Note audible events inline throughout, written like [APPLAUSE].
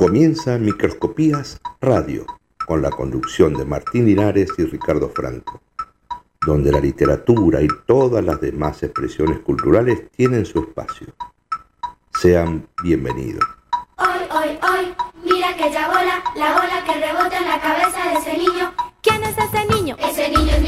Comienza Microscopías Radio, con la conducción de Martín Linares y Ricardo Franco, donde la literatura y todas las demás expresiones culturales tienen su espacio. Sean bienvenidos. Hoy, hoy, hoy, mira que ya bola, la bola que rebota en la cabeza de ese niño. ¿Quién es ese niño? Ese niño es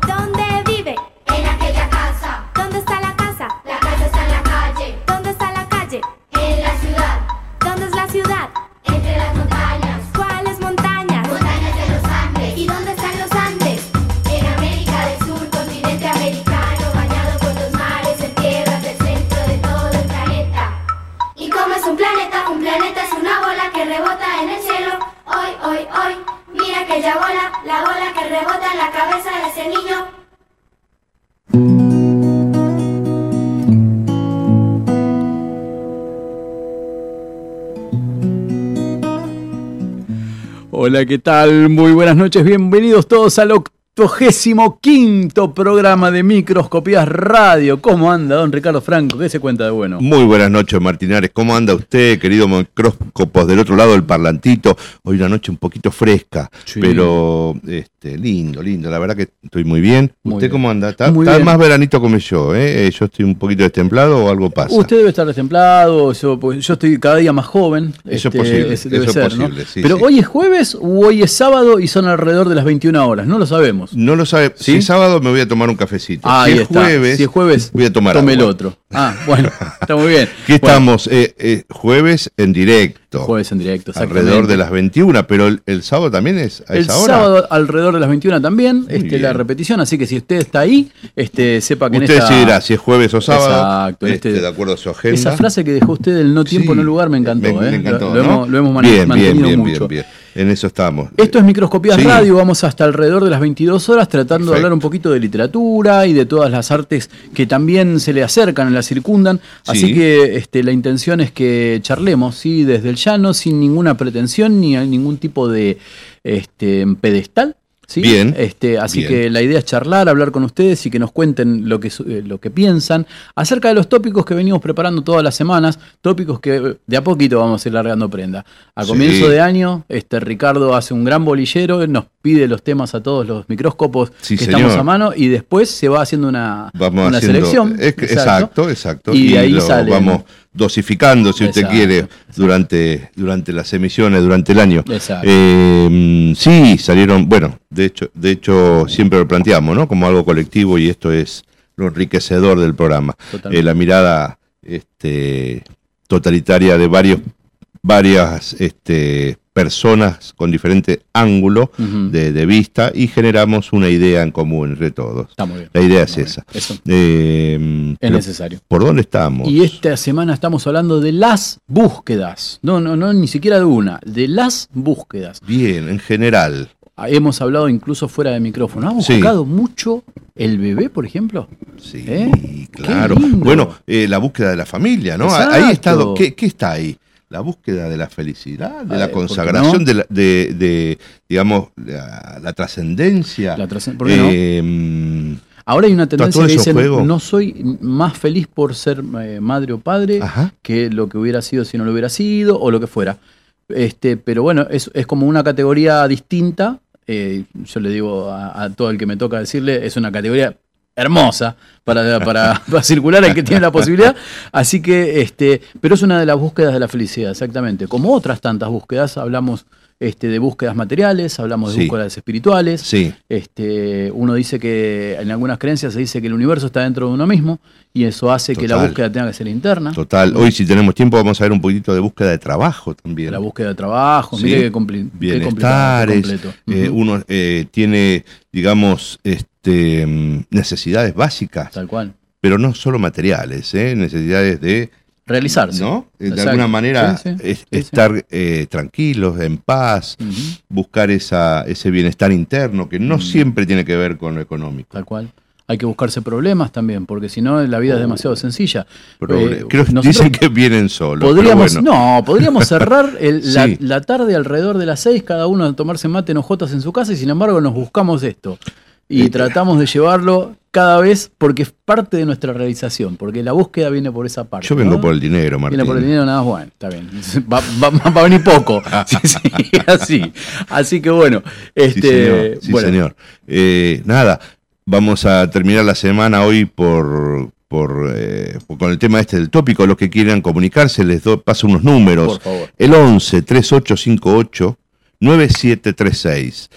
Que rebota en la cabeza de ese niño. Hola, ¿qué tal? Muy buenas noches, bienvenidos todos al octogésimo quinto programa de Microscopías Radio. ¿Cómo anda, don Ricardo Franco? ¿Qué se cuenta de bueno? Muy buenas noches, Martinares. ¿Cómo anda usted, querido micróscopos del otro lado del parlantito? Hoy una noche un poquito fresca, Sí. pero este, lindo, lindo. La verdad que estoy muy bien. Muy ¿Usted bien. cómo anda? ¿Está, más veranito como yo? ¿eh? ¿Yo estoy un poquito destemplado o algo pasa? Usted debe estar destemplado, yo, pues, yo estoy cada día más joven. este, Eso es posible, debe eso es ser, ¿no? posible, sí, Pero sí. hoy es jueves o hoy es sábado y son alrededor de las 21 horas, no lo sabemos. No lo sabe. ¿Sí? Si es sábado me voy a tomar un cafecito. Ah, si es está. jueves, si es jueves, voy a tomar tome el otro. Ah, [LAUGHS] bueno, está muy bien. Aquí Bueno, estamos, eh, eh, jueves en directo. Jueves en directo, alrededor de las 21, pero el, el sábado también es a El esa hora. sábado alrededor de las 21 también, este, bien. la repetición, así que si usted está ahí, este, sepa que en Usted esta- decidirá si es jueves o sábado, Exacto, en este, este- de acuerdo a su agenda. Esa frase que dejó usted del no tiempo, Sí, no lugar, me encantó. me- ¿eh? me encantó, lo, lo ¿no? hemos, lo hemos man- bien, mantenido bien, bien, mucho. bien, bien. En eso estamos. Esto es Microscopías Sí. Radio, vamos hasta alrededor de las 22 horas tratando de hablar un poquito de literatura y de todas las artes que también se le acercan, la circundan. Así Sí. que este, la intención es que charlemos, ¿sí? desde el llano, sin ninguna pretensión ni ningún tipo de este, pedestal. ¿Sí? Bien, Este, así bien. que la idea es charlar, hablar con ustedes y que nos cuenten lo que, eh, lo que piensan acerca de los tópicos que venimos preparando todas las semanas, tópicos que eh, de a poquito vamos a ir largando prenda. A Sí. comienzo de año, este Ricardo hace un gran bolillero, nos pide los temas a todos los micróscopos Sí, que señor. estamos a mano y después se va haciendo una, Vamos una haciendo, selección. es exacto, exacto. Y de ahí lo salen- vamos dosificando, si usted quiere, durante, durante las emisiones, durante el año. Eh, sí, salieron, bueno, de hecho, de hecho siempre lo planteamos, ¿no? Como algo colectivo y esto es lo enriquecedor del programa. Eh, la mirada este, totalitaria de varios, varias este, personas con diferente ángulo de, de vista y generamos una idea en común entre todos. Está muy bien. La idea es esa. Eso Eh, es necesario. ¿Por dónde estamos? Y esta semana estamos hablando de las búsquedas. No, no, no, ni siquiera de una, de las búsquedas. Bien, en general. Hemos hablado incluso fuera de micrófono. ¿Ha Sí. buscado mucho el bebé, por ejemplo? Sí, ¿Eh? claro. Bueno, eh, la búsqueda de la familia, ¿no? Exacto. Ahí está, ¿qué, qué está ahí? La búsqueda de la felicidad, de A la ver, ¿por qué consagración, no? de, la- de, de, digamos, la, la trascendencia. La trascen- ¿por qué no? Eh, mm, Ahora hay una tendencia que dicen, juego. no soy más feliz por ser eh, madre o padre Ajá. que lo que hubiera sido si no lo hubiera sido o lo que fuera. Este, pero bueno, es, es como una categoría distinta. eh, yo le digo a, a todo el que me toca decirle, es una categoría hermosa para, para, [LAUGHS] para circular al que tiene la posibilidad. Así que, este, pero es una de las búsquedas de la felicidad, exactamente. Como otras tantas búsquedas, hablamos este, de búsquedas materiales, hablamos de Sí. búsquedas espirituales. sí, Este, uno dice que en algunas creencias se dice que el universo está dentro de uno mismo y eso hace que la búsqueda tenga que ser interna. total. Hoy, si tenemos tiempo, vamos a ver un poquito de búsqueda de trabajo también. La búsqueda de trabajo, Sí. mire qué, compli- completo. eh, uno eh, tiene, digamos, este, mm, necesidades básicas, Tal cual. pero no solo materiales, ¿eh? necesidades de Realizarse. ¿no? De Exacto. alguna manera Sí, sí, es- sí, sí. estar eh, tranquilos, en paz, buscar esa, ese bienestar interno que no Mm. siempre tiene que ver con lo económico. Tal cual. Hay que buscarse problemas también, porque si no la vida es demasiado sencilla. Pero, Eh, creo que dicen que vienen solos. pero Podríamos, bueno. no, podríamos cerrar [LAUGHS] el- Sí. la tarde alrededor de las seis, cada uno a tomarse mate en hojotas en su casa, y sin embargo nos buscamos esto. Y tratamos de llevarlo cada vez porque es parte de nuestra realización, porque la búsqueda viene por esa parte. Yo vengo ¿no? por el dinero, Martín. Viene por el dinero nada más, bueno, está bien. Va, va- va a venir poco. [LAUGHS] Sí, sí, así. Así que bueno, Sí, este, señor. Sí, bueno, señor. Eh, nada, vamos a terminar la semana hoy por, por, eh, por- con el tema este del tópico. Los que quieran comunicarse, les doy, paso unos números. por favor. El 11 3858 9736.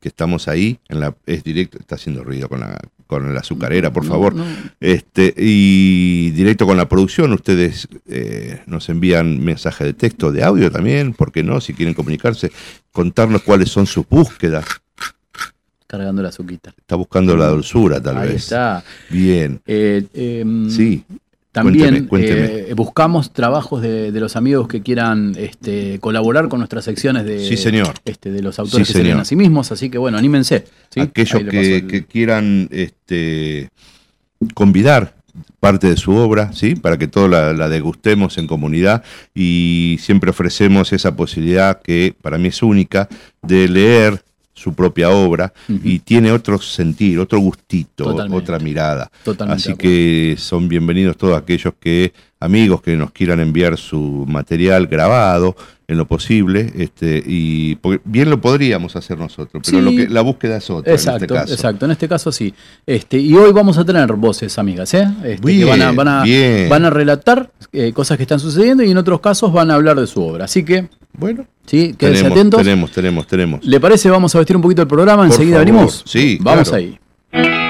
Que estamos ahí, en la, es directo, está haciendo ruido con la, con la azucarera, por No, favor. no, Este, y directo con la producción, ustedes eh, nos envían mensaje de texto, de audio también, ¿por qué no? Si quieren comunicarse, contarnos cuáles son sus búsquedas. cargando la azuquita. Está buscando la dulzura, tal Ahí vez. está. Bien, Eh, em, sí. También Cuénteme, cuénteme. eh, buscamos trabajos de, de los amigos que quieran este, colaborar con nuestras secciones de, Sí, señor. este, de los autores Sí, que se leen señor. a sí mismos. Así que bueno, anímense. ¿sí? Aquellos el- que quieran este, convidar parte de su obra, ¿sí? Para que todos la, la degustemos en comunidad y siempre ofrecemos esa posibilidad que para mí es única de leer su propia obra y tiene otro sentir, otro gustito, Totalmente. otra mirada. Totalmente Así que son bienvenidos todos aquellos que, amigos que nos quieran enviar su material grabado en lo posible, este, y porque bien lo podríamos hacer nosotros, pero Sí. lo que, la búsqueda es otra Exacto, en este caso. exacto. En este caso sí. Este, y hoy vamos a tener voces, amigas, ¿eh? Este, que van, a, van, a, van a relatar eh, cosas que están sucediendo y en otros casos van a hablar de su obra. Así que, Bueno, sí, quédense tenemos, atentos. tenemos, tenemos, tenemos. ¿Le parece? Vamos a vestir un poquito el programa, Por enseguida favor. venimos. Sí, Vamos claro. ahí.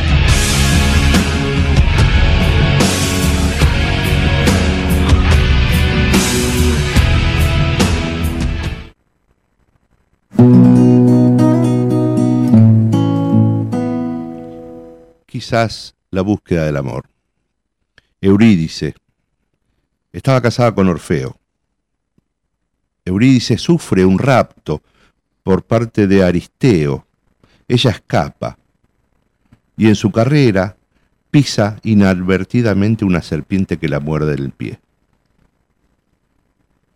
Quizás la búsqueda del amor. Eurídice estaba casada con Orfeo. Eurídice sufre un rapto por parte de Aristeo. Ella escapa y en su carrera pisa inadvertidamente una serpiente que la muerde en el pie.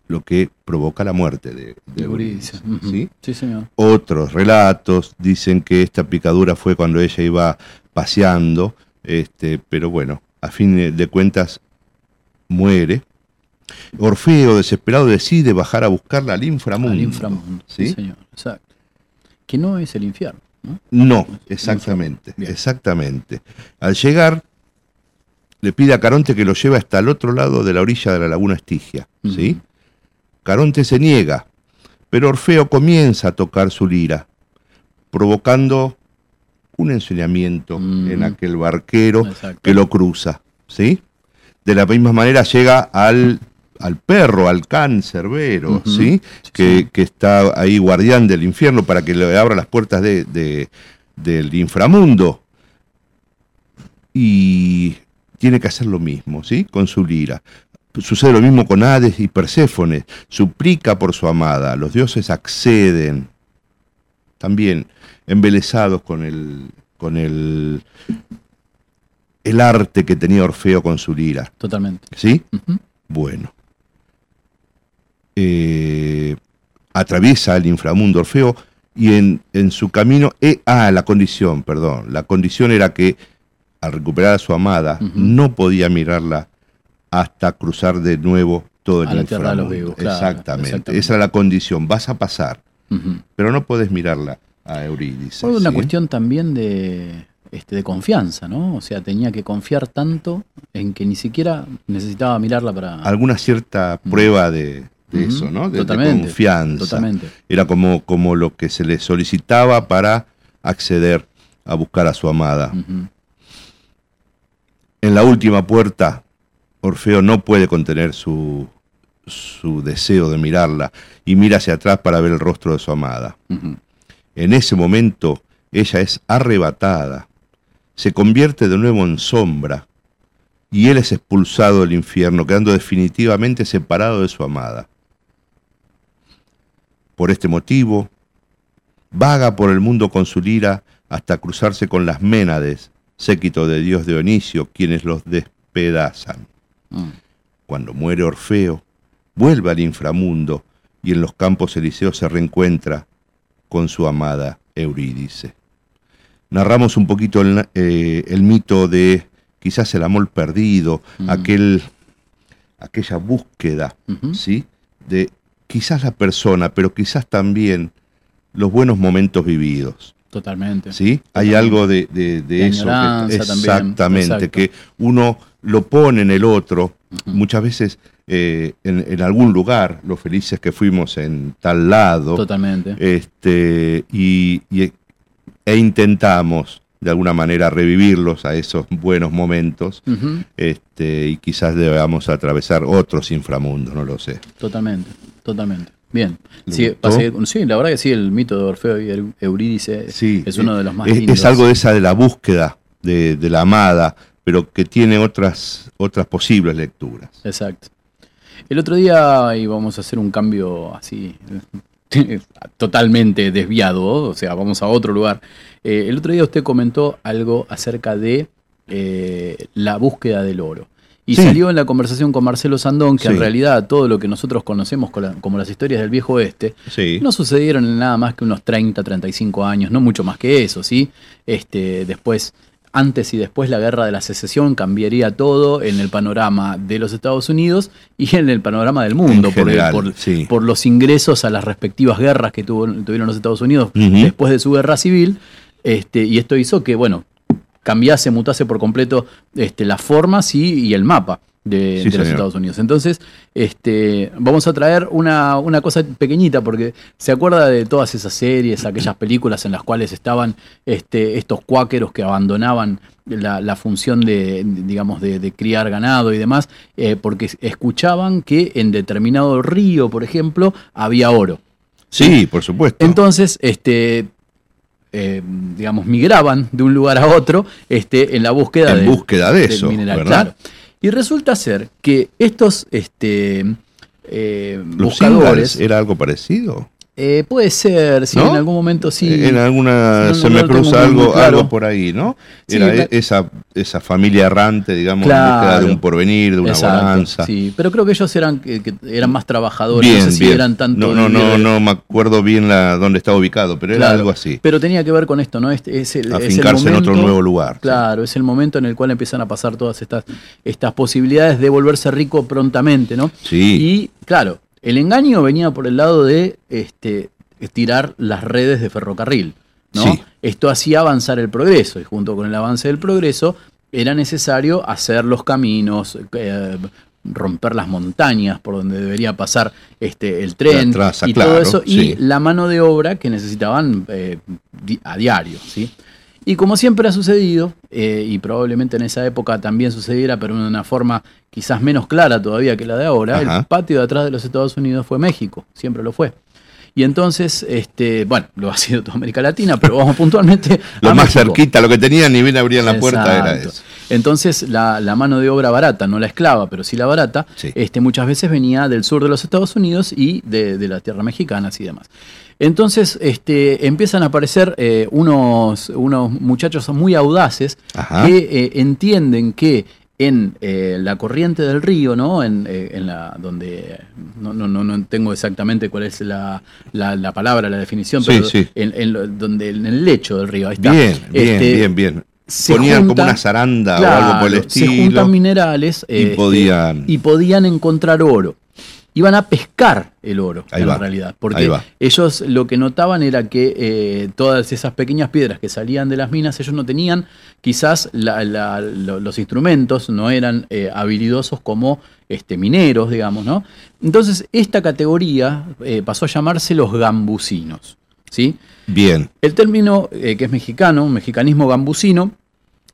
Lo que provoca la muerte de, de Eurídice. Sí, señor. Otros relatos dicen que esta picadura fue cuando ella iba paseando, este, pero bueno, a fin de cuentas muere. Orfeo, desesperado, decide bajar a buscarla al inframundo. Al inframundo. Sí, señor. Exacto. Que no es el infierno. ¿no? No, exactamente, exactamente. Al llegar, le pide a Caronte que lo lleve hasta el otro lado de la orilla de la laguna Estigia, ¿sí? Caronte se niega, pero Orfeo comienza a tocar su lira, provocando un enseñamiento Mm. en aquel barquero Exacto. que lo cruza, ¿sí? De la misma manera llega al, al perro, al can cerbero, Ujú. ¿sí? Sí, Que, sí. que está ahí guardián del infierno para que le abra las puertas de, de- del inframundo. Y tiene que hacer lo mismo, ¿sí? Con su lira. Sucede lo mismo con Hades y Perséfone. Suplica por su amada. Los dioses acceden. También embelesados con el, con el, el arte que tenía Orfeo con su lira. Totalmente. ¿Sí? Bueno. Eh, atraviesa el inframundo Orfeo y en, en su camino... eh, ah, la condición, perdón. La condición era que al recuperar a su amada no podía mirarla hasta cruzar de nuevo todo el A la tierra de los inframundo. vivos, claro, exactamente. exactamente. Esa era la condición. Vas a pasar, pero no puedes mirarla a Eurídice. Fue una ¿sí? cuestión también de, este, de confianza, ¿no? O sea, tenía que confiar tanto en que ni siquiera necesitaba mirarla para... Alguna cierta prueba de, eso, ¿no? De, confianza. Totalmente. Era como, como lo que se le solicitaba para acceder a buscar a su amada. En la última puerta, Orfeo no puede contener su, su deseo de mirarla y mira hacia atrás para ver el rostro de su amada. Ujú. En ese momento, ella es arrebatada, se convierte de nuevo en sombra y él es expulsado del infierno, quedando definitivamente separado de su amada. Por este motivo, vaga por el mundo con su lira hasta cruzarse con las Ménades, séquito de dios Dionisio, quienes los despedazan. Mm. Cuando muere Orfeo, vuelve al inframundo y en los campos elíseos se reencuentra con su amada Eurídice. Narramos un poquito el, eh, el mito de quizás el amor perdido, aquel, aquella búsqueda. ¿sí? De quizás la persona, pero quizás también los buenos momentos vividos. Totalmente. ¿Sí? Hay algo de, de- de De eso. que- añoranza también, exactamente, que uno lo pone en el otro, muchas veces eh, en, en algún lugar, los felices que fuimos en tal lado, Totalmente. este, y, y- e intentamos de alguna manera revivirlos a esos buenos momentos, este, y quizás debamos atravesar otros inframundos, no lo sé. Totalmente, totalmente. Bien. ¿Le Sí, pasé- sí, la verdad que sí, el mito de Orfeo y Eu- Eurídice Sí, es uno de los más es, lindos. es algo de esa de la búsqueda de, de la amada, pero que tiene otras, otras posibles lecturas. Exacto. El otro día íbamos a hacer un cambio así, [LAUGHS] totalmente desviado, o sea, vamos a otro lugar. Eh, el otro día usted comentó algo acerca de eh, la búsqueda del oro. Y Sí. salió en la conversación con Marcelo Sandón que en realidad todo lo que nosotros conocemos como las historias del viejo oeste Sí. no sucedieron en nada más que unos 30, 35 años, no mucho más que eso, ¿sí? Este, después, antes y después la guerra de la secesión cambiaría todo en el panorama de los Estados Unidos y en el panorama del mundo, por, general, por- sí. por los ingresos a las respectivas guerras que tuvo- tuvieron los Estados Unidos después de su guerra civil. Este, y esto hizo que, bueno, cambiase, mutase por completo este, las formas y, y el mapa de, Sí, de los. Estados Unidos. Entonces, este, vamos a traer una, una cosa pequeñita, porque se acuerda de todas esas series, aquellas películas en las cuales estaban este, estos cuáqueros que abandonaban la, la función de, digamos, de, de criar ganado y demás, eh, porque escuchaban que en determinado río, por ejemplo, había oro. Sí, por supuesto. Entonces, este, eh, digamos, migraban de un lugar a otro este, en la búsqueda En de, búsqueda de eso, mineral. ¿verdad? Claro. Y resulta ser que estos este, eh, buscadores, singles, ¿era algo parecido? Eh, puede ser, si ¿No? en algún momento sí. Eh, En alguna No, se me cruza algo, claro. algo por ahí, ¿no? Sí, Era e- esa, esa familia errante, digamos, Claro. de un porvenir, de una Exacto, bonanza. Sí, pero creo que ellos eran, que, eran más trabajadores, Bien, no sé si bien. eran tanto. no, no, no, no me acuerdo bien la, dónde estaba ubicado, pero era Claro, algo así. Pero tenía que ver con esto, ¿no? Este, es el, es el Afincarse en otro nuevo lugar. Claro, es el momento en el cual empiezan a pasar todas estas, estas posibilidades de volverse rico prontamente, ¿no? Sí. Y claro, el engaño venía por el lado de este, tirar las redes de ferrocarril, ¿no? Sí. Esto hacía avanzar el progreso y junto con el avance del progreso era necesario hacer los caminos, eh, romper las montañas por donde debería pasar este, el tren traza, y claro, todo eso y la mano de obra que necesitaban eh, a diario, ¿sí? Y como siempre ha sucedido, eh, y probablemente en esa época también sucediera, pero de una forma quizás menos clara todavía que la de ahora, Ajá. el patio de atrás de los Estados Unidos fue México, siempre lo fue. Y entonces, este, bueno, lo ha sido toda América Latina, pero vamos [LAUGHS] puntualmente Lo a más México. cerquita, lo que tenían ni bien abrían la puerta era eso. Entonces, la, la mano de obra barata, no la esclava, pero sí la barata, Sí. este, muchas veces venía del sur de los Estados Unidos y de, de la tierra mexicana y demás. Entonces, este, empiezan a aparecer eh, unos, unos muchachos muy audaces Ajá. que eh, entienden que en eh, la corriente del río, ¿no? En, eh, en la donde no, no, no, tengo exactamente cuál es la, la- la palabra, la definición, Sí, pero sí. En, en lo- donde en el lecho del río, ahí está. Bien, bien, Este, bien, bien. se Ponían como una zaranda o algo por el Se estilo. juntan minerales y este, podían. y podían encontrar oro. Iban a pescar el oro, Ahí en va, realidad. Porque ellos lo que notaban era que eh, todas esas pequeñas piedras que salían de las minas, ellos no tenían quizás la- la- lo- los instrumentos, no eran eh, habilidosos como este, mineros, digamos, ¿no? Entonces, esta categoría eh, pasó a llamarse los gambusinos, ¿sí? Bien. El término, que es mexicano, un mexicanismo gambusino,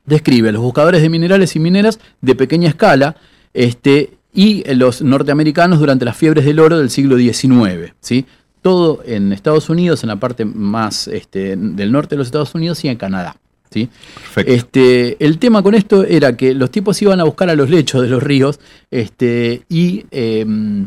describe a los buscadores de minerales y mineras de pequeña escala este, y los norteamericanos durante las fiebres del oro del siglo XIX. ¿sí? Todo en Estados Unidos, en la parte más este, del norte de los Estados Unidos y en Canadá. ¿sí? Este, el tema con esto era que los tipos iban a buscar a los lechos de los ríos este, y, em,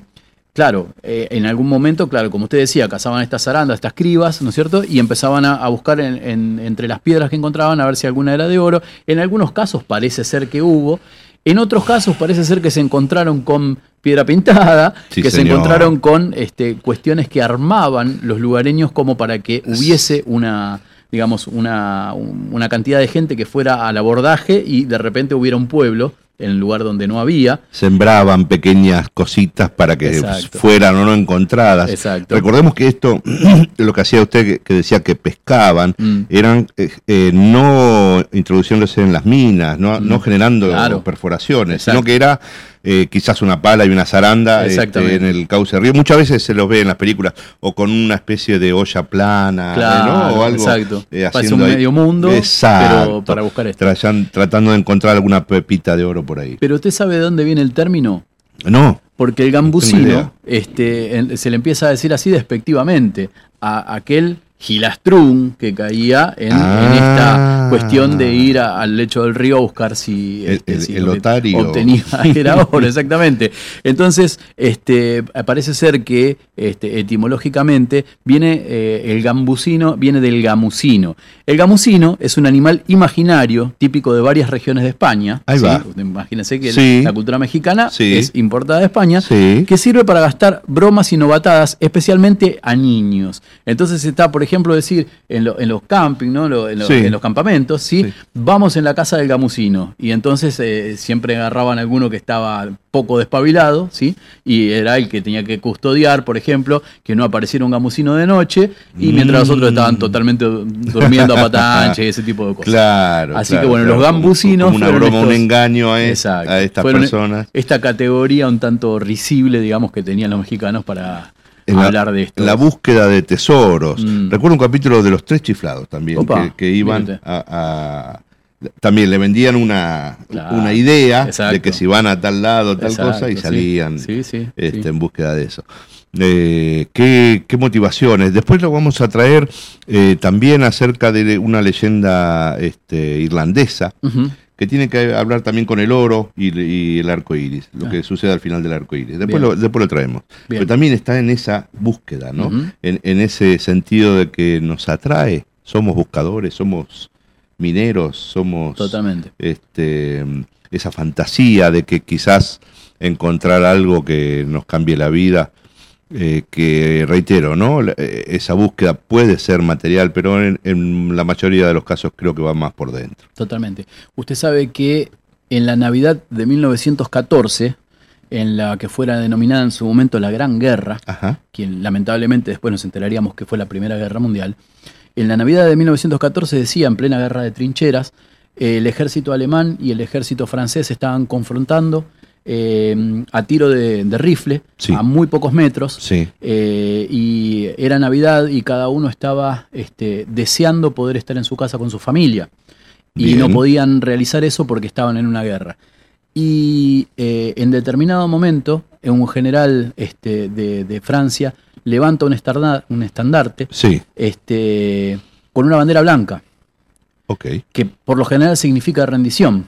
claro, eh, en algún momento, claro, como usted decía, cazaban estas arandas, estas cribas, ¿no es cierto? Y empezaban a, a buscar en- en- entre las piedras que encontraban a ver si alguna era de oro. En algunos casos parece ser que hubo. En otros casos parece ser que se encontraron con piedra pintada, Sí, que se encontraron con este, cuestiones que armaban los lugareños como para que hubiese una, digamos, una, un- una cantidad de gente que fuera al abordaje y de repente hubiera un pueblo en el lugar donde no había. Sembraban pequeñas cositas para que Exacto. fueran o no encontradas. Exacto. Recordemos que esto, [CLEARS THROAT] lo que hacía usted, que, decía que pescaban, Mm. eran eh, eh, no introduciéndose en las minas, no, Mm. no generando Claro. perforaciones, Exacto. sino que era eh, quizás una pala y una zaranda este, en el cauce del río. Muchas veces se los ve en las películas, o con una especie de olla plana, Claro, ¿no? O algo, exacto. eh, Parece un medio mundo, Exacto. pero para buscar esto. Trayan- tratando de encontrar alguna pepita de oro por ahí. Pero usted sabe de dónde viene el término? No, Porque el gambusino este, se le empieza a decir así despectivamente a aquel gilastrún que caía en, en Ah. esta cuestión de ir a- al lecho del río a buscar si, este, el- si el lo que otario. obtenía [LAUGHS] [LAUGHS] era oro, exactamente. Entonces, este, parece ser que este, etimológicamente viene eh, el gambusino, viene del gamusino. El gamusino es un animal imaginario típico de varias regiones de España. Ahí ¿sí? va. Imagínense que Sí. la cultura mexicana Sí. es importada de España que sirve para gastar bromas y novatadas, especialmente a niños. Entonces está, por ejemplo, decir en, lo- en los camping, ¿no? En, lo- Sí. en los campamentos, ¿sí? Vamos en la casa del gamusino. Y entonces eh, siempre agarraban a alguno que estaba poco despabilado, ¿sí? Y era el que tenía que custodiar, por ejemplo, que no apareciera un gamusino de noche, y mientras los otros estaban totalmente durmiendo a pata [LAUGHS] ancha y ese tipo de cosas. Claro. Así claro, que bueno, claro, los gambusinos Como una fueron broma, un engaño a, es- a estas Fueron personas. Esta categoría un tanto risible, digamos, que tenían los mexicanos para la- hablar de esto. La búsqueda de tesoros. Mm. Recuerdo un capítulo de los tres chiflados también, Opa, que, que iban a, a- También le vendían una, Claro, una idea exacto. de que si van a tal lado, tal Exacto, cosa, y salían Sí, sí, este, en búsqueda de eso. Eh, ¿qué, qué motivaciones? Después lo vamos a traer eh, también acerca de una leyenda este, irlandesa que tiene que hablar también con el oro y, y el arco iris, lo Ah. que sucede al final del arco iris. Después, Bien. lo, después lo traemos. Bien. Pero también está en esa búsqueda, ¿no? En ese sentido de que nos atrae. Somos buscadores, somos mineros, somos Totalmente. este, esa fantasía de que quizás encontrar algo que nos cambie la vida. Eh, que reitero, ¿no? Eh, Esa búsqueda puede ser material, pero en, en la mayoría de los casos creo que va más por dentro. Totalmente. Usted sabe que en la Navidad de 1914, en la que fuera denominada en su momento la Gran Guerra, Ajá. que lamentablemente después nos enteraríamos que fue la Primera Guerra Mundial, en la Navidad de 1914 decía, en plena guerra de trincheras, el ejército alemán y el ejército francés estaban confrontando eh, a tiro de, de rifle Sí. a muy pocos metros. Sí. Eh, y era Navidad y cada uno estaba este, deseando poder estar en su casa con su familia. Y Bien. no podían realizar eso porque estaban en una guerra. Y eh, en determinado momento, un general este, de, de Francia levanta un, estarda- un estandarte Sí. este, con una bandera blanca, que por lo general significa rendición.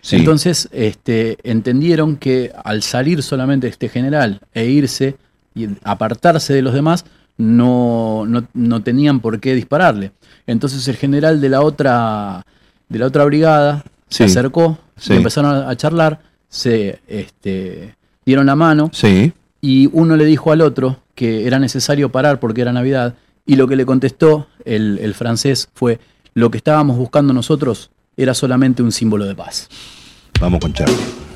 Sí. Entonces este, entendieron que al salir solamente este general e irse y apartarse de los demás, no, no, no tenían por qué dispararle. Entonces el general de la otra, de la otra brigada se acercó Sí. empezaron a, charlar, se este, dieron la mano y uno le dijo al otro que era necesario parar porque era Navidad y lo que le contestó el, el francés fue, lo que estábamos buscando nosotros era solamente un símbolo de paz. Vamos con Charlie.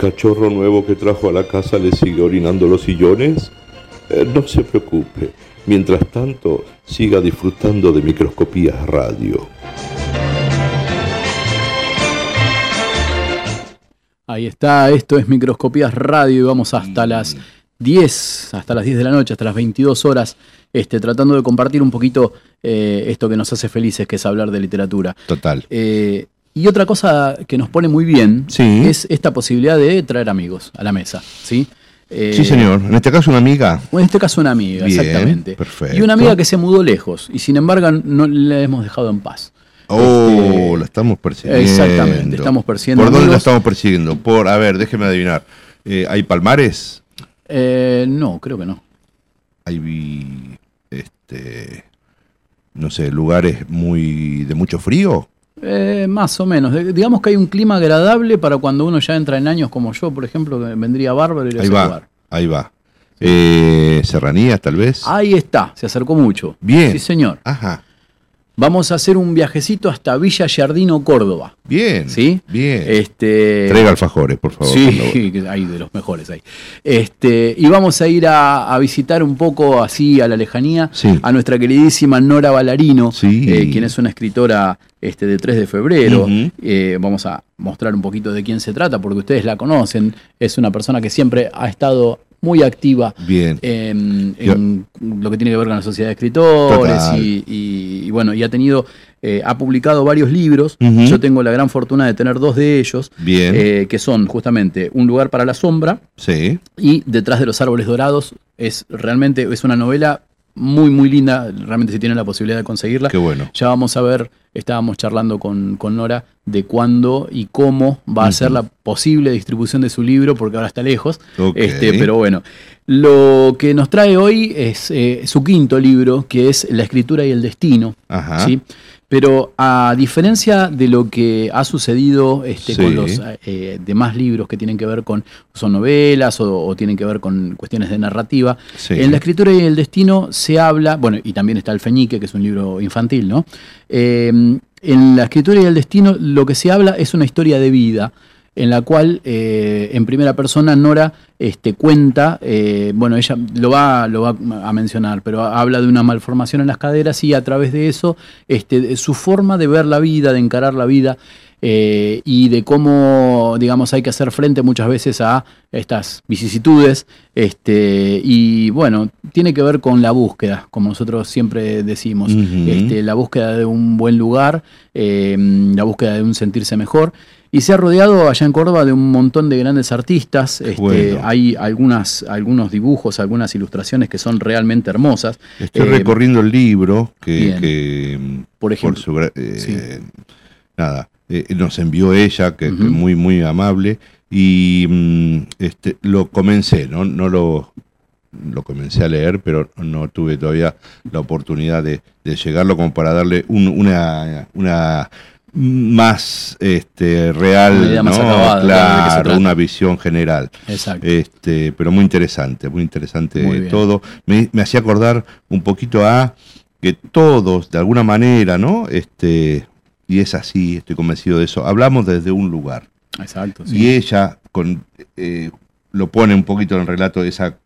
Cachorro nuevo que trajo a la casa le sigue orinando los sillones? Eh, no se preocupe. Mientras tanto, siga disfrutando de Microscopías Radio. Ahí está, esto es Microscopías Radio y vamos hasta las 10, hasta las 10 de la noche, hasta las 22 horas, este, tratando de compartir un poquito eh, esto que nos hace felices, que es hablar de literatura. Total. Eh, y otra cosa que nos pone muy bien Sí. es esta posibilidad de traer amigos a la mesa, ¿sí? Eh, Sí, señor. En este caso, una amiga. En este caso una amiga, Bien, exactamente. perfecto. Y una amiga que se mudó lejos y sin embargo no la hemos dejado en paz. Oh, Este, la estamos persiguiendo. Exactamente, estamos persiguiendo ¿Por dónde la estamos persiguiendo? Por, a ver, déjeme adivinar. Eh, ¿Hay palmares? Eh, no, creo que no. ¿Hay, este, no sé, lugares muy de mucho frío? Eh, más o menos. Digamos que hay un clima agradable para cuando uno ya entra en años como yo, por ejemplo, que vendría bárbaro ir a Ahí va, lugar. ahí va. Eh, Serranías, tal vez. Ahí está, se acercó mucho. Bien. Sí, señor. Ajá. Vamos a hacer un viajecito hasta Villa Giardino, Córdoba. Bien. ¿Sí? Bien. Este, Traiga alfajores, por favor. Sí, hay de los mejores ahí. Este, y vamos a ir a, a visitar un poco así a la lejanía Sí. a nuestra queridísima Nora Ballarino, Sí. eh, quien es una escritora este, de 3 de febrero. Eh, vamos a mostrar un poquito de quién se trata, porque ustedes la conocen. Es una persona que siempre ha estado muy activa Bien. en, en lo que tiene que ver con la sociedad de escritores y, y- y bueno, y ha tenido, eh, ha publicado varios libros. Yo tengo la gran fortuna de tener dos de ellos, Bien. eh, que son justamente Un lugar para la sombra sí. y Detrás de los árboles dorados. Es realmente es una novela muy, muy linda, realmente si tienen la posibilidad de conseguirla. Qué bueno. Ya vamos a ver, estábamos charlando con, con Nora de cuándo y cómo va a ser la posible distribución de su libro, porque ahora está lejos. Este, pero bueno, lo que nos trae hoy es eh, su quinto libro, que es La escritura y el destino. Ajá. ¿sí? Pero a diferencia de lo que ha sucedido este, Sí. con los eh, demás libros que tienen que ver con, son novelas o, o tienen que ver con cuestiones de narrativa, Sí. en La escritura y el destino se habla, bueno, y también está El Feñique, que es un libro infantil, ¿no? Eh, en La escritura y el destino lo que se habla es una historia de vida en la cual eh, en primera persona Nora este, cuenta, eh, bueno, ella lo va, lo va a mencionar, pero habla de una malformación en las caderas y a través de eso este, de su forma de ver la vida, de encarar la vida eh, y de cómo, digamos, hay que hacer frente muchas veces a estas vicisitudes. Este, y bueno, tiene que ver con la búsqueda, como nosotros siempre decimos, este, la búsqueda de un buen lugar, eh, la búsqueda de un sentirse mejor. Y se ha rodeado allá en Córdoba de un montón de grandes artistas. Este, Bueno. Hay algunas, algunos dibujos, algunas ilustraciones que son realmente hermosas. Estoy Eh, recorriendo el libro que, Por ejemplo, su eh, sí. nada, eh, nos envió ella, que, que Ujú. muy, muy amable, y mm, este, lo comencé, ¿no? No lo, lo comencé a leer, pero no tuve todavía la oportunidad de, de llegarlo como para darle un- una, una más este, real, Una más ¿no? acabada, claro, una visión general. Exacto. Este, pero muy interesante, muy interesante Muy todo. Me, me hacía acordar un poquito a que todos, de alguna manera, ¿no? Este, y es así, estoy convencido de eso, hablamos desde un lugar. Exacto. Y ella con, eh, lo pone un poquito en el relato, esa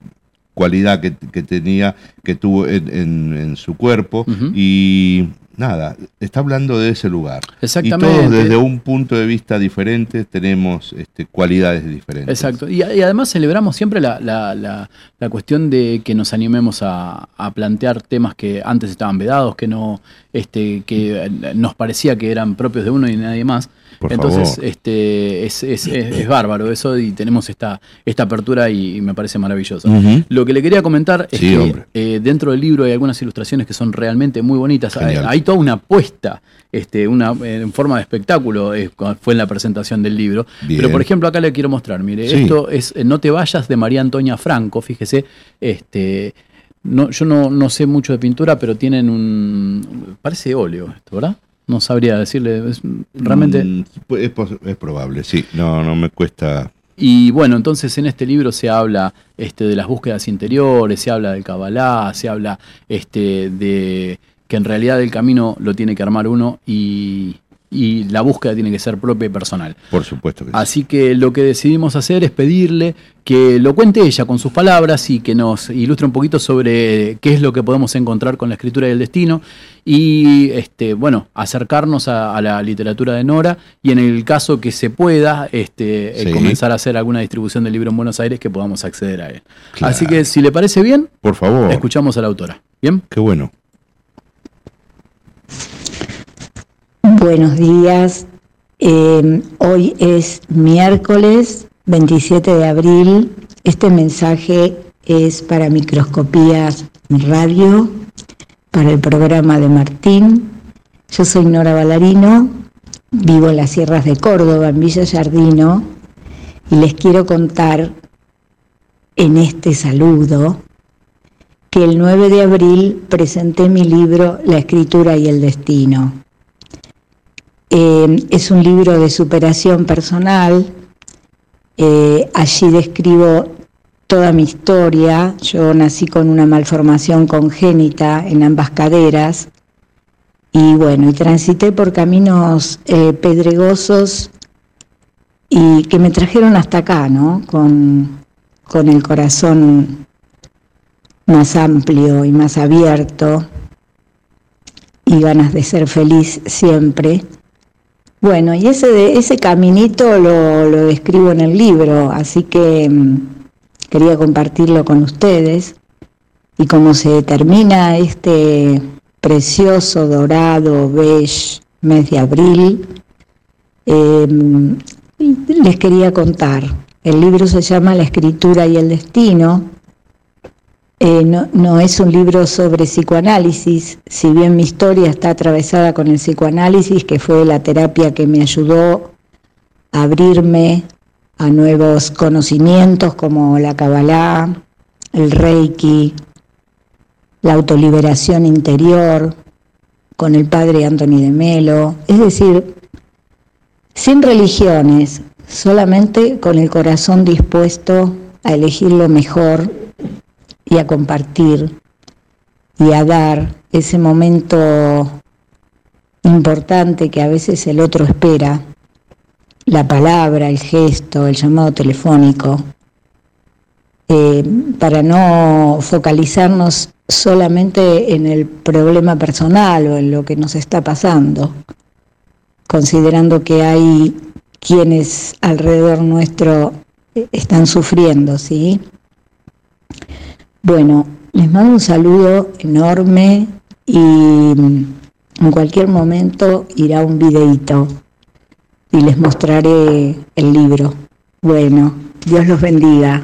cualidad que, que tenía, que tuvo en, en- en su cuerpo. Y nada, está hablando de ese lugar. Y Exactamente. todos desde un punto de vista diferente tenemos este, cualidades diferentes. Exacto. Y, y además celebramos siempre la, la- la- la cuestión de que nos animemos a, a plantear temas que antes estaban vedados, que no, este, que nos parecía que eran propios de uno y nadie más. Por Entonces, favor. este, es, es- es- es bárbaro eso y tenemos esta, esta apertura y, y me parece maravilloso. Lo que le quería comentar es Sí, que eh, dentro del libro hay algunas ilustraciones que son realmente muy bonitas. Hay, toda una apuesta, este, una, en forma de espectáculo, eh, fue en la presentación del libro. Bien. Pero por ejemplo, acá le quiero mostrar, mire, Sí. esto es eh, No te vayas de María Antonia Franco, fíjese, este, no, yo no, no sé mucho de pintura, pero tienen un, parece óleo esto, ¿verdad? No sabría decirle, es realmente... Mm, es, pos- es probable, sí. No, no me cuesta. Y bueno, entonces en este libro se habla este, de las búsquedas interiores, se habla del Kabbalah, se habla este, de que en realidad el camino lo tiene que armar uno y, y la búsqueda tiene que ser propia y personal. Por supuesto que sí. Así que lo que decidimos hacer es pedirle que lo cuente ella con sus palabras y que nos ilustre un poquito sobre qué es lo que podemos encontrar con la escritura y el destino y este bueno acercarnos a, a la literatura de Nora y en el caso que se pueda este eh, Sí. comenzar a hacer alguna distribución del libro en Buenos Aires que podamos acceder a él. Claro. Así que si le parece bien, Por favor. escuchamos a la autora. Bien. Qué bueno. Buenos días. Eh, hoy es miércoles 27 de abril. Este mensaje es para Microscopías Radio, para el programa de Martín. Yo soy Nora Ballarino, vivo en las sierras de Córdoba, en Villa Yardino, y les quiero contar en este saludo que el 9 de abril presenté mi libro La escritura y el destino. Eh, es un libro de superación personal. Eh, allí describo toda mi historia. Yo nací con una malformación congénita en ambas caderas. Y bueno, y transité por caminos eh, pedregosos y que me trajeron hasta acá, ¿no? Con, con el corazón más amplio y más abierto y ganas de ser feliz siempre. Bueno, y ese, ese caminito lo, lo describo en el libro, así que mm, quería compartirlo con ustedes. Y como se termina este precioso, dorado, beige mes de abril, eh, les quería contar. El libro se llama La escritura y el destino Eh, no, no es un libro sobre psicoanálisis, si bien mi historia está atravesada con el psicoanálisis, que fue la terapia que me ayudó a abrirme a nuevos conocimientos como la Kabbalah, el Reiki, la autoliberación interior, con el padre Anthony de Melo, es decir, sin religiones, solamente con el corazón dispuesto a elegir lo mejor y a compartir y a dar ese momento importante que a veces el otro espera, la palabra, el gesto, el llamado telefónico, eh, para no focalizarnos solamente en el problema personal o en lo que nos está pasando, considerando que hay quienes alrededor nuestro eh, están sufriendo, ¿sí? Bueno, les mando un saludo enorme y mm, en cualquier momento irá un videíto y les mostraré el libro. Bueno, Dios los bendiga.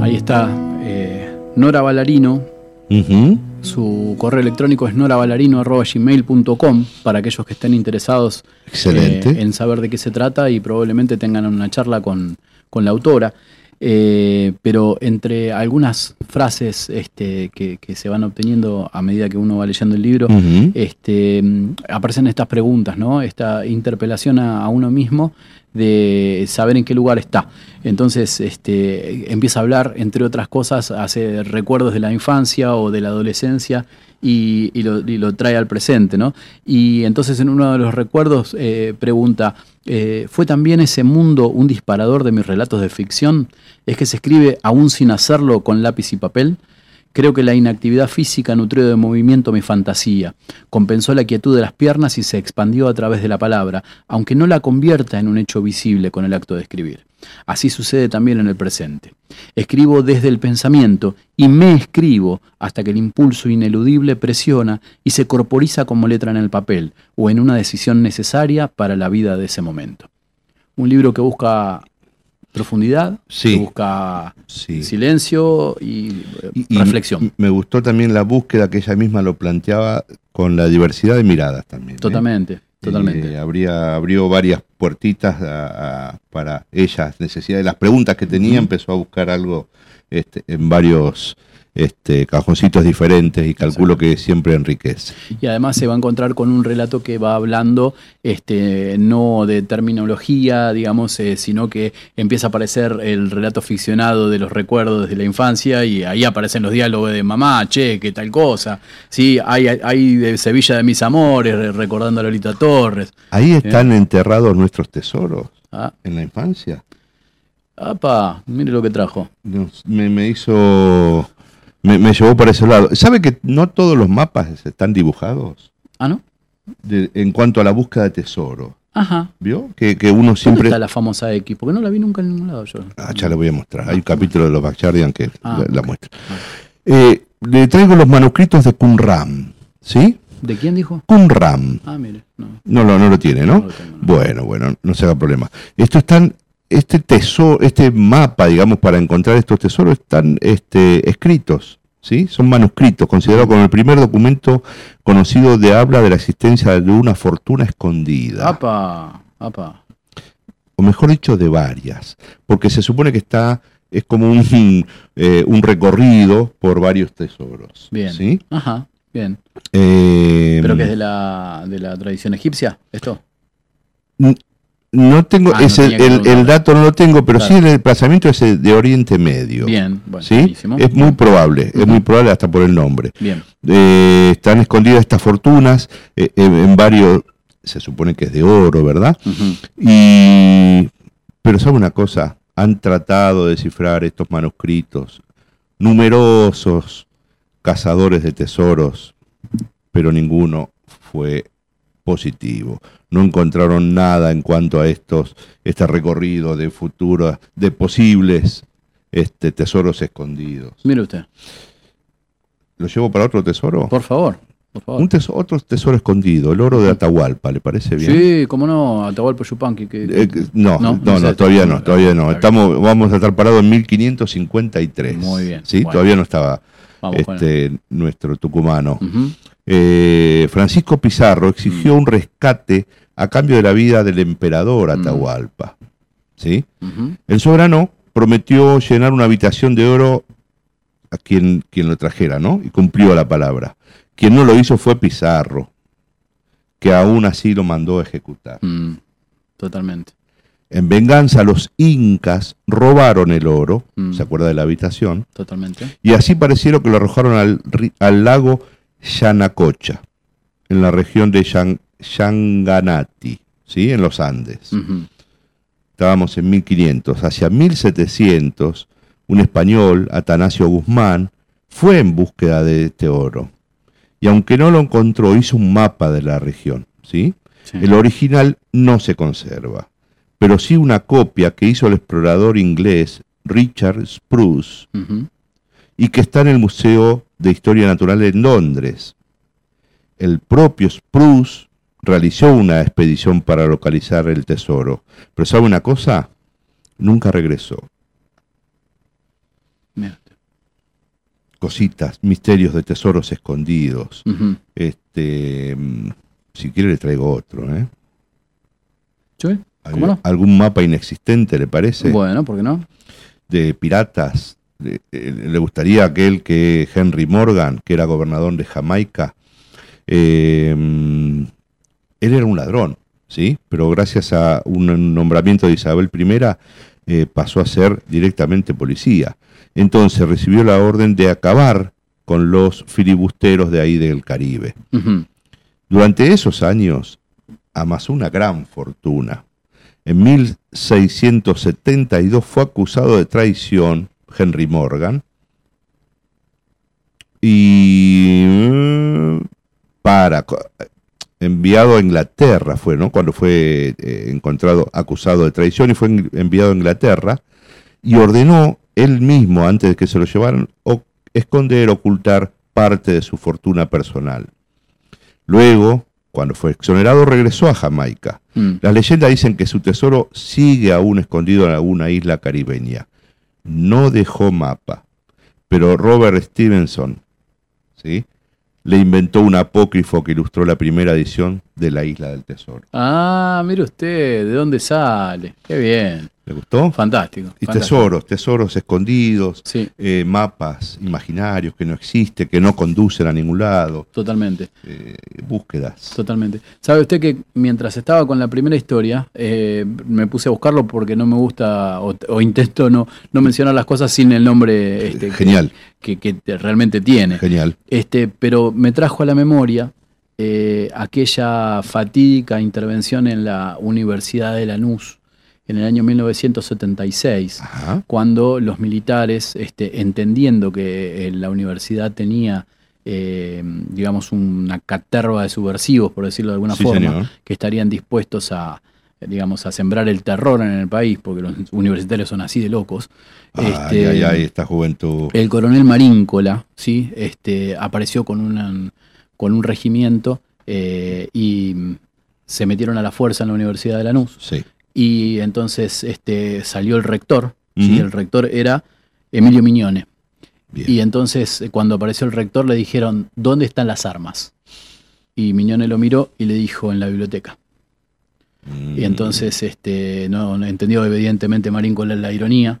Ahí está eh, Nora Ballarino. Ujú. Su correo electrónico es noraballarino.gmail.com para aquellos que estén interesados Excelente. eh, en saber de qué se trata y probablemente tengan una charla con, con la autora. Eh, pero entre algunas frases este, que, que se van obteniendo a medida que uno va leyendo el libro, este, mm, aparecen estas preguntas, ¿no? Esta interpelación a, a uno mismo de saber en qué lugar está. Entonces, este, empieza a hablar, entre otras cosas, hace recuerdos de la infancia o de la adolescencia y, lo trae al presente, ¿no? Y entonces en uno de los recuerdos eh, pregunta, eh, ¿fue también ese mundo un disparador de mis relatos de ficción? ¿Es que se escribe aún sin hacerlo con lápiz y papel? Creo que la inactividad física nutrió de movimiento mi fantasía, compensó la quietud de las piernas y se expandió a través de la palabra, aunque no la convierta en un hecho visible con el acto de escribir. Así sucede también en el presente. Escribo desde el pensamiento y me escribo hasta que el impulso ineludible presiona y se corporiza como letra en el papel o en una decisión necesaria para la vida de ese momento. Un libro que busca profundidad, Sí. que busca Sí. silencio y, eh, Y- y reflexión. Me gustó también la búsqueda que ella misma lo planteaba con la diversidad de miradas también. ¿eh? Totalmente. Eh, habría, abrió varias puertitas a- a- para ellas, necesidades. Las preguntas que tenía, empezó a buscar algo este, en varios este, cajoncitos diferentes y calculo que siempre enriquece. Y además se va a encontrar con un relato que va hablando este, no de terminología, digamos, eh, sino que empieza a aparecer el relato ficcionado de los recuerdos de la infancia y ahí aparecen los diálogos de mamá, che, qué tal cosa. Sí, hay, hay de Sevilla de mis amores, re- recordando a Lolita Torres. Ahí están enterrados nuestros tesoros Ah, en la infancia. apa, mire lo que trajo. Nos- me, me hizo. Me, me llevó por ese lado. ¿Sabe que no todos los mapas están dibujados? Ah, ¿no? De- en cuanto a la búsqueda de tesoro. Ajá. ¿Vio? Que, que uno ¿Dónde siempre. está la famosa X? Porque no la vi nunca en ningún lado yo. Ah, ya le voy a mostrar. Hay un capítulo de los Backyardian que Ah, la, la muestra. Eh, le traigo los manuscritos de Qumran. ¿Sí? ¿De quién dijo? Qumran. Ah, mire, no. No lo, no lo tiene, ¿no? No lo tengo, no. Bueno, bueno, no se haga problema. Esto están, este tesoro, este mapa, digamos, para encontrar estos tesoros están este, escritos, ¿sí? Son manuscritos, considerados como el primer documento conocido de habla de la existencia de una fortuna escondida. Apa, apa. o mejor dicho, de varias, porque se supone que está, es como un, [LAUGHS] eh, un recorrido por varios tesoros. Bien. ¿sí? Ajá, bien. Eh, ¿Pero que es de la, de la tradición egipcia esto? No tengo, Ah, ese, el, dato no lo tengo, pero Claro. sí el desplazamiento es de Oriente Medio. Bien, bueno, ¿sí? buenísimo. Es muy probable, es muy probable hasta por el nombre. Bien, Eh, están escondidas estas fortunas eh, en, en varios, se supone que es de oro, ¿verdad? Y, pero sabe una cosa, han tratado de descifrar estos manuscritos, numerosos cazadores de tesoros, pero ninguno fue positivo. No encontraron nada en cuanto a estos, este recorrido de futuro, de posibles este, tesoros escondidos. mire usted, ¿Lo llevo para otro tesoro? por favor. por favor. Un teso- otro tesoro escondido, el oro de Atahualpa, ¿le parece bien? Sí, cómo no, Atahualpa Yupanqui. Que, Eh, no, no, No, no, no sé. todavía no, todavía no. Estamos, vamos a estar parados en 1553. Muy bien, Sí, bueno. todavía no estaba Vamos este, nuestro tucumano. Ujú. Eh, Francisco Pizarro exigió un rescate a cambio de la vida del emperador Mm. Atahualpa. ¿Sí? El soberano prometió llenar una habitación de oro a quien, quien lo trajera, ¿no? Y cumplió la palabra. Quien no lo hizo fue Pizarro, que aún así lo mandó a ejecutar. Mm, Totalmente. En venganza, los incas robaron el oro, Mm. ¿se acuerda de la habitación? Totalmente. Y así parecieron que lo arrojaron al lago Yanacocha, en la región de Yan- Yanganati, ¿sí? en los Andes. Estábamos en 1500. Hacia 1700, un español, Atanasio Guzmán, fue en búsqueda de este oro. Y aunque no lo encontró, hizo un mapa de la región. ¿sí? Sí. El original no se conserva, pero sí una copia que hizo el explorador inglés Richard Spruce. Y que está en el Museo de Historia Natural en Londres. El propio Spruce realizó una expedición para localizar el tesoro, pero ¿sabe una cosa? Nunca regresó. Mira. Cositas, misterios de tesoros escondidos. Este, mm, si quiere le traigo otro, ¿eh? Sí, ¿Cómo no? ¿Algún mapa inexistente le parece? Bueno, ¿por qué no? de piratas. Eh, le gustaría aquel que Henry Morgan, que era gobernador de Jamaica, eh, él era un ladrón, ¿sí? Pero gracias a un nombramiento de Isabel I eh, pasó a ser directamente policía. Entonces recibió la orden de acabar con los filibusteros de ahí del Caribe. Durante esos años amasó una gran fortuna. En 1672 fue acusado de traición Henry Morgan y mm, para co- enviado a Inglaterra fue, ¿no? Cuando fue eh, encontrado acusado de traición y fue en- enviado a Inglaterra y ordenó él mismo antes de que se lo llevaran o- esconder, ocultar parte de su fortuna personal. Luego, cuando fue exonerado, regresó a Jamaica. Mm. Las leyendas dicen que su tesoro sigue aún escondido en alguna isla caribeña. No dejó mapa, pero Robert Stevenson ¿sí? le inventó un apócrifo que ilustró la primera edición de La Isla del Tesoro. Ah, mire usted, ¿de dónde sale? Qué bien. ¿Le gustó? Fantástico. Y fantástico. tesoros, tesoros escondidos, Sí, eh, mapas imaginarios que no existen, que no conducen a ningún lado, totalmente. eh, búsquedas. Totalmente. ¿Sabe usted que mientras estaba con la primera historia, eh, me puse a buscarlo porque no me gusta o, o intento no, no mencionar las cosas sin el nombre este, que- Genial, que, que te- realmente tiene? genial. Este, pero me trajo a la memoria aquella fatídica intervención en la Universidad de Lanús en el año 1976 Ajá. cuando los militares, este, entendiendo que eh, la universidad tenía, eh, digamos, una caterva de subversivos, por decirlo de alguna Sí, forma, señor. que estarían dispuestos a, digamos, a sembrar el terror en el país, porque los universitarios son así de locos. Ay, este, ay, ay, esta juventud. el coronel Maríncola, ¿sí? este, apareció con, una- con un regimiento eh, y se metieron a la fuerza en la Universidad de Lanús. Sí. Y entonces este, salió el rector, ¿sí? Ujú. el rector era Emilio Miñone. Bien. Y entonces eh, cuando apareció el rector le dijeron, ¿dónde están las armas? Y Miñone lo miró y le dijo, en la biblioteca. Y Mm. entonces este, no, no entendió evidentemente Marín con la, la ironía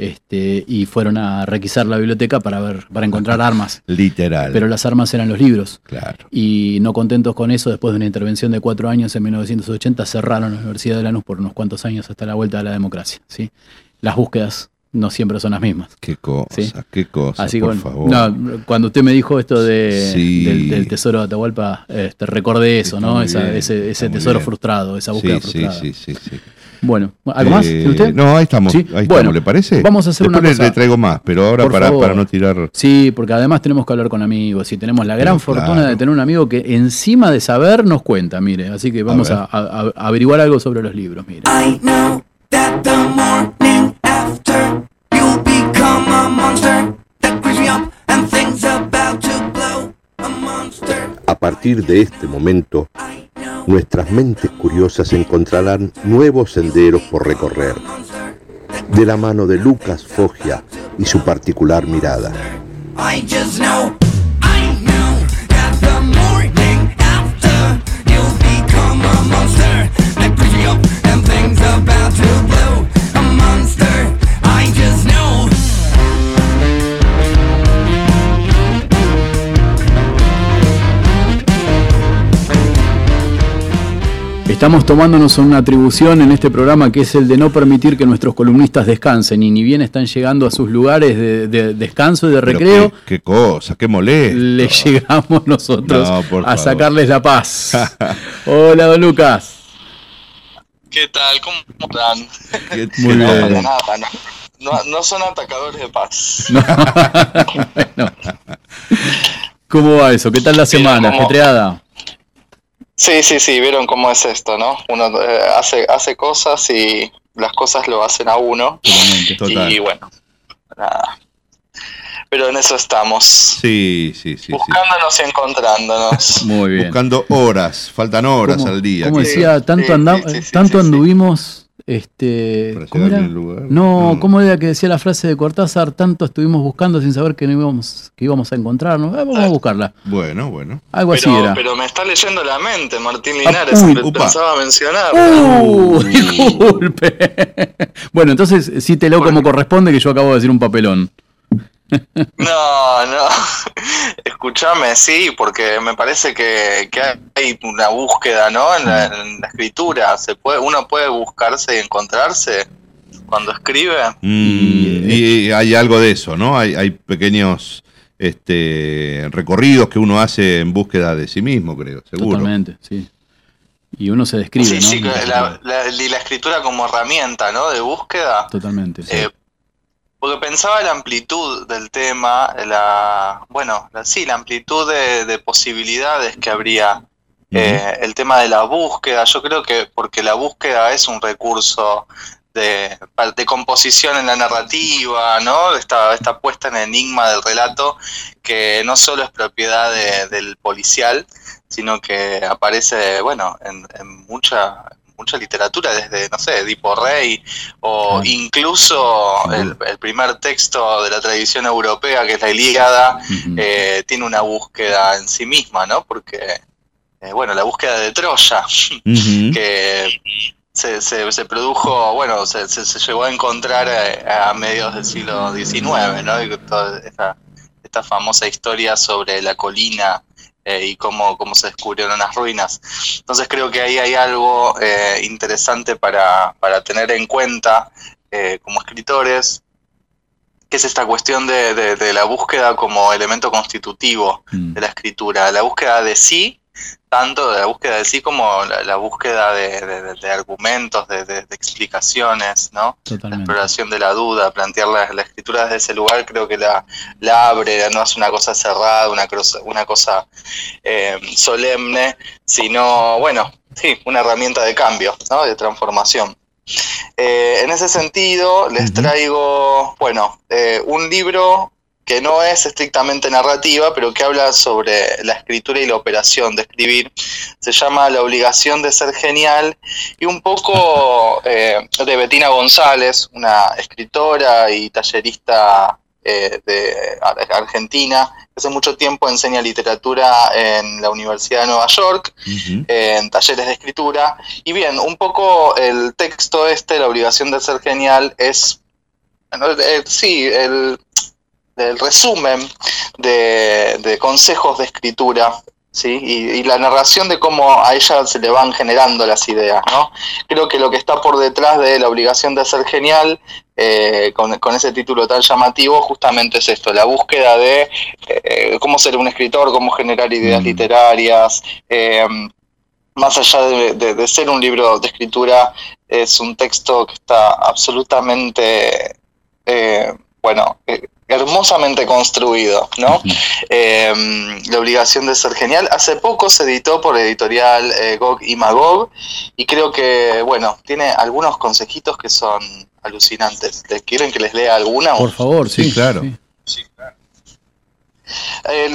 este, y fueron a requisar la biblioteca para, ver, para encontrar [LAUGHS] armas. Literal. Pero las armas eran los libros. claro. Y no contentos con eso, después de una intervención de cuatro años en 1980, cerraron la Universidad de Lanús por unos cuantos años hasta la vuelta de la democracia. ¿sí? Las búsquedas no siempre son las mismas. Qué cosa, Sí. qué cosa, Así que por bueno, favor. no, cuando usted me dijo esto de, Sí. del, del tesoro de Atahualpa, este, recordé eso, Está ¿no? Esa- ese ese tesoro bien. frustrado, esa búsqueda sí, frustrada. sí, sí, sí. Bueno, ¿algo más? Eh, ¿Tiene usted? No, ahí estamos. Sí, Ahí bueno, estamos, ¿le parece? vamos a hacer Después una le- cosa. le traigo más, pero ahora para, para no tirar. Sí, porque además tenemos que hablar con amigos y tenemos la gran Pero fortuna claro. de tener un amigo que encima de saber nos cuenta, mire. Así que vamos a, a- a averiguar algo sobre los libros, mire. I know that the morning after you'll become a monster that creeps me up and things about to blow a monster. A partir de este momento, nuestras mentes curiosas encontrarán nuevos senderos por recorrer, de la mano de Lucas Foggia y su particular mirada. Estamos tomándonos una atribución en este programa que es el de no permitir que nuestros columnistas descansen y ni bien están llegando a sus lugares de, de descanso y de Pero recreo, Qué, qué cosa, qué molesto. les llegamos nosotros No, a sacarles la paz. [LAUGHS] Hola, don Lucas. ¿Qué tal? ¿Cómo están? Qué- [LAUGHS] Muy No, bien. nada, no. No, no son atacadores de paz. [LAUGHS] No. Bueno. ¿Cómo va eso? ¿Qué tal la semana? ¿cómo? ¿Ajetreada? Sí, sí, sí, vieron cómo es esto, ¿no? Uno eh, hace, hace cosas y las cosas lo hacen a uno. Totalmente. Total. Y bueno, nada. Pero en eso estamos. Sí, sí, sí, sí. buscándonos y encontrándonos. [LAUGHS] Muy bien. Buscando horas, faltan horas ¿Cómo- al día. que- decía, tanto, sí, anda- sí, sí, tanto sí, sí. anduvimos, este, para ¿cómo llegar era? al lugar. No, ¿cómo era que decía la frase de Cortázar? Tanto estuvimos buscando sin saber que no íbamos, que íbamos a encontrarnos. Eh, vamos a buscarla. Bueno, bueno. Algo así era. pero me está leyendo la mente, Martín Ah, Linares. uy, pensaba mencionar. ¡Uh! [LAUGHS] Disculpe. bueno, entonces cítelo como corresponde que yo acabo de decir un papelón. No, no. [LAUGHS] Escúchame, sí, porque me parece que, que hay una búsqueda, ¿no? En la, en la escritura. Se puede, uno puede buscarse y encontrarse cuando escribe. Mm, y hay algo de eso, ¿no? Hay, hay pequeños este, recorridos que uno hace en búsqueda de sí mismo, creo, seguro. Totalmente, sí. Y uno se describe, sí, ¿no? sí, la, la- y la escritura como herramienta, ¿no? De búsqueda. Totalmente. sí. Porque pensaba la amplitud del tema, la, bueno, la- sí, la amplitud de, de posibilidades que habría. Eh, el tema de la búsqueda, yo creo que porque la búsqueda es un recurso de, de composición en la narrativa, ¿no? Esta, esta puesta en enigma del relato que no solo es propiedad de- del policial, sino que aparece, bueno, en, en mucha mucha literatura, desde, no sé, Edipo Rey, o Claro. incluso el, el primer texto de la tradición europea, que es la Ilíada, eh, tiene una búsqueda en sí misma, ¿no? Porque, eh, bueno, la búsqueda de Troya, [LAUGHS] que se, se, se produjo, bueno, se, se, se llegó a encontrar eh, a, mediados del siglo XIX, ¿no? Y toda esta, esta famosa historia sobre la colina eh, y cómo, cómo se descubrieron las ruinas. Entonces creo que ahí hay algo eh, interesante para, para tener en cuenta eh, como escritores, que es esta cuestión de, de- de la búsqueda como elemento constitutivo Mm. de la escritura, la búsqueda de sí, tanto de la búsqueda de sí como la, la búsqueda de, de- de- de argumentos, de, explicaciones, ¿no? La exploración de la duda, plantear la, la escritura desde ese lugar, creo que la, la abre, no es una cosa cerrada, una cosa, una cosa eh, solemne, sino, bueno, sí, una herramienta de cambio, ¿no? de transformación. Eh, en ese sentido, les traigo, bueno, eh, un libro que no es estrictamente narrativa, pero que habla sobre la escritura y la operación de escribir. Se llama La obligación de ser genial y un poco eh, de Betina González, una escritora y tallerista eh, de Ar- Argentina, que hace mucho tiempo enseña literatura en la Universidad de Nueva York en talleres de escritura. Y bien, un poco el texto este, la obligación de ser genial, es, bueno, eh, sí, el, el resumen de, de consejos de escritura. ¿Sí? Y, y la narración de cómo a ella se le van generando las ideas, ¿no? Creo que lo que está por detrás de la obligación de ser genial, eh, con, con ese título tan llamativo, justamente es esto, la búsqueda de eh, cómo ser un escritor, cómo generar ideas Mm. literarias, eh, más allá de, de- de ser un libro de escritura, es un texto que está absolutamente, eh, bueno, eh, hermosamente construido, ¿no? Eh, la obligación de ser genial. Hace poco se editó por editorial eh, Gog y Magog y creo que, bueno, tiene algunos consejitos que son alucinantes. ¿Les quieren que les lea alguna? Por favor, sí. Sí, claro. sí.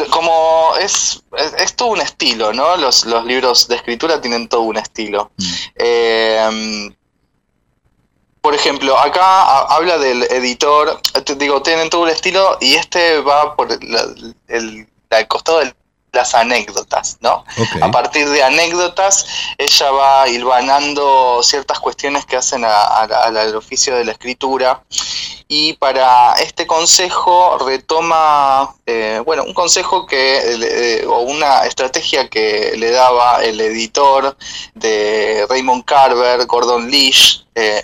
Como es, es, es todo un estilo, ¿no? Los, los libros de escritura tienen todo un estilo. Eh, por ejemplo, acá ha- habla del editor, te digo, tienen todo un estilo y este va por la- el, el costado de las anécdotas, ¿no? A partir de anécdotas, ella va hilvanando ciertas cuestiones que hacen a- al oficio de la escritura. Y para este consejo retoma, eh, bueno, un consejo que, eh, o una estrategia que le daba el editor de Raymond Carver, Gordon Leash, eh,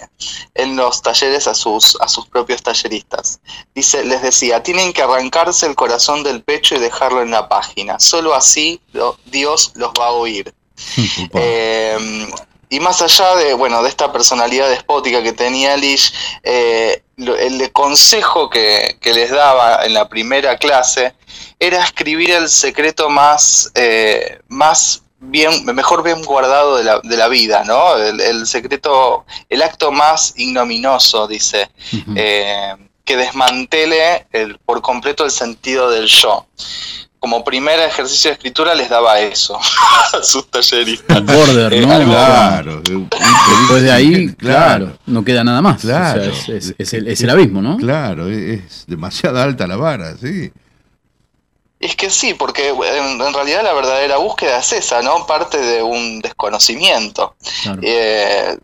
en los talleres a sus, a sus propios talleristas. Dice, les decía, tienen que arrancarse el corazón del pecho y dejarlo en la página. Solo así lo- Dios los va a oír. [LAUGHS] Eh, y más allá de, bueno, de esta personalidad despótica que tenía Lish, eh, el consejo que, que les daba en la primera clase era escribir el secreto más, eh, más bien, mejor bien guardado de la, de la vida, ¿no? El, el secreto, el acto más ignominioso, dice, eh, que desmantele el, por completo el sentido del yo. Como primer ejercicio de escritura les daba eso [LAUGHS] a sus talleristas. Border, Eh, ¿no? algo- Claro. Después de ahí, claro, no queda nada más. Claro. O sea, es, es- es el, es el abismo, ¿no? Claro, es, es demasiado alta la vara, sí. Es que sí, porque en, en realidad la verdadera búsqueda es esa, ¿no? Parte de un desconocimiento. Claro. Eh,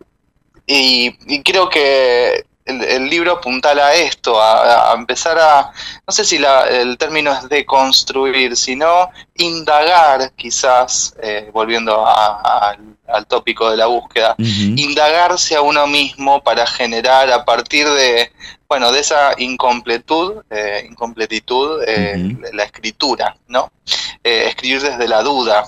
y, y creo que el, el libro apuntala a esto, a, a empezar a, no sé si la- el término es deconstruir, sino indagar, quizás, eh, volviendo a- a- al- al tópico de la búsqueda, indagarse a uno mismo para generar a partir de, bueno, de esa incompletud, eh, incompletitud, eh, la escritura, ¿no? Eh, escribir desde la duda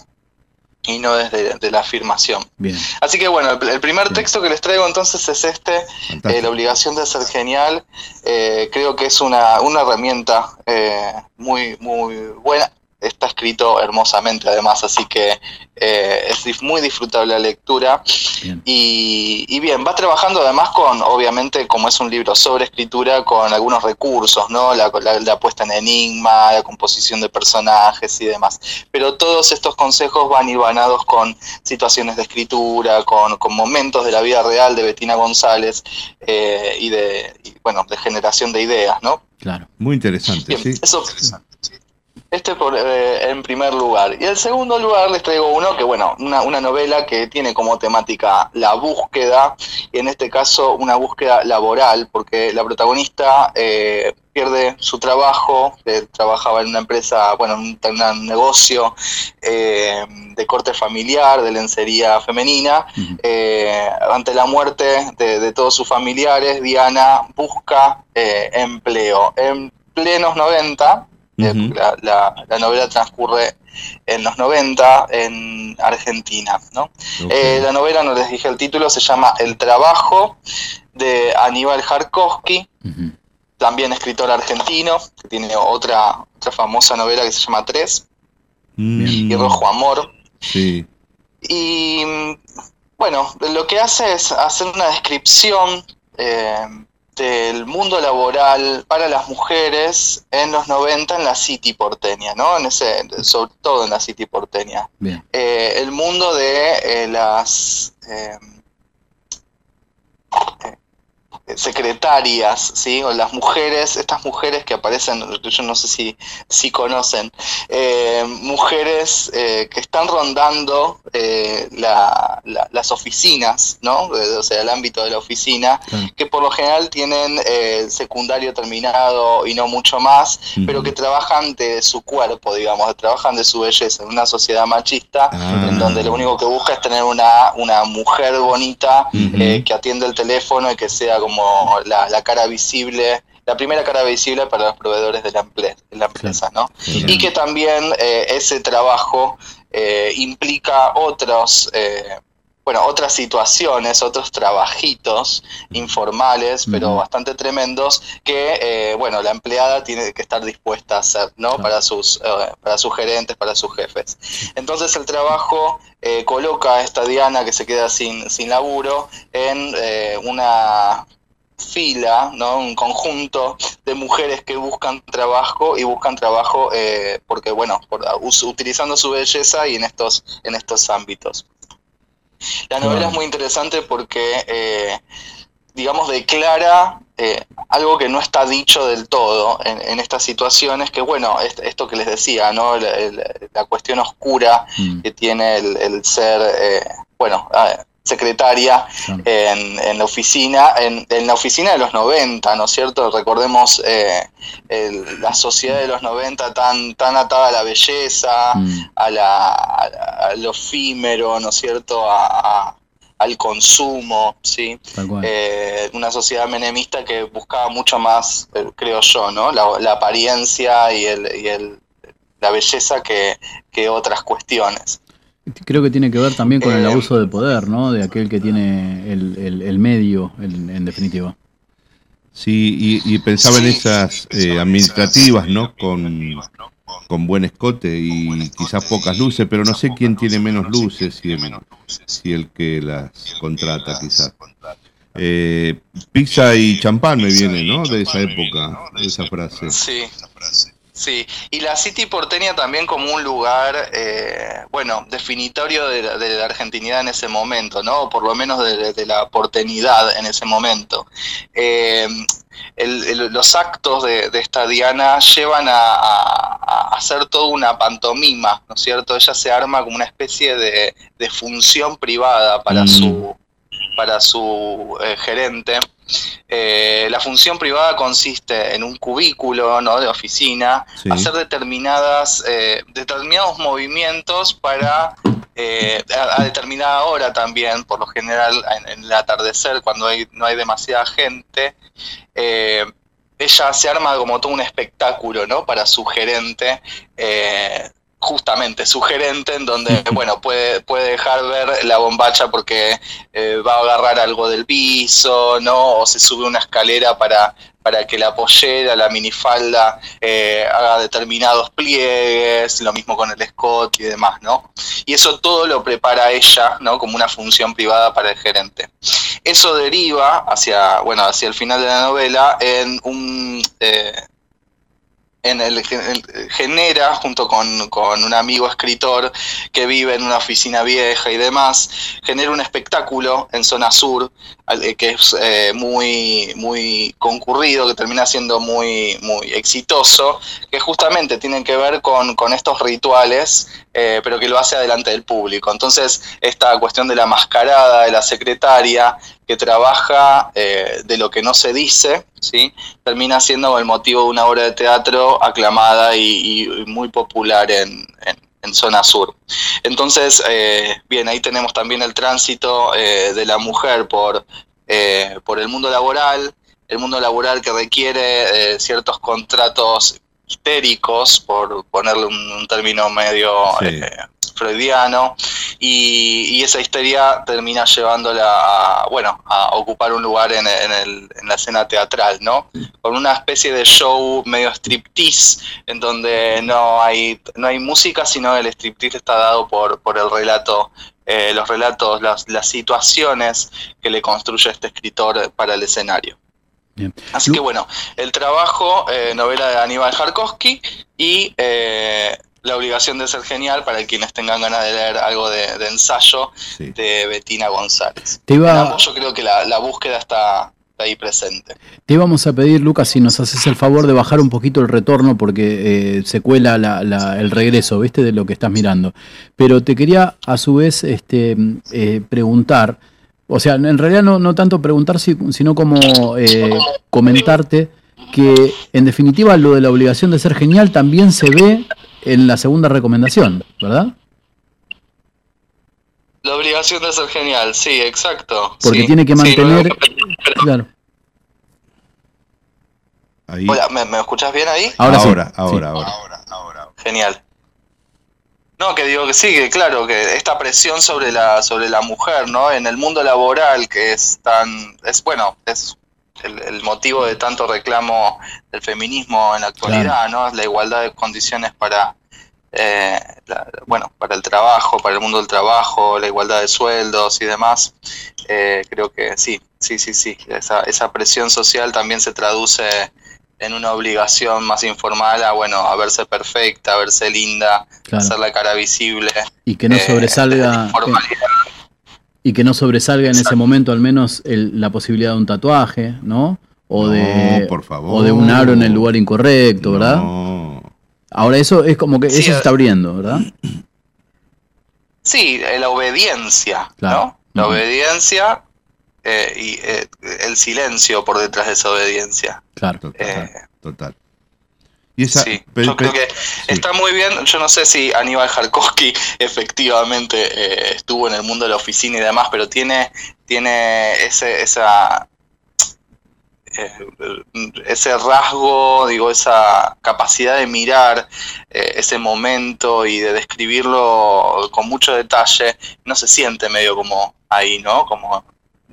y no desde de la afirmación. Bien. Así que bueno, el, el primer texto que les traigo entonces es este, eh, La obligación de ser genial. Eh, creo que es una, una herramienta eh, muy, muy buena. Está escrito hermosamente además, así que eh, es muy disfrutable la lectura. Y, y bien, va trabajando además con, obviamente, como es un libro sobre escritura, con algunos recursos, ¿no? La, la- la puesta en enigma, la composición de personajes y demás. Pero todos estos consejos van hilvanados con situaciones de escritura, con, con momentos de la vida real de Betina González eh, y de, y, bueno, de generación de ideas, ¿no? Claro. Muy interesante, Bien, sí. eso este por, eh, en primer lugar. Y en segundo lugar les traigo uno que, bueno, una, una novela que tiene como temática la búsqueda, y en este caso una búsqueda laboral, porque la protagonista eh, pierde su trabajo, eh, trabajaba en una empresa, bueno, en un, un negocio eh, de corte familiar, de lencería femenina. Eh, ante la muerte de, de todos sus familiares, Diana busca empleo. En plenos 90, la, la- la novela transcurre en los 90 en Argentina. ¿no? Eh, la novela, no les dije el título, se llama El trabajo de Aníbal Jarkovsky, también escritor argentino, que tiene otra, otra famosa novela que se llama Tres, y Rojo Amor. Sí. Y mm, bueno, lo que hace es hacer una descripción eh, del mundo laboral para las mujeres en los 90 en la City porteña, ¿no? En ese, sobre todo en la City porteña. Bien. Eh, el mundo de eh, las eh, eh, secretarias, ¿sí? O las mujeres, estas mujeres que aparecen, yo no sé si, si conocen, eh, mujeres eh, que están rondando eh, la- la- las oficinas, ¿no? Eh, O sea, el ámbito de la oficina, que por lo general tienen eh, secundario terminado y no mucho más, pero que trabajan de su cuerpo, digamos, trabajan de su belleza, en una sociedad machista, en donde lo único que busca es tener una, una mujer bonita eh, que atiende el teléfono y que sea como la, la cara visible, la primera cara visible para los proveedores de la, emple- de la empresa, ¿no? Y que también eh, ese trabajo eh, implica otros, eh, bueno, otras situaciones, otros trabajitos informales, pero bastante tremendos, que, bueno, la empleada tiene que estar dispuesta a hacer, ¿no? Para sus, para sus gerentes, para sus jefes. Entonces el trabajo coloca a esta Diana que se queda sin, sin laburo en una fila, ¿no? un conjunto de mujeres que buscan trabajo y buscan trabajo eh, porque, bueno, por- us- utilizando su belleza y en estos, en estos ámbitos. La novela es muy interesante porque, eh, digamos, declara eh, algo que no está dicho del todo en, en estas situaciones, que bueno, est- esto que les decía, ¿no? El- el- la cuestión oscura Mm, que tiene el, el ser, eh, bueno, ah, secretaria en, en la oficina, en, en la oficina de los 90, ¿no es cierto? Recordemos eh, el- la sociedad de los 90 tan, tan atada a la belleza, Mm, a, la, a, la- a lo efímero, ¿no es cierto? A- al consumo, ¿sí? Eh, una sociedad menemista que buscaba mucho más, eh, creo yo, ¿no? La, la apariencia y, el, y el- la belleza que, que otras cuestiones. Creo que tiene que ver también con el eh, abuso de poder, ¿no? De aquel que tiene el, el- el medio, en, en definitiva. Sí, y, y pensaba en esas eh, administrativas, ¿no? Con, con buen escote y quizás pocas luces, pero no sé quién tiene menos luces, si el, si el que las contrata, quizás. Eh, pizza y champán me viene, ¿no? De esa época, de esa frase. Sí, sí. Y la City porteña también como un lugar, eh, bueno, definitorio de la, de la argentinidad en ese momento, ¿no? O por lo menos de, de la portenidad en ese momento. Eh, el- el- los actos de, de esta Diana llevan a, a- a hacer toda una pantomima, ¿no es cierto? Ella se arma como una especie de, de función privada para Mm. su para su eh, gerente. Eh, la función privada consiste en un cubículo ¿no? de oficina, Sí. hacer determinadas, eh, determinados movimientos para eh, a, a determinada hora también, por lo general en, en el atardecer, cuando hay, no hay demasiada gente. ella se arma como todo un espectáculo ¿no? para su gerente. Justamente su gerente en donde bueno puede puede dejar ver la bombacha porque eh, va a agarrar algo del piso, ¿no? O se sube una escalera para, para que la pollera, la minifalda, eh, haga determinados pliegues, lo mismo con el escote y demás, ¿no? Y eso todo lo prepara ella, ¿no? Como una función privada para el gerente. Eso deriva hacia, bueno, hacia el final de la novela en un... eh, en el, en- genera junto con, con un amigo escritor que vive en una oficina vieja y demás, genera un espectáculo en zona sur eh, que es eh, muy, muy concurrido, que termina siendo muy, muy exitoso, que justamente tienen que ver con, con estos rituales, eh, pero que lo hace adelante del público. Entonces, esta cuestión de la mascarada de la secretaria, que trabaja eh, de lo que no se dice, ¿sí? termina siendo el motivo de una obra de teatro aclamada y, y muy popular en, en- en zona sur. Entonces, eh, bien, ahí tenemos también el tránsito eh, de la mujer por, eh, por el mundo laboral, el mundo laboral que requiere eh, ciertos contratos histéricos, por ponerle un, un término medio Sí. eh, freudiano, y, y esa histeria termina llevándola a, bueno, a ocupar un lugar en, en el- en la escena teatral, ¿no? Con una especie de show medio striptease, en donde no hay, no hay música, sino el striptease está dado por, por el relato, eh, los relatos, las, las situaciones que le construye este escritor para el escenario. Bien. Así que bueno, el trabajo, eh, novela de Aníbal Jarkovsky y eh, La obligación de ser genial para quienes tengan ganas de leer algo de, de ensayo Sí. de Betina González. Te iba, ambos yo creo que la, la búsqueda está, está ahí presente. te íbamos a pedir, Lucas, si nos haces el favor de bajar un poquito el retorno porque eh, se cuela la- la- el regreso, ¿viste? De lo que estás mirando. Pero te quería a su vez este, eh, preguntar, o sea, en realidad no, no tanto preguntar, si- sino como eh, comentarte que en definitiva lo de la obligación de ser genial también se ve en la segunda recomendación, ¿verdad? La obligación de ser genial, sí, exacto. Porque sí. tiene que Sí, mantener... Claro. Ahí. Hola, ¿me, me escuchás bien ahí? Ahora, sí, ahora, sí. ahora, ahora. Genial. No, que digo que sí, que claro, que esta presión sobre la, sobre la mujer, ¿no? En el mundo laboral, que es tan, es bueno, es el, el motivo de tanto reclamo del feminismo en la actualidad, ¿no? La igualdad de condiciones para, eh, la- bueno, para el trabajo, para el mundo del trabajo, la igualdad de sueldos y demás. Eh, creo que sí, sí, sí, sí. Esa, esa presión social también se traduce en una obligación más informal a, bueno, a verse perfecta, a verse linda, Claro. hacer la cara visible. Y que no eh, sobresalga. Y que no sobresalga en ese momento al menos el- la posibilidad de un tatuaje, ¿no? O No, de. por favor. O de un aro en el lugar incorrecto, ¿verdad? No. Ahora eso es como que Sí, eso se eh, está abriendo, ¿verdad? [CLEARS THROAT] Sí, eh, la obediencia, Claro. ¿no? La obediencia eh, y eh, el silencio por detrás de esa obediencia. Claro. Total. Eh, total. Y esa, sí, yo creo que sí. está muy bien. Yo no sé si Aníbal Jarkovsky [LAUGHS] efectivamente eh, estuvo en el mundo de la oficina y demás, pero tiene, tiene ese, esa, eh, ese rasgo, digo, esa capacidad de mirar eh, ese momento y de describirlo con mucho detalle. No se siente medio como ahí, ¿no? Como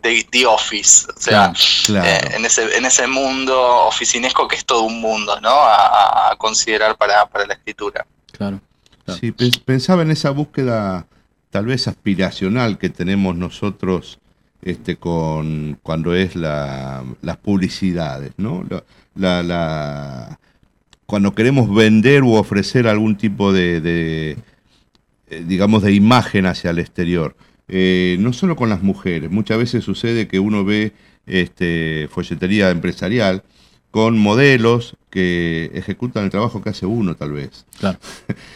The, The Office. O sea, Claro. eh, en, ese, en ese mundo oficinesco que es todo un mundo, ¿no? A, considerar para, para la escritura. Claro. claro. Sí, pens- pensaba en esa búsqueda tal vez aspiracional que tenemos nosotros este, con cuando es la, las publicidades, ¿no? La, la- la- cuando queremos vender u ofrecer algún tipo de, de, eh, digamos, de imagen hacia el exterior. Eh, no solo con las mujeres, muchas veces sucede que uno ve este, folletería empresarial con modelos que ejecutan el trabajo que hace uno, tal vez. Claro.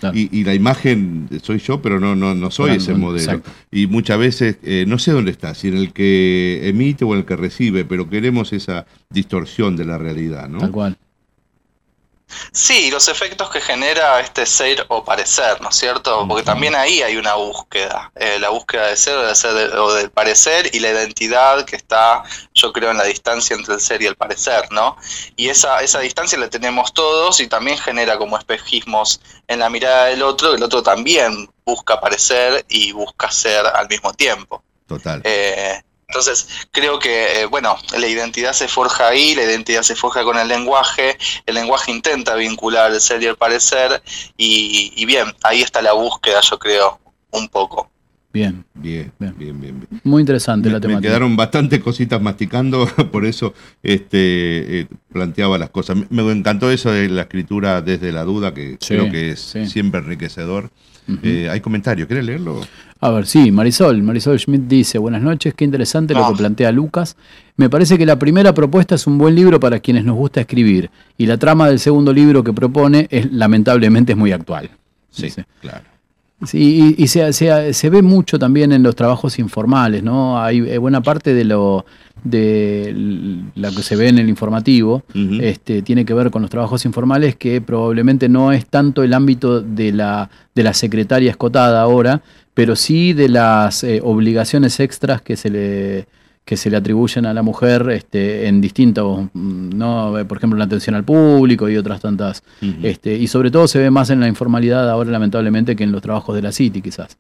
claro. [LAUGHS] Y, y la imagen soy yo, pero no, no, no soy Claro, ese modelo. exacto. Y muchas veces, eh, no sé dónde está, si en el que emite o en el que recibe, pero queremos esa distorsión de la realidad, ¿no? Tal cual. Sí, los efectos que genera este ser o parecer, ¿no es cierto? Porque también ahí hay una búsqueda, eh, la búsqueda de ser o, de ser de- o del parecer y la identidad que está, yo creo, en la distancia entre el ser y el parecer, ¿no? Y esa, esa distancia la tenemos todos y también genera como espejismos en la mirada del otro, el otro también busca parecer y busca ser al mismo tiempo. Total. Eh, entonces, creo que, eh, bueno, la identidad se forja ahí, la identidad se forja con el lenguaje, el lenguaje intenta vincular el ser y el parecer, y, y bien, ahí está la búsqueda, yo creo, un poco. Bien. Bien, Bien. bien, bien, bien. Muy interesante Me, la me temática. quedaron bastante cositas masticando, [LAUGHS] por eso este, eh, planteaba las cosas. Me, me encantó eso de la escritura desde la duda, que Sí, creo que es sí. siempre enriquecedor. Eh, ¿Hay comentario? ¿Quieres leerlo? A ver, sí, Marisol. Marisol Schmidt dice, buenas noches, qué interesante lo Ah. que plantea Lucas. Me parece que la primera propuesta es un buen libro para quienes nos gusta escribir y la trama del segundo libro que propone es lamentablemente es muy actual. Dice. claro. Sí, y, y se, se- se ve mucho también en los trabajos informales, ¿no? Hay eh, buena parte de lo de la que se ve en el informativo, este, tiene que ver con los trabajos informales que probablemente no es tanto el ámbito de la, de la secretaria escotada ahora, pero sí de las eh, obligaciones extras que se le que se le atribuyen a la mujer este, en distintos, ¿no? por ejemplo, la atención al público y otras tantas. Este, y sobre todo se ve más en la informalidad ahora, lamentablemente, que en los trabajos de la City, quizás.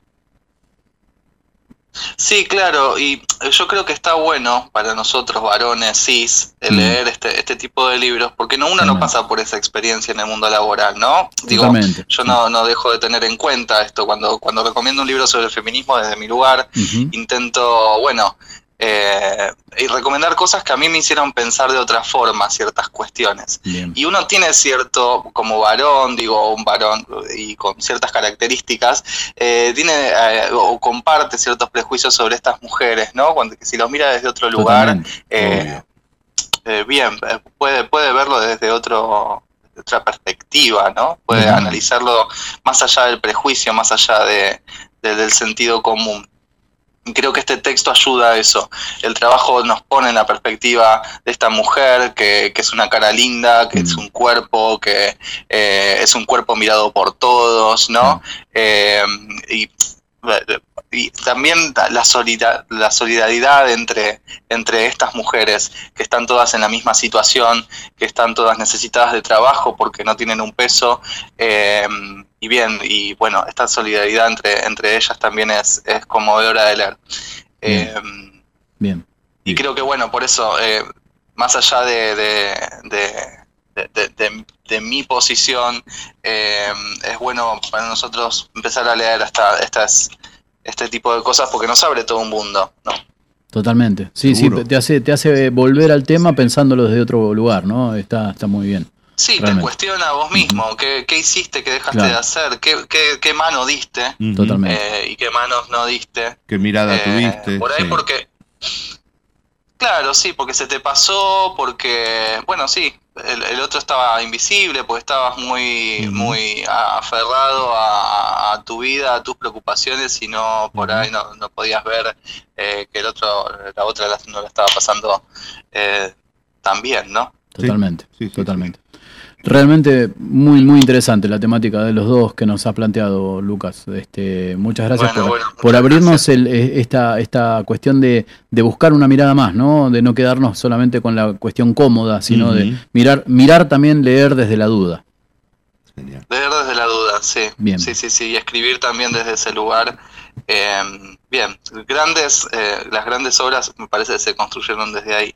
Sí, claro, y yo creo que está bueno para nosotros varones cis el Mm. leer este, este tipo de libros, porque no, uno no pasa por esa experiencia en el mundo laboral, ¿no? Digo, yo no, no dejo de tener en cuenta esto. Cuando, cuando recomiendo un libro sobre el feminismo desde mi lugar, intento, bueno, eh, y recomendar cosas que a mí me hicieron pensar de otra forma ciertas cuestiones. Bien. Y uno tiene cierto, como varón, digo, un varón y con ciertas características, eh, tiene eh, o comparte ciertos prejuicios sobre estas mujeres, ¿no? Cuando si los mira desde otro lugar, eh, bien, puede, puede verlo desde otro otra perspectiva, ¿no? Puede analizarlo más allá del prejuicio, más allá de, de- del sentido común. Creo que este texto ayuda a eso. El trabajo nos pone en la perspectiva de esta mujer, que, que es una cara linda, que es Mm. un cuerpo, que eh, es un cuerpo mirado por todos, ¿no? Eh, y, y también la solidaridad entre, entre estas mujeres que están todas en la misma situación, que están todas necesitadas de trabajo porque no tienen un peso. eh, y bien, y bueno, esta solidaridad entre, entre ellas también es, es conmovedora de leer. Eh, Bien. y creo que bueno, por eso, eh, más allá de, de- de- de, de- de- de mi posición, eh, es bueno para nosotros empezar a leer esta, estas, este tipo de cosas porque nos abre todo un mundo. ¿no? Totalmente. Sí, Seguro. sí, te hace, te hace volver al tema pensándolo desde otro lugar, ¿no? Está, está muy bien. Sí, te cuestiona a vos mismo, qué, qué hiciste, qué dejaste Claro. de hacer, qué, qué, qué mano diste. Totalmente. eh, y qué manos no diste. ¿Qué mirada Eh, tuviste? Por ahí Sí. porque... Claro, sí, porque se te pasó, porque, bueno, sí, el, el otro estaba invisible, porque estabas muy, muy aferrado a, a tu vida, a tus preocupaciones y no, por ahí no, no podías ver eh, que el otro, la otra no la estaba pasando eh, tan bien, ¿no? Totalmente. Sí, sí, totalmente. Realmente muy, muy interesante la temática de los dos que nos ha planteado Lucas. Este, muchas gracias Bueno, por, bueno, por muchas abrirnos gracias. el- eh, esta, esta cuestión de, de buscar una mirada más, ¿no? De no quedarnos solamente con la cuestión cómoda, sino de mirar, mirar también, leer desde la duda. Genial. Leer desde la duda, sí. Bien. Sí, sí, sí. Y escribir también desde ese lugar. Eh, bien, grandes, eh, las grandes obras me parece que se construyeron desde ahí.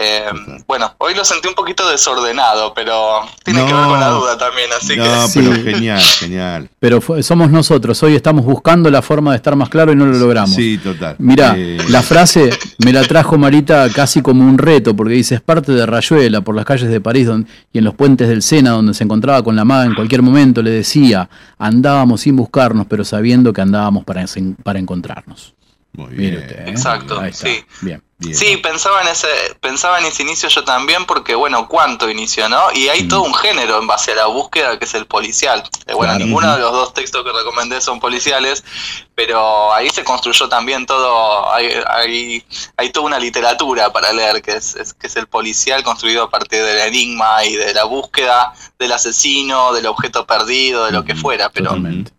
Eh, bueno, hoy lo sentí un poquito desordenado, pero tiene que ver con la duda también, así No, que Sí. pero [LAUGHS] genial, genial. Pero fue- somos nosotros, hoy estamos buscando la forma de estar más claro y no lo logramos. Sí, total. Mirá, Eh, la frase me la trajo Marita casi como un reto, porque dice, es parte de Rayuela, por las calles de París don- y en los puentes del Sena, donde se encontraba con la maga en cualquier momento, le decía, andábamos sin buscarnos, pero sabiendo que andábamos para, en- para encontrarnos. Muy bien. usted, ¿eh? Exacto, Ahí está. sí. Bien. Bien. Sí, pensaba en ese, pensaba en ese inicio yo también, porque bueno, cuánto inicio, ¿no? Y hay Mm. todo un género en base a la búsqueda que es el policial. Eh, bueno, Claro. ninguno de los dos textos que recomendé son policiales, pero ahí se construyó también todo, hay, hay, hay toda una literatura para leer, que es, es- que es el policial construido a partir del enigma y de la búsqueda del asesino, del objeto perdido, de lo que fuera, pero Totalmente.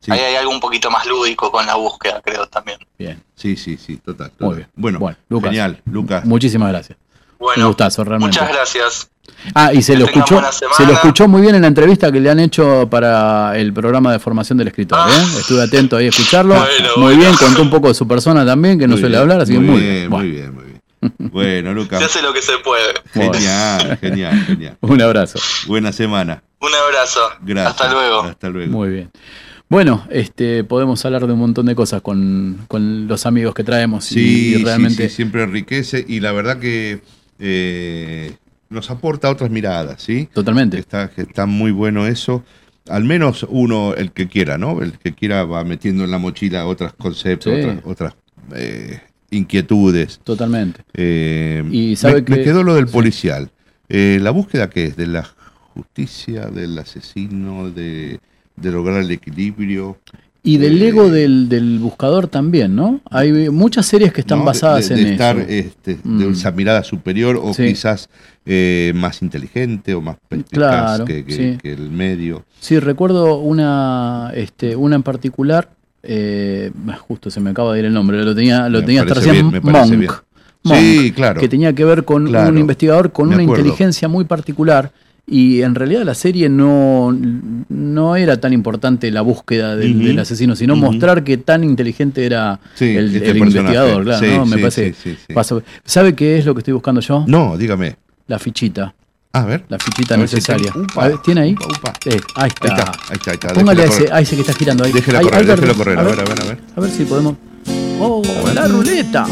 Sí, ahí hay algo un poquito más lúdico con la búsqueda, creo también. Bien. sí, sí, sí, total. Muy total. bien. Bueno, Bueno, Lucas. genial, Lucas. Muchísimas gracias. Un Bueno, gustazo, realmente. muchas gracias. Ah, y se Que lo escuchó, se lo escuchó muy bien en la entrevista que le han hecho para el programa de formación del escritor. Ah. ¿eh? Estuve atento ahí a escucharlo. Bueno, muy bueno. bien, contó un poco de su persona también, que no Muy suele bien, hablar, así que muy bien. bien. Muy bien, muy bien. Bueno, Se Lucas. hace lo que se puede. Genial, genial, genial. [LAUGHS] Un abrazo. Buena semana. Un abrazo. Gracias. Hasta luego. Hasta luego. Muy bien. Bueno, este, podemos hablar de un montón de cosas con, con los amigos que traemos Sí, y, realmente sí, siempre enriquece y la verdad que eh, nos aporta otras miradas, ¿sí? totalmente. Está, que está muy bueno eso. Al menos uno, el que quiera, ¿no? El que quiera va metiendo en la mochila otros conceptos, Sí. otras, otras eh, inquietudes. Totalmente. Eh, Y sabe me, me que- quedó lo del policial. Eh, ¿La búsqueda qué es? ¿De la justicia, del asesino, de, de lograr el equilibrio? Y del Eh, ego del, del buscador también, ¿no? Hay muchas series que están basadas de, de en estar eso. este, Mm. de esa mirada superior o Sí. quizás eh, más inteligente o más Claro, que, que- sí. que el medio. Sí, recuerdo una, este, una en particular, eh, justo se me acaba de ir el nombre, lo tenía, lo Me tenía hasta recién, bien, Monk. bien. Monk, Sí, claro. que tenía que ver con Claro, un investigador con una acuerdo. inteligencia muy particular y en realidad la serie no, no era tan importante la búsqueda del, asesino, sino mostrar qué tan inteligente era Sí, el, este el investigador, claro, Sí, ¿no? Me sí, parece. ¿Sabe qué es lo que estoy buscando yo? No, dígame. La fichita. A ver. La fichita si necesaria. tengo- upa, A ver, ¿Tiene ahí? upa, upa. Eh, ahí está. Ahí está, ahí está, ahí está. Póngale a ese, a ese que está girando ahí. Déjela correr, déjela correr. A ver, a ver, a ver. A ver si podemos. ¡Oh, A la ruleta!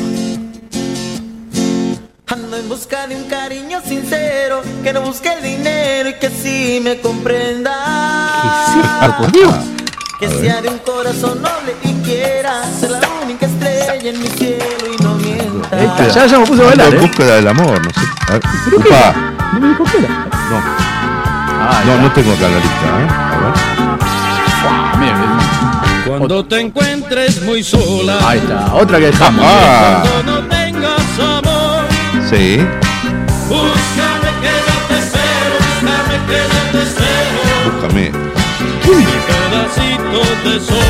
Ando en busca de un cariño sincero, que no busque el dinero y que sí me comprenda. ¿Qué es esto, por Dios? Que A ver. sea de un corazón noble y quiera ser la única estrella en mi cielo y no mienta. Está, ya, ya me puso a bailar, En ¿eh? búsqueda del amor, no sé. A ver. ¿Pero qué? Upa. No me dijo qué era. No, Ah, no, ya. no tengo acá la lista, ¿eh? Ah, mira, Cuando te encuentres muy sola, ahí está, otra que dejamos. Ah, cuando no tengas amor, sí. búscame que yo te espero, búscame que yo te espero, Búscame.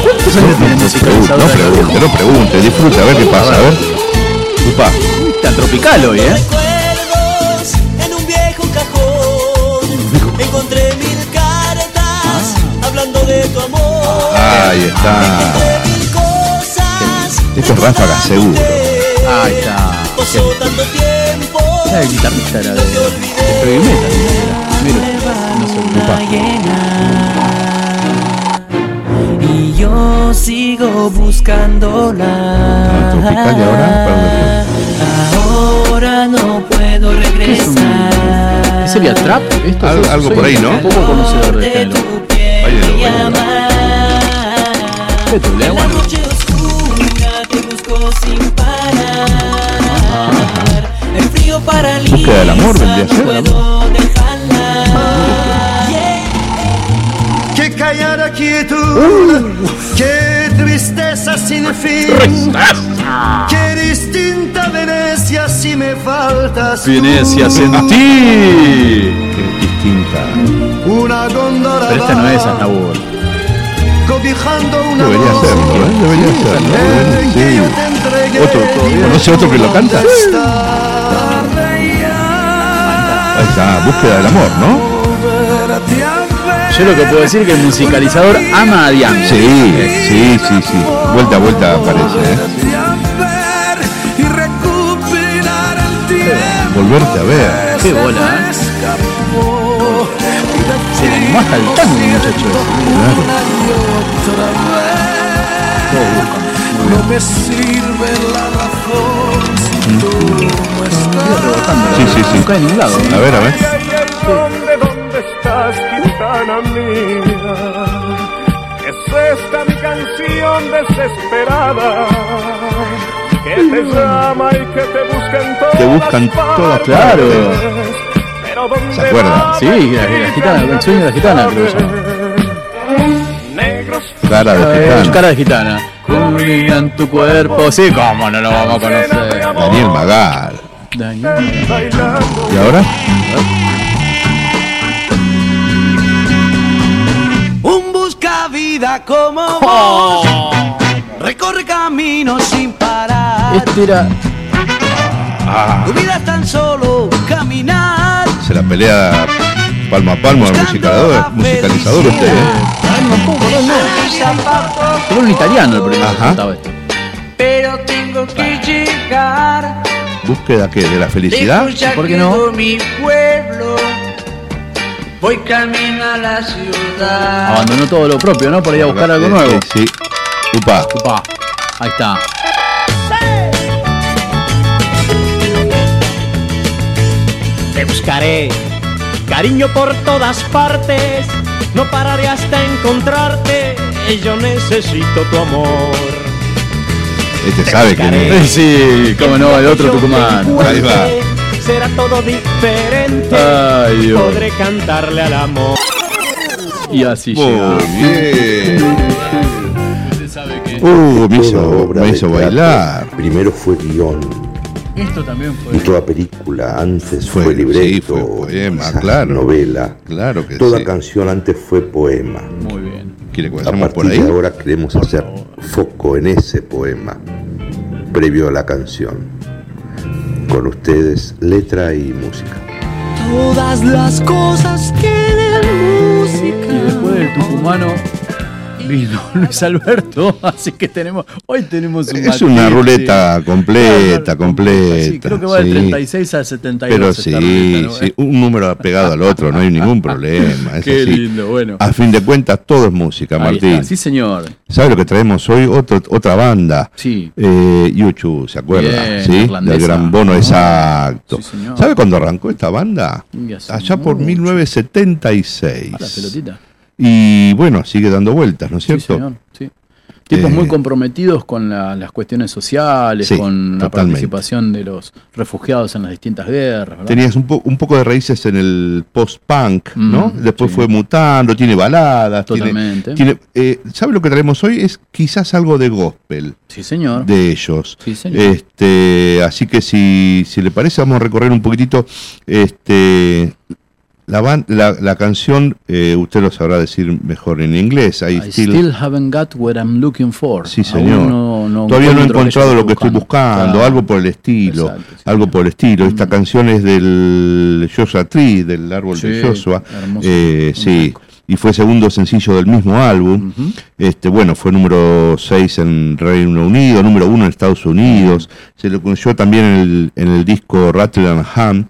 ¿Cuántos años tiene pregunte, no pregunte, no pregunte. Disfruta, a ver qué pasa, a ver. Upa. Está tropical hoy, ¿eh? Recuerdos en un viejo cajón. Encontré mil cartas hablando de tu amor. Ahí está. Esto es ráfaga, seguro. Ahí está. Ah, el guitarrista era de, de heavy metal. era. Mira, no sé, Y yo sigo buscándola. Tropical y ahora, ¿para Ahora no puedo regresar. ¿Qué sería trap? Esto Al- Yo algo por ahí, ¿no? Un poco conocedor de género. Báilelo. Vete, Leo, La noche oscura te busco sin parar. Búsqueda del amor vendría a ser. Qué callada quietud, qué tristeza sin fin. Qué distinta Venecia si me faltas. Venecia, sentí. Qué distinta. Una góndola Pero esta no es Aznavour. cobijando una Debería serlo, ¿eh? Debería serlo. que yo Sí. Otro, ¿Conoce otro que lo canta? Búsqueda del amor, ¿no? Yo lo que puedo decir es que el musicalizador ama a Diana. Sí, sí, sí, sí. Vuelta a vuelta aparece, ¿eh? Volverte a ver. Qué bola, ¿eh? Se animó hasta el tango. No me sirve la razón no estás. Sí, sí, sí. Cae en ningún lado. A ver, a ver. ¿Dónde, dónde estás, gitana mía? Es esta mi canción desesperada que te llama y que te busca en todas Te buscan todas, claro. Pero ¿dónde ¿Se acuerda? Sí, la, la gitana, el sueño de la gitana, creo. Negros Cara de gitano. Cara de gitana. Cumbia en tu cuerpo. Sí, cómo no lo vamos a conocer. Daniel Magal. ¿Y ahora? Un busca vida como vos. Recorre caminos sin parar. Este era. Tu vida es tan solo caminar. Se la pelea palmo a palmo al musicalizador, musicalizador usted, ¿eh? Era un italiano el primero que Ajá. cantaba esto. ¿Búsqueda qué? ¿De la felicidad? ¿Por qué no? mi pueblo. Voy camino a la ciudad. Abandonó todo lo propio, ¿no? Por ir a buscar algo nuevo. eh, Sí. Upa. Upa, ahí está. Te buscaré, cariño por todas partes, no pararé hasta encontrarte, yo necesito tu amor. Este sabe quién es. [LAUGHS] Sí, cómo no, el otro tucumano. Ahí va. Será todo diferente, Ay, Dios. podré cantarle al amor. Y así Muy llega. bien. Uh, me Toda hizo, me bailar. Primero fue guion esto también y fue. toda película antes Fue- fue, sí, libreto, fue poema, claro. novela. Claro que Toda sí. canción antes fue poema. Muy bien. ¿Quiere que A vayamos por partir ahí? de ahora queremos hacer foco en ese poema previo a la canción. Con ustedes, letra y música. Todas las cosas tienen Y música. después del tucumano vino [LAUGHS] Luis Alberto, así que tenemos. Hoy tenemos un Es una ruleta completa, completa. Sí, creo que va del sí. 36 al 72. Pero sí, ruleta, ¿no? sí, un número pegado al otro, no hay ningún problema. Es [LAUGHS] Qué así. lindo, bueno. A fin de cuentas, todo es música, Ahí Martín. está. Sí, señor. ¿Sabe lo que traemos hoy? Otro, otra banda. Sí. Eh, Yuchu, ¿se acuerda? Bien, ¿Sí? Del gran bono, exacto. Sí, señor. ¿Sabe cuándo arrancó esta banda? Allá por mucho. 1976. A la pelotita. Y bueno, sigue dando vueltas, ¿no es Sí, cierto? señor. Sí. Tipos Eh, muy comprometidos con la- las cuestiones sociales, Sí, con la totalmente. participación de los refugiados en las distintas guerras. ¿verdad? Tenías un, po- un poco de raíces en el post-punk, ¿no? Mm, Después sí. fue mutando, tiene baladas. tiene- Totalmente. Tiene, eh, ¿Sabe lo que traemos hoy? Es quizás algo de gospel Sí, señor. de ellos. Sí, señor. Este, así que si, si le parece, vamos a recorrer un poquitito este, la, ban- la, la canción. eh, usted lo sabrá decir mejor en inglés. I, I still- still, haven't got what I'm looking for. Sí, señor. no- no Todavía no he encontrado lo que estoy buscando, Claro. algo por el estilo, Exacto, sí, algo señor. por el estilo. Esta Mm. canción es del Joshua Tree, del árbol de Sí, Joshua. hermoso. Eh, sí, y fue segundo sencillo del mismo álbum. Este, bueno, fue número 6 en Reino Unido, número 1 en Estados Unidos. Se lo conoció también en el, en el disco Rattle and Ham,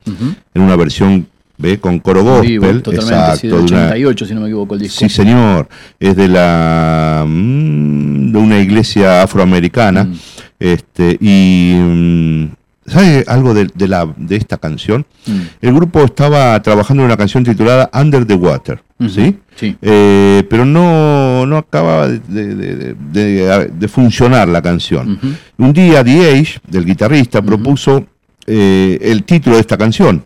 en una versión ¿ve? con coro Vivo, totalmente, sí, del de una- 88, si no me equivoco, el disco. Sí, señor. Es de la mm, de una iglesia afroamericana. Mm. Este, y mm, ¿sabe algo de, de la, de esta canción? Mm. El grupo estaba trabajando en una canción titulada Under the Water. ¿Sí? Sí. Eh, pero no, no acababa de, de- de- de- de funcionar la canción. Un día The Age, del guitarrista, propuso eh, el título de esta canción.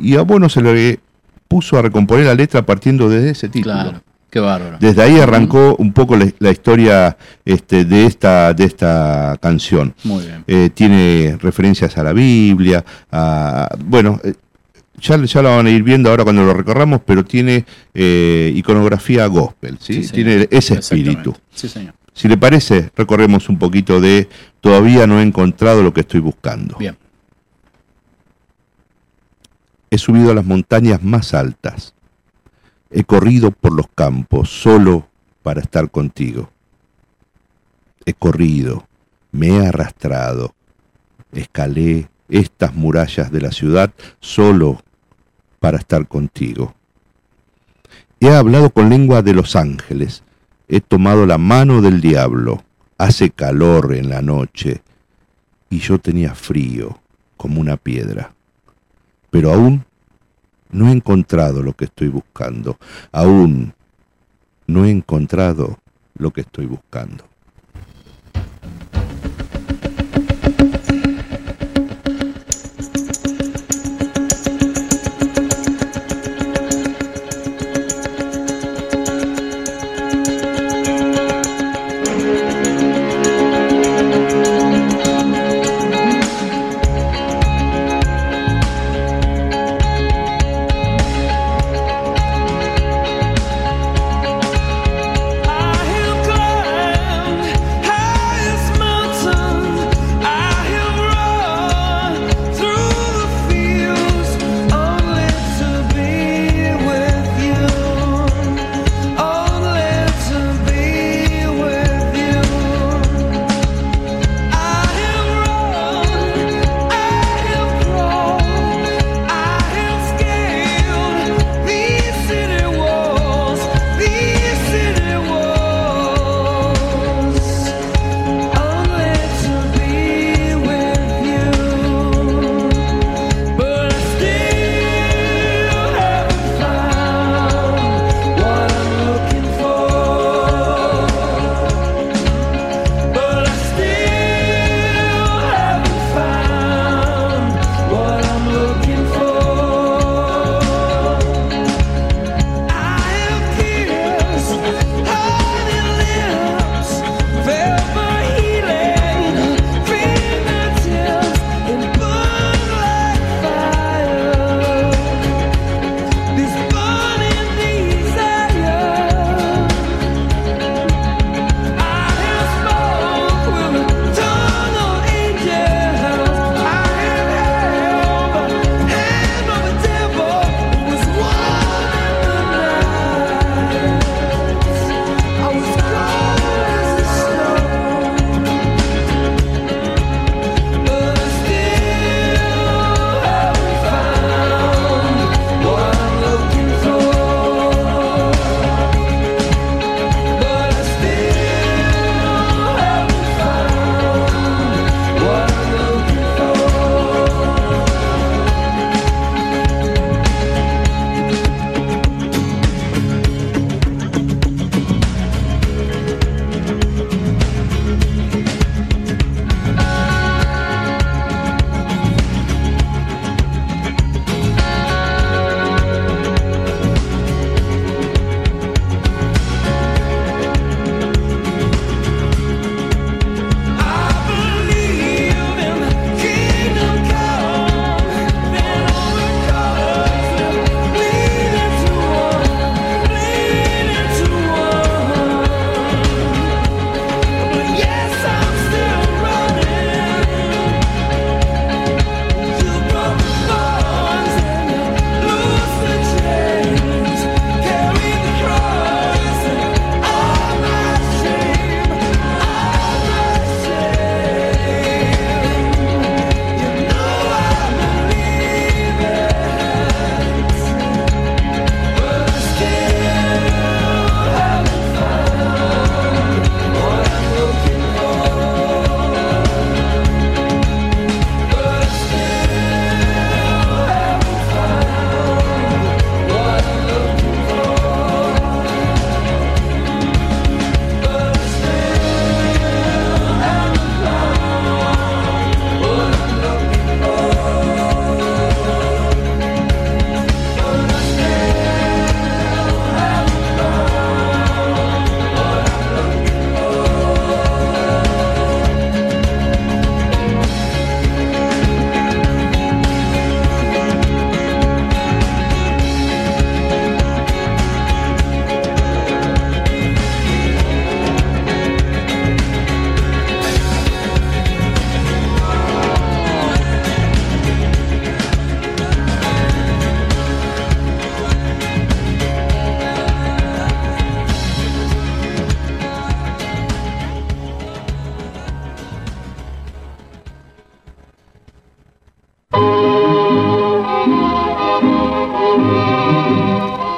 Y a Bono se le puso a recomponer la letra partiendo de ese título. Claro, qué bárbaro. Desde ahí arrancó un poco la, la historia este, de, esta, de esta canción. Muy bien. Eh, tiene referencias a la Biblia, a, bueno, eh, ya, ya lo van a ir viendo ahora cuando lo recorramos, pero tiene eh, iconografía gospel, ¿sí? Sí, tiene ese espíritu. Sí, señor. Si le parece, recorremos un poquito de Todavía no he encontrado lo que estoy buscando. Bien. He subido a las montañas más altas. He corrido por los campos solo para estar contigo. He corrido, me he arrastrado, escalé estas murallas de la ciudad solo para estar contigo. He hablado con lengua de los ángeles, he tomado la mano del diablo, hace calor en la noche y yo tenía frío como una piedra. Pero aún no he encontrado lo que estoy buscando, aún no he encontrado lo que estoy buscando.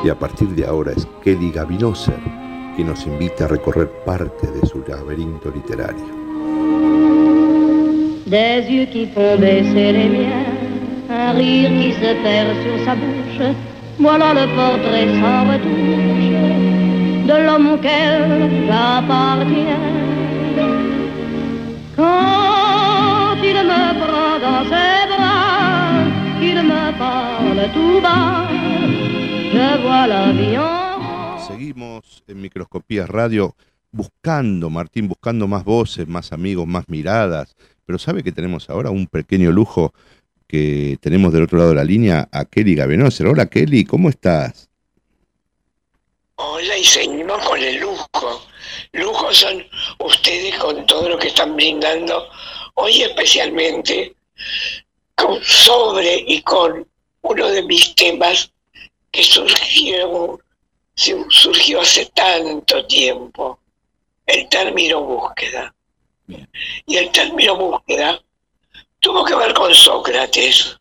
Y a partir de ahora es Kelly Gavinoser quien nos invita a recorrer parte de su laberinto literario. Des yeux qui font baisser les miens, un rire qui se perd sur sa bouche. Voilà le portrait sans retouche de l'homme auquel j'appartiens. Quand il me prend dans ses bras, qu'il me parle tout bas, Seguimos en Microscopías Radio buscando, Martín, buscando más voces, más amigos, más miradas. Pero sabe que tenemos ahora un pequeño lujo que tenemos del otro lado de la línea a Kelly Gavenoser. Hola Kelly, ¿cómo estás? Hola y seguimos con el lujo. Lujo son ustedes con todo lo que están brindando hoy especialmente con, sobre y con uno de mis temas que surgió, su- surgió hace tanto tiempo, el término búsqueda. Y el término búsqueda tuvo que ver con Sócrates,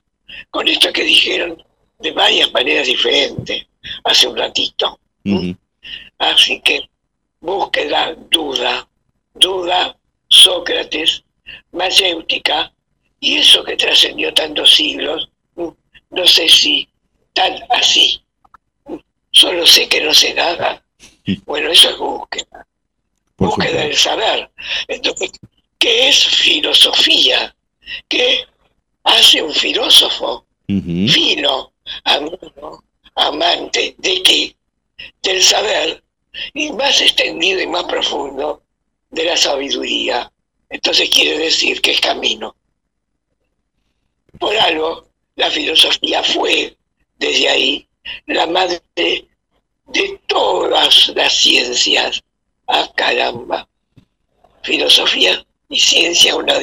con esto que dijeron de varias maneras diferentes hace un ratito. Así que búsqueda, duda, duda, Sócrates, mayéutica, y eso que trascendió tantos siglos, mm, no sé si tan así. Solo sé que no sé nada. Bueno, eso es búsqueda. Búsqueda del saber. Entonces, ¿qué es filosofía? ¿Qué hace un filósofo? Filo, amigo, amante, ¿de qué? Del saber, y más extendido y más profundo, de la sabiduría. Entonces quiere decir que es camino. Por algo, la filosofía fue, desde ahí, la madre de todas las ciencias. Ah, caramba. Filosofía y ciencia una,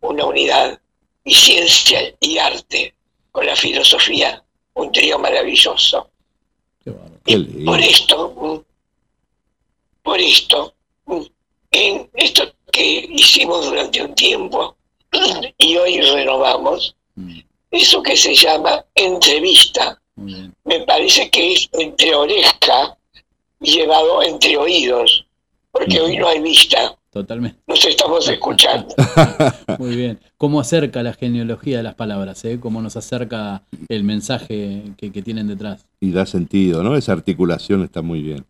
una unidad. Y ciencia y arte. Con la filosofía, un trío maravilloso. Por esto, mm, por esto, mm, en esto que hicimos durante un tiempo y hoy renovamos, eso que se llama entrevista, me parece que es entre oreja llevado entre oídos, porque hoy no hay vista, Totalmente. nos estamos [LAUGHS] escuchando. Muy bien. ¿Cómo acerca la genealogía de las palabras? Eh? ¿Cómo nos acerca el mensaje que, que tienen detrás? Y da sentido, ¿no? Esa articulación está muy bien.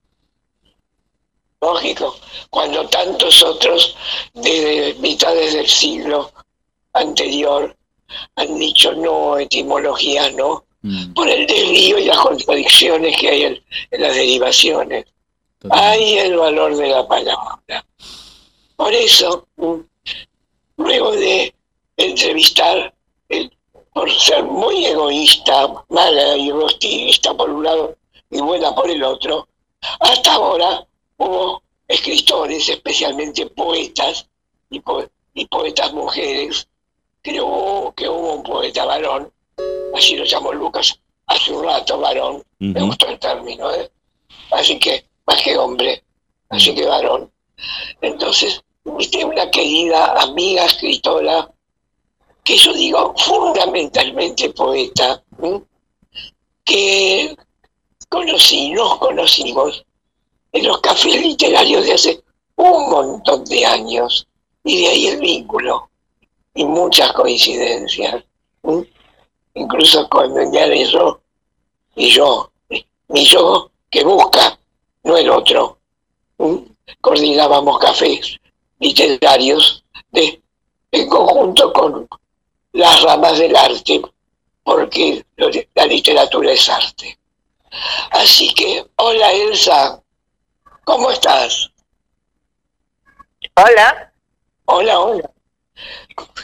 Lógico, cuando tantos otros desde mitades del siglo anterior han dicho no, etimología no, por el desvío y las contradicciones que hay en, en las derivaciones. Hay el valor de la palabra. Por eso, mm, luego de entrevistar, por ser muy egoísta, mala y rostiguista por un lado y buena por el otro, hasta ahora hubo escritores, especialmente poetas y, po- y poetas mujeres. Creo que hubo un poeta varón, así lo llamó Lucas hace un rato, varón. Me gustó el término, ¿eh? Así que, más que hombre, así que varón. Entonces, viste una querida amiga escritora, que yo digo fundamentalmente poeta, que conocí, nos conocimos en los cafés literarios de hace un montón de años, y de ahí el vínculo, y muchas coincidencias, incluso cuando ya de yo, y yo, mi yo que busca, no el otro, coordinábamos cafés literarios de, en conjunto con las ramas del arte, porque la literatura es arte. Así que, hola Elsa, ¿cómo estás? Hola. Hola, hola.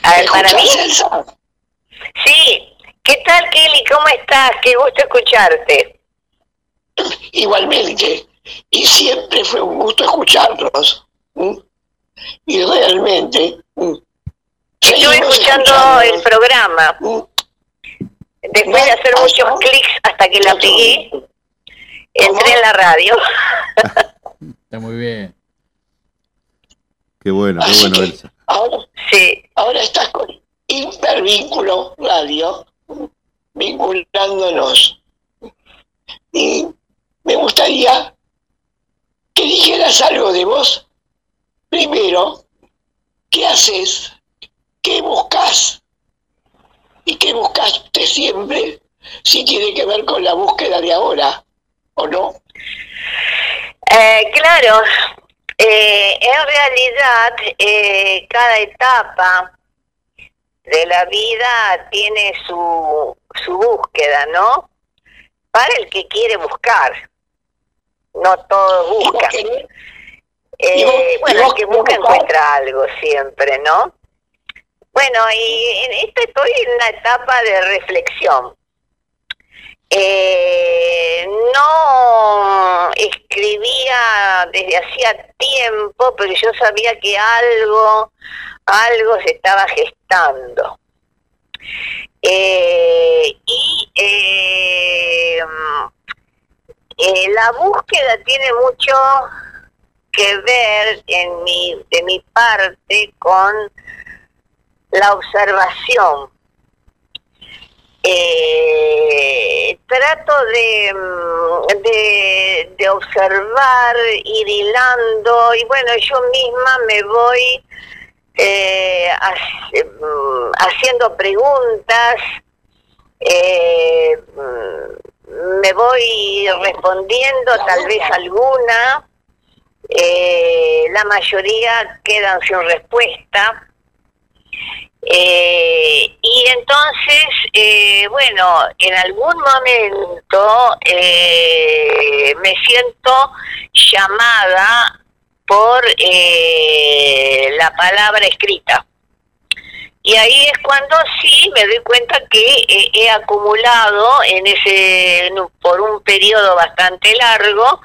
A ver, para mí. ¿Escuchás, Elsa? Sí. ¿Qué tal, Kelly? ¿Cómo estás? Qué gusto escucharte. Igualmente, y siempre fue un gusto escucharlos. Y realmente... Estuve escuchando escuchándolos. el programa. Después de hacer muchos clics hasta que la pegué, entré en la radio. [LAUGHS] Está muy bien. Qué bueno, qué Así bueno, Elsa. Ahora, ahora estás con Hipervínculo Radio, vinculándonos. Y me gustaría que dijeras algo de vos. Primero, ¿qué haces? ¿Qué buscas? ¿Y qué buscaste siempre? Si tiene que ver con la búsqueda de ahora, ¿o no? Eh, claro, eh, en realidad eh, cada etapa de la vida tiene su, su búsqueda, ¿no? Para el que quiere buscar. No todos buscan. Eh, bueno, el que busca encuentra algo siempre, ¿no? Bueno, y en esto estoy en una etapa de reflexión. Eh, no escribía desde hacía tiempo, pero yo sabía que algo, algo se estaba gestando. Eh, y eh, eh, la búsqueda tiene mucho que ver en mi, de mi parte con la observación. Eh, trato de, mm, de, de observar, ir hilando y bueno, yo misma me voy eh, mm, haciendo preguntas, eh, mm, me voy respondiendo tal vez alguna, eh, la mayoría quedan sin respuesta. Eh, y entonces, eh, bueno, en algún momento eh, me siento llamada por eh, la palabra escrita. Y ahí es cuando sí me doy cuenta que eh, he acumulado en ese por un periodo bastante largo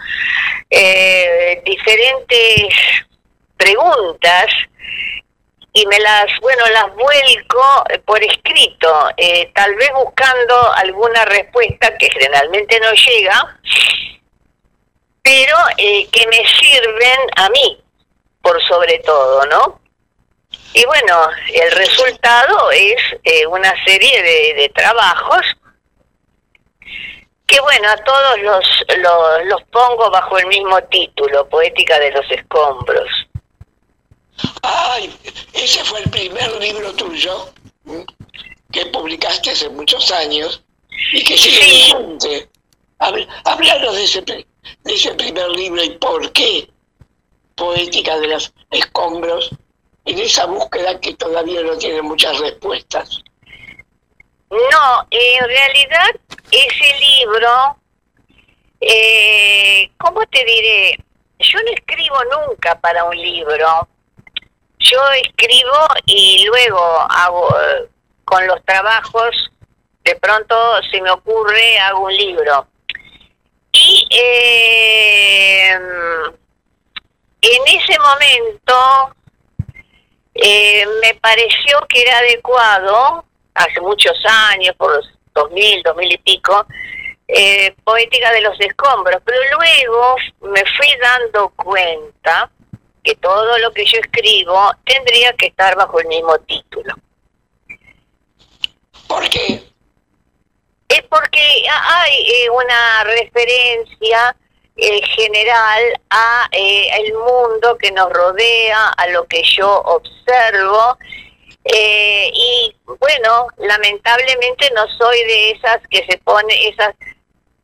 eh, diferentes preguntas y me las bueno las vuelco eh, por escrito eh, tal vez buscando alguna respuesta que generalmente no llega pero eh, que me sirven a mí por sobre todo no y bueno el resultado es una serie de, de trabajos que bueno a todos los, los los pongo bajo el mismo título poética de los escombros Ay, ese fue el primer libro tuyo que publicaste hace muchos años y que sigue vigente. Habl- Háblanos de ese, de ese primer libro y por qué Poética de los Escombros en esa búsqueda que todavía no tiene muchas respuestas. No, en realidad ese libro, eh, ¿cómo te diré? Yo no escribo nunca para un libro. Yo escribo y luego hago con los trabajos, de pronto se me ocurre, hago un libro. Y eh, en ese momento eh, me pareció que era adecuado, hace muchos años, por los 2000, 2000 y pico, eh, Poética de los Escombros, pero luego me fui dando cuenta que todo lo que yo escribo tendría que estar bajo el mismo título. ¿Por qué? Es porque hay eh, una referencia eh, general a eh, el mundo que nos rodea, a lo que yo observo. eh, y bueno, lamentablemente no soy de esas que se pone, esas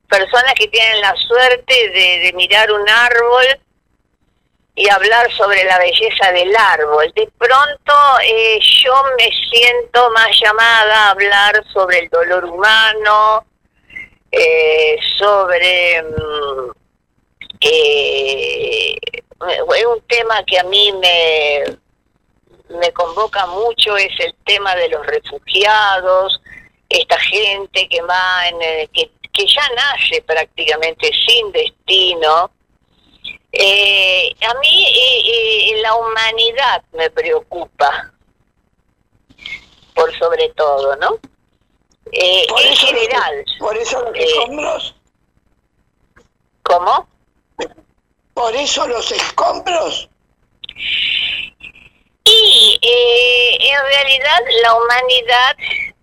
personas que tienen la suerte de, de mirar un árbol y hablar sobre la belleza del árbol. De pronto eh, yo me siento más llamada a hablar sobre el dolor humano, eh, sobre... mm, eh, es un tema que a mí me, me convoca mucho, es el tema de los refugiados, esta gente que va en que, que ya nace prácticamente sin destino. Eh, a mí eh, eh, la humanidad me preocupa, por sobre todo, ¿no? Eh, Por en eso general. por eso los eh, escombros. ¿Cómo? Por eso los escombros. Y eh, en realidad la humanidad,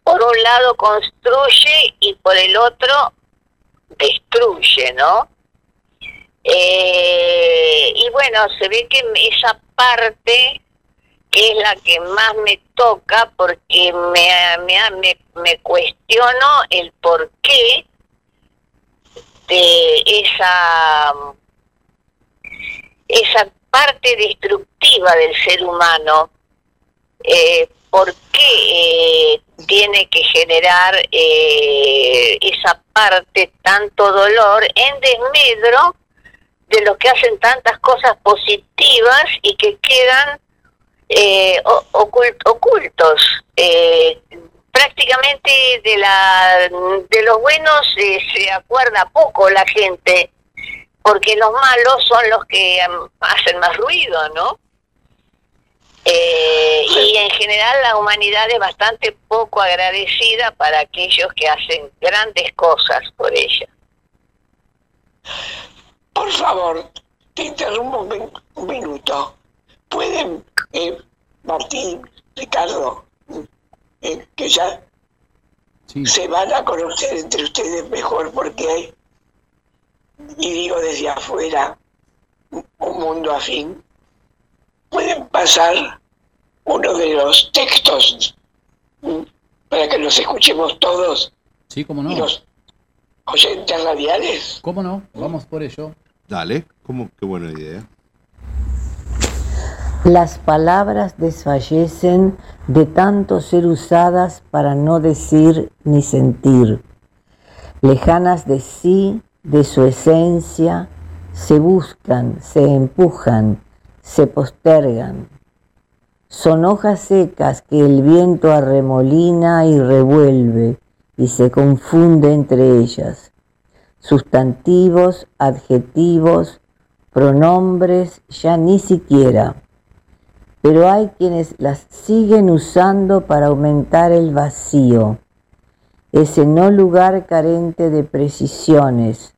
por un lado, construye y por el otro, destruye, ¿no? Eh, y bueno, se ve que esa parte es la que más me toca porque me, me, me, me cuestiono el porqué de esa esa parte destructiva del ser humano, eh, ¿por qué eh, tiene que generar eh, esa parte tanto dolor en desmedro de los que hacen tantas cosas positivas y que quedan eh, ocultos? Eh, prácticamente de la de los buenos eh, se acuerda poco la gente porque los malos son los que am, hacen más ruido, ¿no? Eh, y en general la humanidad es bastante poco agradecida para aquellos que hacen grandes cosas por ella. Por favor, te interrumpo un, min- un minuto. ¿Pueden, eh, Martín, Ricardo, eh, que ya se van a conocer entre ustedes mejor porque hay, y digo desde afuera, un- un mundo afín? ¿Pueden pasar uno de los textos mm, para que los escuchemos todos Sí, cómo y no. los oyentes radiales? ¿Cómo no? Vamos por ello. Dale, ¿cómo? qué buena idea. Las palabras desfallecen de tanto ser usadas para no decir ni sentir. Lejanas de sí, de su esencia, se buscan, se empujan, se postergan. Son hojas secas que el viento arremolina y revuelve y se confunde entre ellas. Sustantivos, adjetivos, pronombres, ya ni siquiera pero hay quienes las siguen usando para aumentar el vacío, ese no lugar carente de precisiones,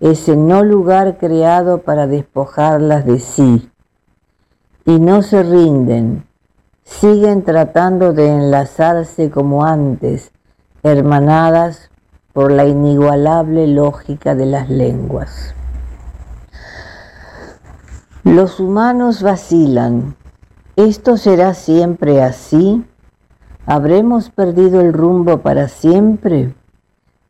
ese no lugar creado para despojarlas de sí. Y no se rinden, siguen tratando de enlazarse como antes, hermanadas por la inigualable lógica de las lenguas. Los humanos vacilan, ¿Esto será siempre así? ¿Habremos perdido el rumbo para siempre?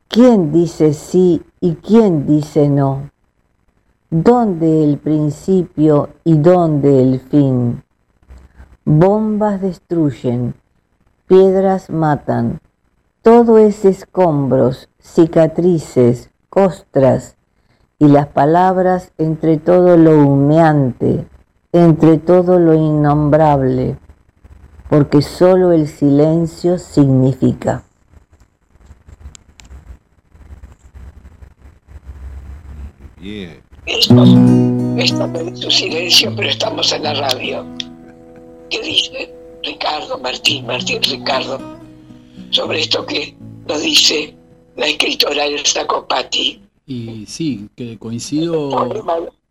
¿Quién dice sí y quién dice no? ¿Dónde el principio y dónde el fin? Bombas destruyen, piedras matan, todo es escombros, cicatrices, costras, y las palabras entre todo lo humeante, entre todo lo innombrable, porque solo el silencio significa. Bien. Esto, esto me silencio, pero estamos en la radio. ¿Qué dice Ricardo, Martín, Martín, Ricardo, sobre esto que nos dice la escritora Elsa Copati? Y sí, que coincido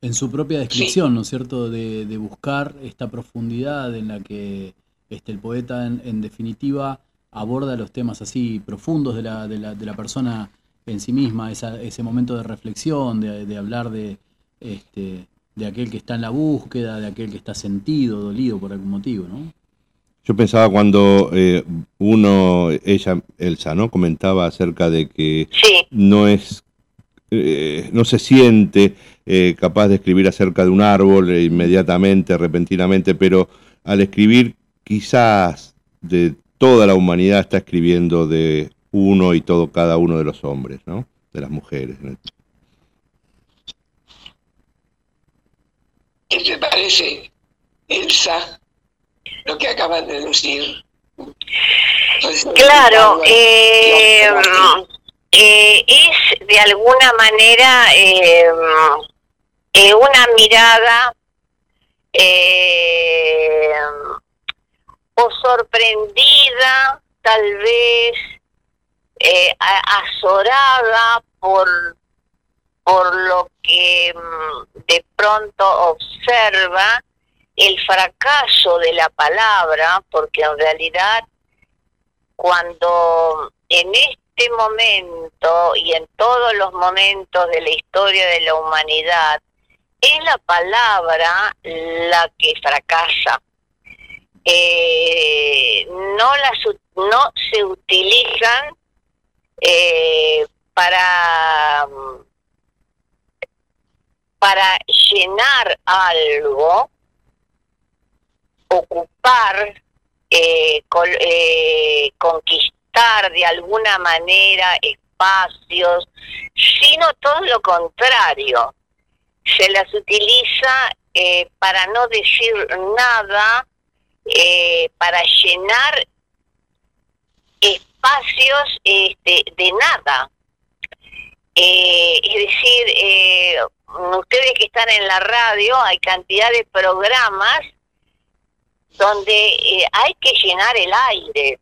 en su propia descripción, ¿no es cierto?, de, de buscar esta profundidad en la que este, el poeta, en, en definitiva, aborda los temas así profundos de la, de la, de la persona en sí misma, esa- ese momento de reflexión, de, de hablar de, este, de aquel que está en la búsqueda, de aquel que está sentido, dolido por algún motivo, ¿no? Yo pensaba cuando eh, uno, ella, Elsa, ¿no? Comentaba acerca de que no es, eh, no se siente eh, capaz de escribir acerca de un árbol eh, inmediatamente, repentinamente, pero al escribir quizás de toda la humanidad está escribiendo de uno y todo cada uno de los hombres, ¿no? De las mujeres. ¿no? ¿Qué te parece, Elsa, lo que acaban de decir? Claro, eh, eh, es de alguna manera eh, eh, una mirada eh, o sorprendida, tal vez eh, azorada por, por lo que mm, de pronto observa el fracaso de la palabra, porque en realidad cuando en este momento y en todos los momentos de la historia de la humanidad, es la palabra la que fracasa. Eh, no, las, no se utilizan eh, para, para llenar algo, ocupar, eh, col- eh, conquistar de alguna manera espacios, sino todo lo contrario. Se las utiliza eh, para no decir nada, eh, para llenar espacios este, de nada. Eh, es decir, eh, ustedes que están en la radio, hay cantidad de programas donde eh, hay que llenar el aire.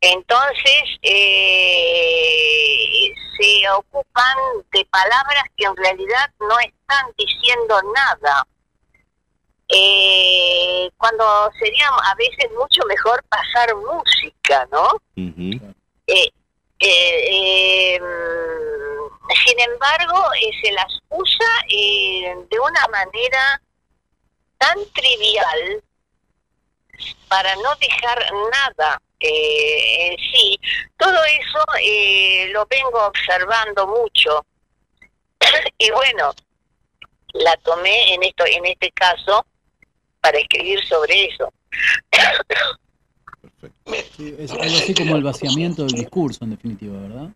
Entonces, eh, se ocupan de palabras que en realidad no están diciendo nada. Eh, cuando sería a veces mucho mejor pasar música, ¿no? Eh, sin embargo, se las usa de una manera tan trivial para no dejar nada eh, en sí. Todo eso eh, lo vengo observando mucho. [CLEARS THROAT] y bueno, la tomé en esto, en este caso, para escribir sobre eso. Sí, es algo así como el vaciamiento del discurso, en definitiva, ¿verdad?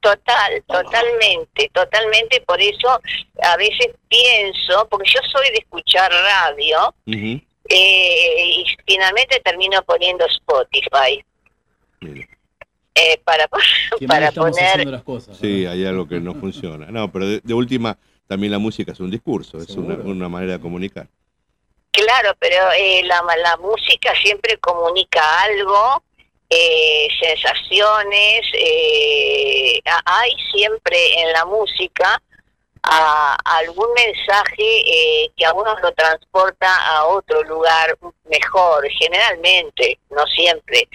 Total, totalmente, totalmente. Por eso a veces pienso, porque yo soy de escuchar radio, eh, y finalmente termino poniendo Spotify. Eh, para [LAUGHS] para poner las cosas. Sí, hay algo que no [LAUGHS] funciona. No, pero de, de última, también la música es un discurso, es una, una manera de comunicar. Claro, pero eh, la, la música siempre comunica algo, eh, sensaciones, eh, hay siempre en la música a- algún mensaje eh, que a uno lo transporta a otro lugar mejor, generalmente, no siempre.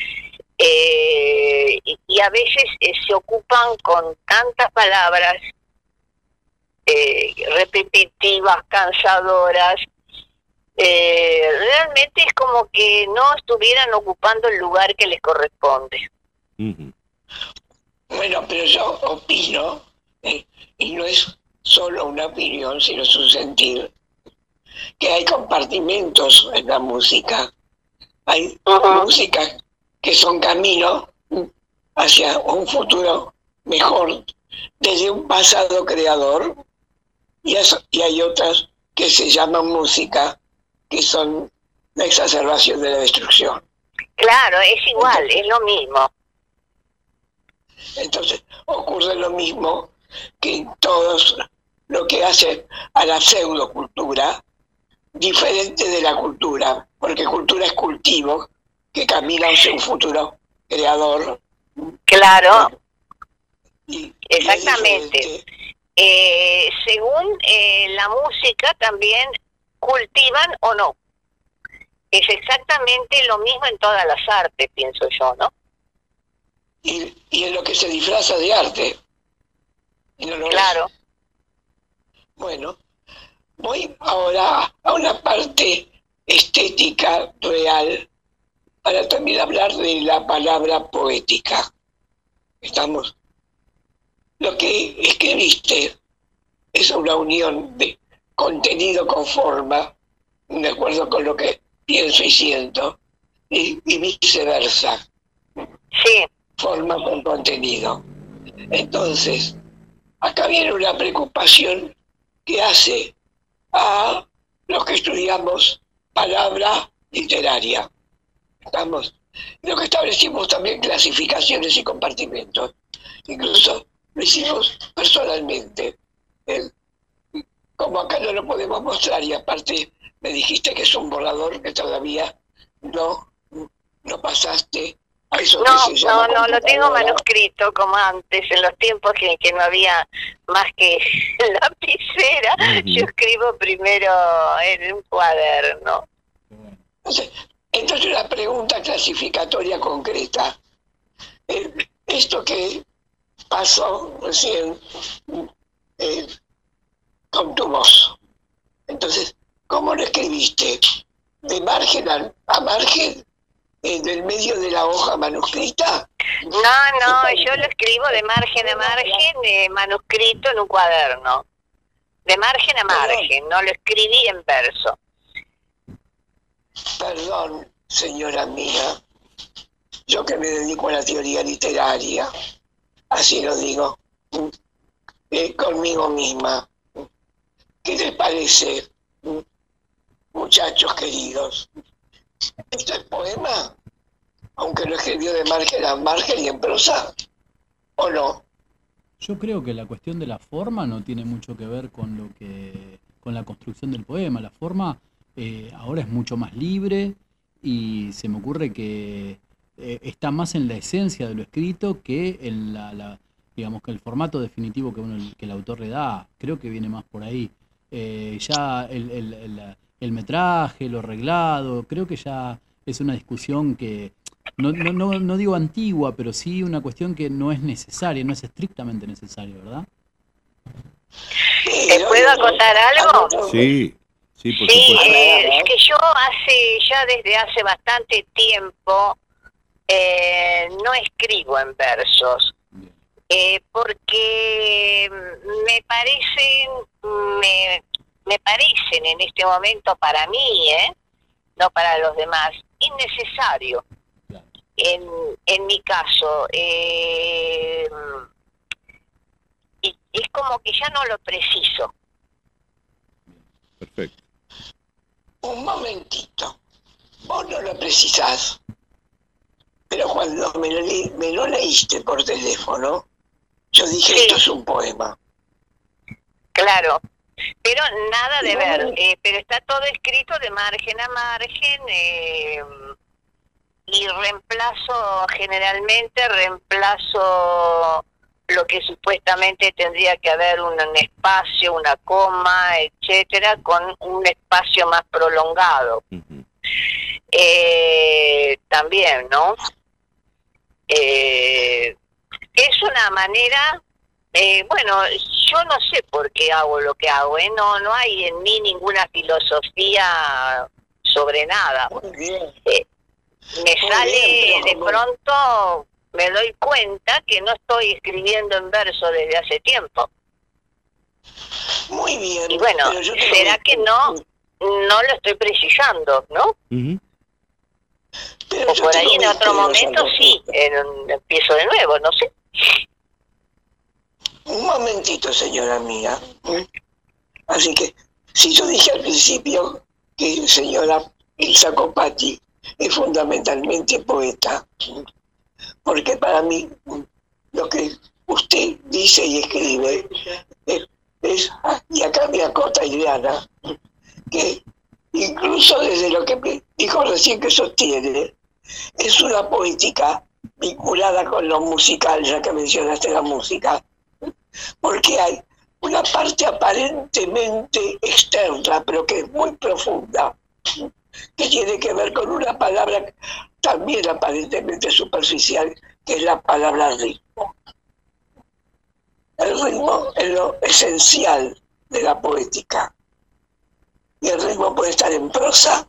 Eh, y, y a veces eh, se ocupan con tantas palabras eh, repetitivas, cansadoras, eh, realmente es como que no estuvieran ocupando el lugar que les corresponde. Bueno, pero yo opino, eh, y no es solo una opinión, sino es un sentir, que hay compartimentos en la música. Hay músicas que son caminos hacia un futuro mejor desde un pasado creador y, eso- y hay otras que se llaman música que son la exacerbación de la destrucción. Claro, es igual, es lo mismo. Entonces ocurre lo mismo que en todos lo que hace a la pseudocultura, diferente de la cultura, porque cultura es cultivo, que camina hacia un futuro creador. Claro, exactamente. Eh, según eh, la música también cultivan o no. Es exactamente lo mismo en todas las artes, pienso yo, ¿no? Y, y en lo que se disfraza de arte. Y no lo es. Bueno, voy ahora a una parte estética real para también hablar de la palabra poética. ¿Estamos? Lo que escribiste es una unión de contenido con forma, de acuerdo con lo que pienso y siento, y, y viceversa. Sí. Forma con contenido. Entonces, acá viene una preocupación que hace a los que estudiamos palabra literaria. Estamos. Lo que establecimos también clasificaciones y compartimentos. Incluso lo hicimos personalmente. Eh, Como acá no lo podemos mostrar y aparte me dijiste que es un borrador que todavía no, no pasaste eso No, que se llama no, no, lo tengo manuscrito como antes, en los tiempos que, que no había más que [LAUGHS] lapicera. Yo escribo primero en un cuaderno. Entonces, entonces una pregunta clasificatoria concreta. El, esto que pasó recién eh, con tu voz. Entonces, ¿cómo lo escribiste? ¿De margen a, a margen? Eh, ¿Del medio de la hoja manuscrita? No, no, yo lo escribo de margen a margen, eh, manuscrito en un cuaderno. De margen a margen, no lo escribí en verso. Perdón, señora mía, yo que me dedico a la teoría literaria, así lo digo, eh, conmigo misma. ¿Qué les parece, muchachos queridos? ¿Esto es poema? Aunque lo escribió de margen a margen y en prosa, ¿o no? Yo creo que la cuestión de la forma no tiene mucho que ver con lo que con la construcción del poema. La forma eh, ahora es mucho más libre y se me ocurre que eh, está más en la esencia de lo escrito que en la, la- digamos que el formato definitivo que uno que el autor le da. Creo que viene más por ahí. Eh, ya el, el- el- el metraje, lo arreglado, creo que ya es una discusión que no, no, no, no digo antigua, pero sí una cuestión que no es necesaria, no es estrictamente necesaria, ¿verdad? ¿Te puedo contar algo? Sí, sí, por Sí, supuesto. eh, es que yo hace, ya desde hace bastante tiempo eh, no escribo en versos, eh, porque me parecen, me, me parecen en este momento para mí, ¿eh? no para los demás, innecesario. En, en mi caso, eh, y es como que ya no lo preciso. Perfecto. Un momentito, vos no lo precisás, pero cuando me lo, le- me lo leíste por teléfono, yo dije, esto es un poema. Claro, pero nada de ver, eh, pero está todo escrito de margen a margen eh, y reemplazo, generalmente reemplazo lo que supuestamente tendría que haber un, un espacio, una coma, etcétera, con un espacio más prolongado. Eh, también, ¿no? Eh, es una manera eh, bueno, yo no sé por qué hago lo que hago, ¿eh? No, no hay en mí ninguna filosofía sobre nada. Eh, me sale bien, de pronto, me doy cuenta que no estoy escribiendo en verso desde hace tiempo. Muy bien. Y bueno, será que no, no lo estoy precisando, ¿no? O por ahí en otro momento sí, en empiezo de nuevo, no sé. Un momentito, señora mía. Así que, si yo dije al principio que señora Elsa Copati es fundamentalmente poeta, porque para mí lo que usted dice y escribe es, es- y acá me acota Ileana, que incluso desde lo que me dijo recién que sostiene, es una poética vinculada con lo musical, ya que mencionaste la música, porque hay una parte aparentemente externa, pero que es muy profunda, que tiene que ver con una palabra también aparentemente superficial, que es la palabra ritmo. El ritmo es lo esencial de la poética. Y el ritmo puede estar en prosa,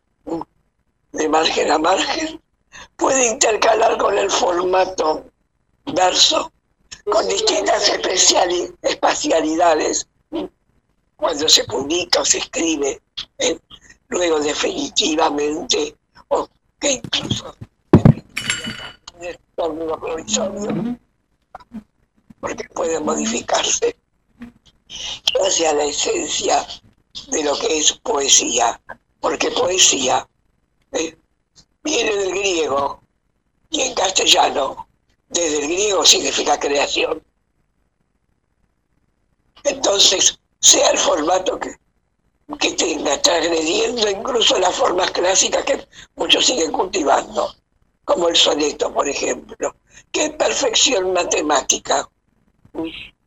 de margen a margen, puede intercalar con el formato verso, con distintas especiali- espacialidades. Cuando se publica o se escribe, eh, luego definitivamente, o que incluso el término provisorio, porque puede modificarse, hacia la esencia de lo que es poesía, porque poesía eh, viene del griego y en castellano desde el griego significa creación. Entonces, sea el formato que, que tenga, transgrediendo incluso las formas clásicas que muchos siguen cultivando, como el soneto, por ejemplo, es perfección matemática,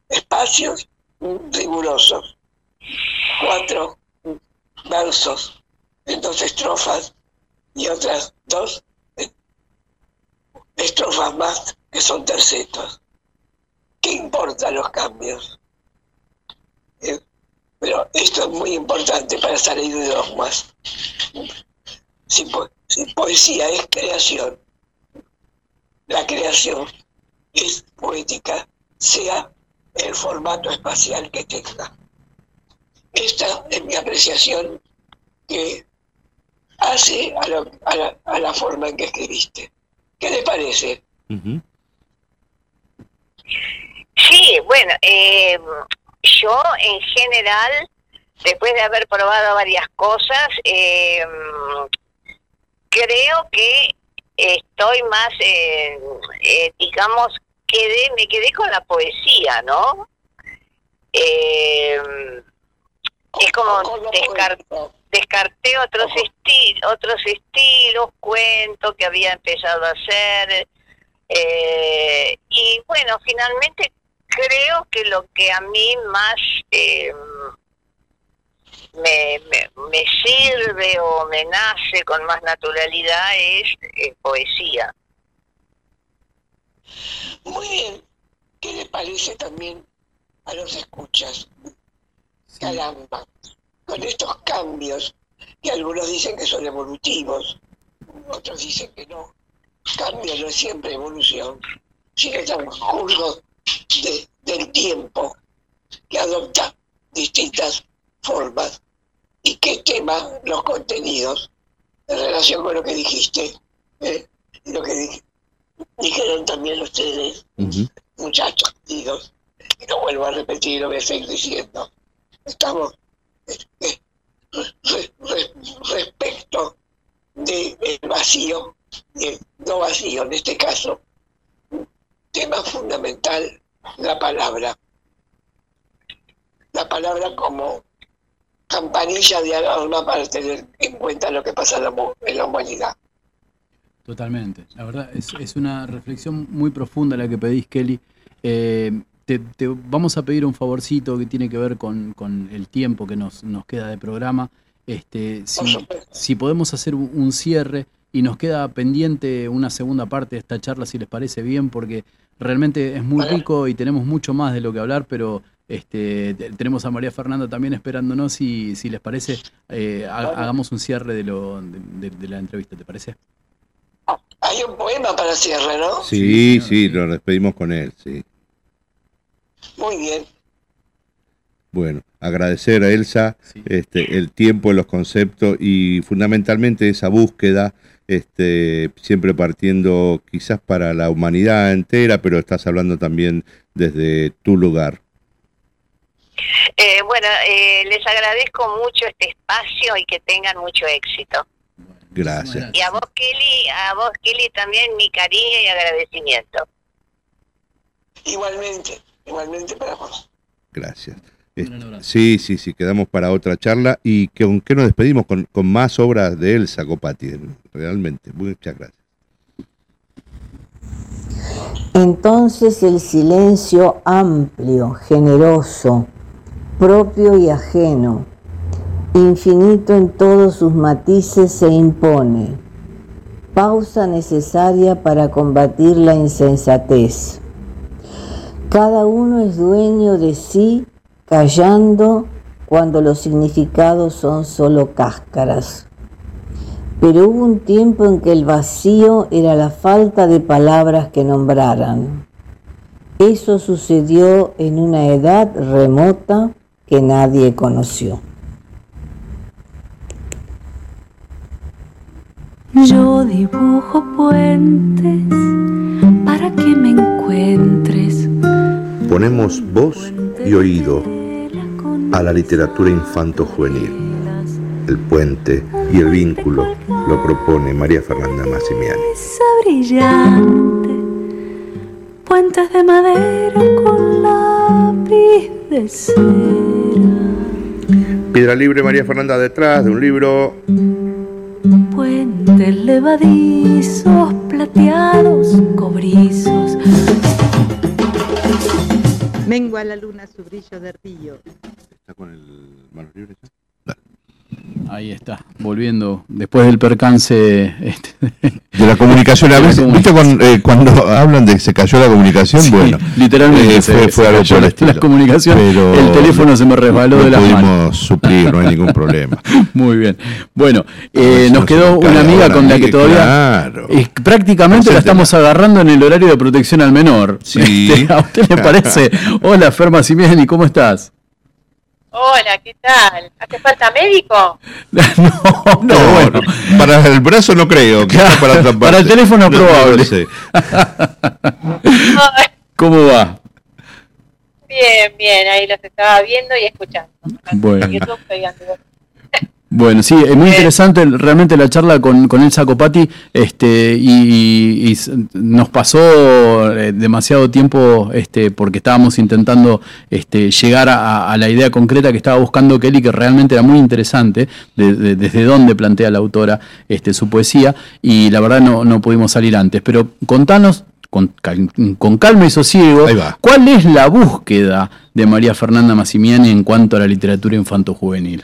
espacios rigurosos, cuatro versos. Dos estrofas y otras dos estrofas más que son tercetos. ¿Qué importan los cambios? Eh, pero esto es muy importante para salir de dogmas. Si, po- si poesía es creación, la creación es poética, sea el formato espacial que tenga. Esta es mi apreciación que hace a, lo- a la, a la forma en que escribiste. ¿Qué le parece? Sí, bueno, eh, yo en general, después de haber probado varias cosas, eh, creo que estoy más, eh, eh, digamos, quedé, me quedé con la poesía, ¿no? Eh, es como descar- descarté otros esti- otros estilos, cuentos que había empezado a hacer. eh, y bueno, finalmente creo que lo que a mí más eh, me, me, me sirve o me nace con más naturalidad es eh, poesía. Muy bien. ¿Qué le parece también a los escuchas? Caramba, con estos cambios, que algunos dicen que son evolutivos, otros dicen que no. Cambio no es siempre evolución, sino transcurso de- del tiempo que adopta distintas formas y qué temas los contenidos en relación con lo que dijiste, eh, y lo que di- dijeron también ustedes, muchachos queridos, y no vuelvo a repetir lo que estoy diciendo. Estamos eh, eh, re- re- respecto del vacío, del no vacío en este caso, tema fundamental, la palabra. La palabra como campanilla de alarma para tener en cuenta lo que pasa en la, humanidad. Totalmente. La verdad, es, es una reflexión muy profunda la que pedís, Kelly. Eh, te, te vamos a pedir un favorcito que tiene que ver con, con el tiempo que nos, nos queda de programa. Este, si, si podemos hacer un, cierre y nos queda pendiente una segunda parte de esta charla, si les parece bien, porque realmente es muy rico y tenemos mucho más de lo que hablar, pero este, te- tenemos a María Fernanda también esperándonos y si les parece, eh, ha- hagamos un cierre de, lo, de- de- de la entrevista, ¿te parece? Hay un poema para cierre, ¿no? Sí, sí, lo despedimos con él, sí. Muy bien. Bueno, agradecer a Elsa este, el tiempo, los conceptos y fundamentalmente esa búsqueda, este, siempre partiendo quizás para la humanidad entera, pero estás hablando también desde tu lugar. Eh, bueno, eh, les agradezco mucho este espacio y que tengan mucho éxito. Gracias. Y a vos, Kelly, a vos, Kelly, también mi cariño y agradecimiento. Igualmente, igualmente para vos. Gracias. Este, sí, sí, sí, quedamos para otra charla y que, con qué nos despedimos con, con más obras de Elsa Copati, realmente. Muchas gracias. Entonces el silencio amplio, generoso, propio y ajeno, infinito en todos sus matices, se impone. Pausa necesaria para combatir la insensatez. Cada uno es dueño de sí, callando cuando los significados son solo cáscaras. Pero hubo un tiempo en que el vacío era la falta de palabras que nombraran. Eso sucedió en una edad remota que nadie conoció. Yo dibujo puentes para que. Ponemos voz y oído a la literatura infanto-juvenil. El puente y el vínculo lo propone María Fernanda Massimiani. Brillante, puentes de madera con lápiz de cera. Piedra Libre María Fernanda detrás de un libro. Puentes levadizos, plateados, cobrizos. Mengua la luna su brillo de río. ¿Está con el manos libres? Ahí está, volviendo después del percance. este, [LAUGHS] De la comunicación, a la veces, ¿viste cuando, eh, cuando hablan de que se cayó la comunicación? Sí, bueno, literalmente eh, se- fue, se fue algo cayó por el la- estilo. la comunicación, Pero el teléfono se me resbaló de las pudimos manos. suplir, no hay ningún problema. [LAUGHS] Muy bien. Bueno, eh, nos no quedó se una amiga con la que todavía claro. prácticamente la estamos agarrando en el horario de protección al menor. Sí. [LAUGHS] Este, ¿A usted le parece? Hola, Ferma Simiani, ¿cómo estás? Hola, ¿qué tal? ¿Hace falta médico? [LAUGHS] No, no, para el brazo no creo, quizá para otra [LAUGHS] parte. Para el teléfono No, probable. [LAUGHS] ¿Cómo va? Bien, bien, ahí los estaba viendo y escuchando. Bueno. En YouTube. Bueno, sí, es muy interesante el- realmente la charla con, con Elsa Copati este, y, y nos pasó eh, demasiado tiempo este, porque estábamos intentando este, llegar a, a la idea concreta que estaba buscando Kelly, que realmente era muy interesante, de- de- desde dónde plantea la autora este, su poesía, y la verdad no, no pudimos salir antes. Pero contanos, con, cal- con calma y sosiego, ¿cuál es la búsqueda de María Fernanda Massimiani en cuanto a la literatura infanto-juvenil?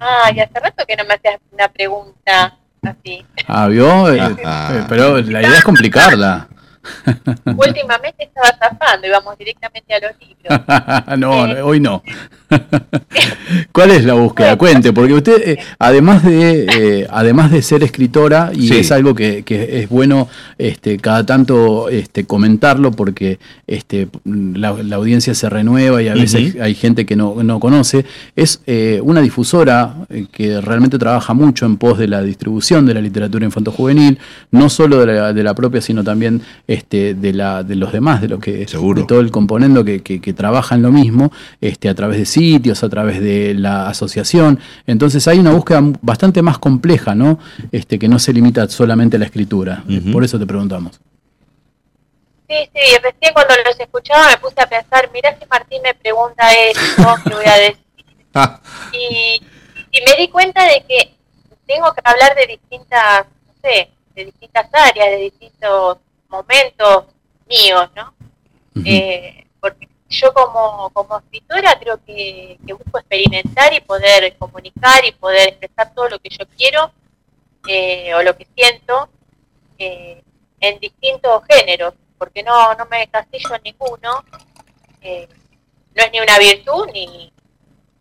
Ah, y hace rato que no me hacías una pregunta así. Ah, ¿vio? Eh, eh, pero la idea es complicarla. [LAUGHS] Últimamente estaba zafando y vamos directamente a los libros. [LAUGHS] no, no, hoy no. [LAUGHS] ¿Cuál es la búsqueda? Cuente, porque usted, eh, además de eh, además de ser escritora, y Sí. es algo que, que es bueno este, cada tanto este, comentarlo, porque este, la, la audiencia se renueva y a veces hay gente que no, no conoce, es eh, una difusora eh, que realmente trabaja mucho en pos de la distribución de la literatura infanto-juvenil, no solo de la, de la propia, sino también este, de, la, de los demás, de, lo que, de todo el componendo que, que, que trabaja en lo mismo, este, a través de sitios, a través de la asociación. Entonces hay una búsqueda bastante más compleja, ¿no? Este, que no se limita solamente a la escritura. Por eso te preguntamos. Sí, sí, recién cuando los escuchaba me puse a pensar, mira si Martín me pregunta esto, ¿qué voy a decir? [LAUGHS] Y, y me di cuenta de que tengo que hablar de distintas, no sé, de distintas áreas, de distintos momentos míos, ¿no? Eh, porque yo como, como escritora creo que, que busco experimentar y poder comunicar y poder expresar todo lo que yo quiero eh, o lo que siento eh, en distintos géneros, porque no, no me castillo en ninguno, eh, no es ni una virtud ni,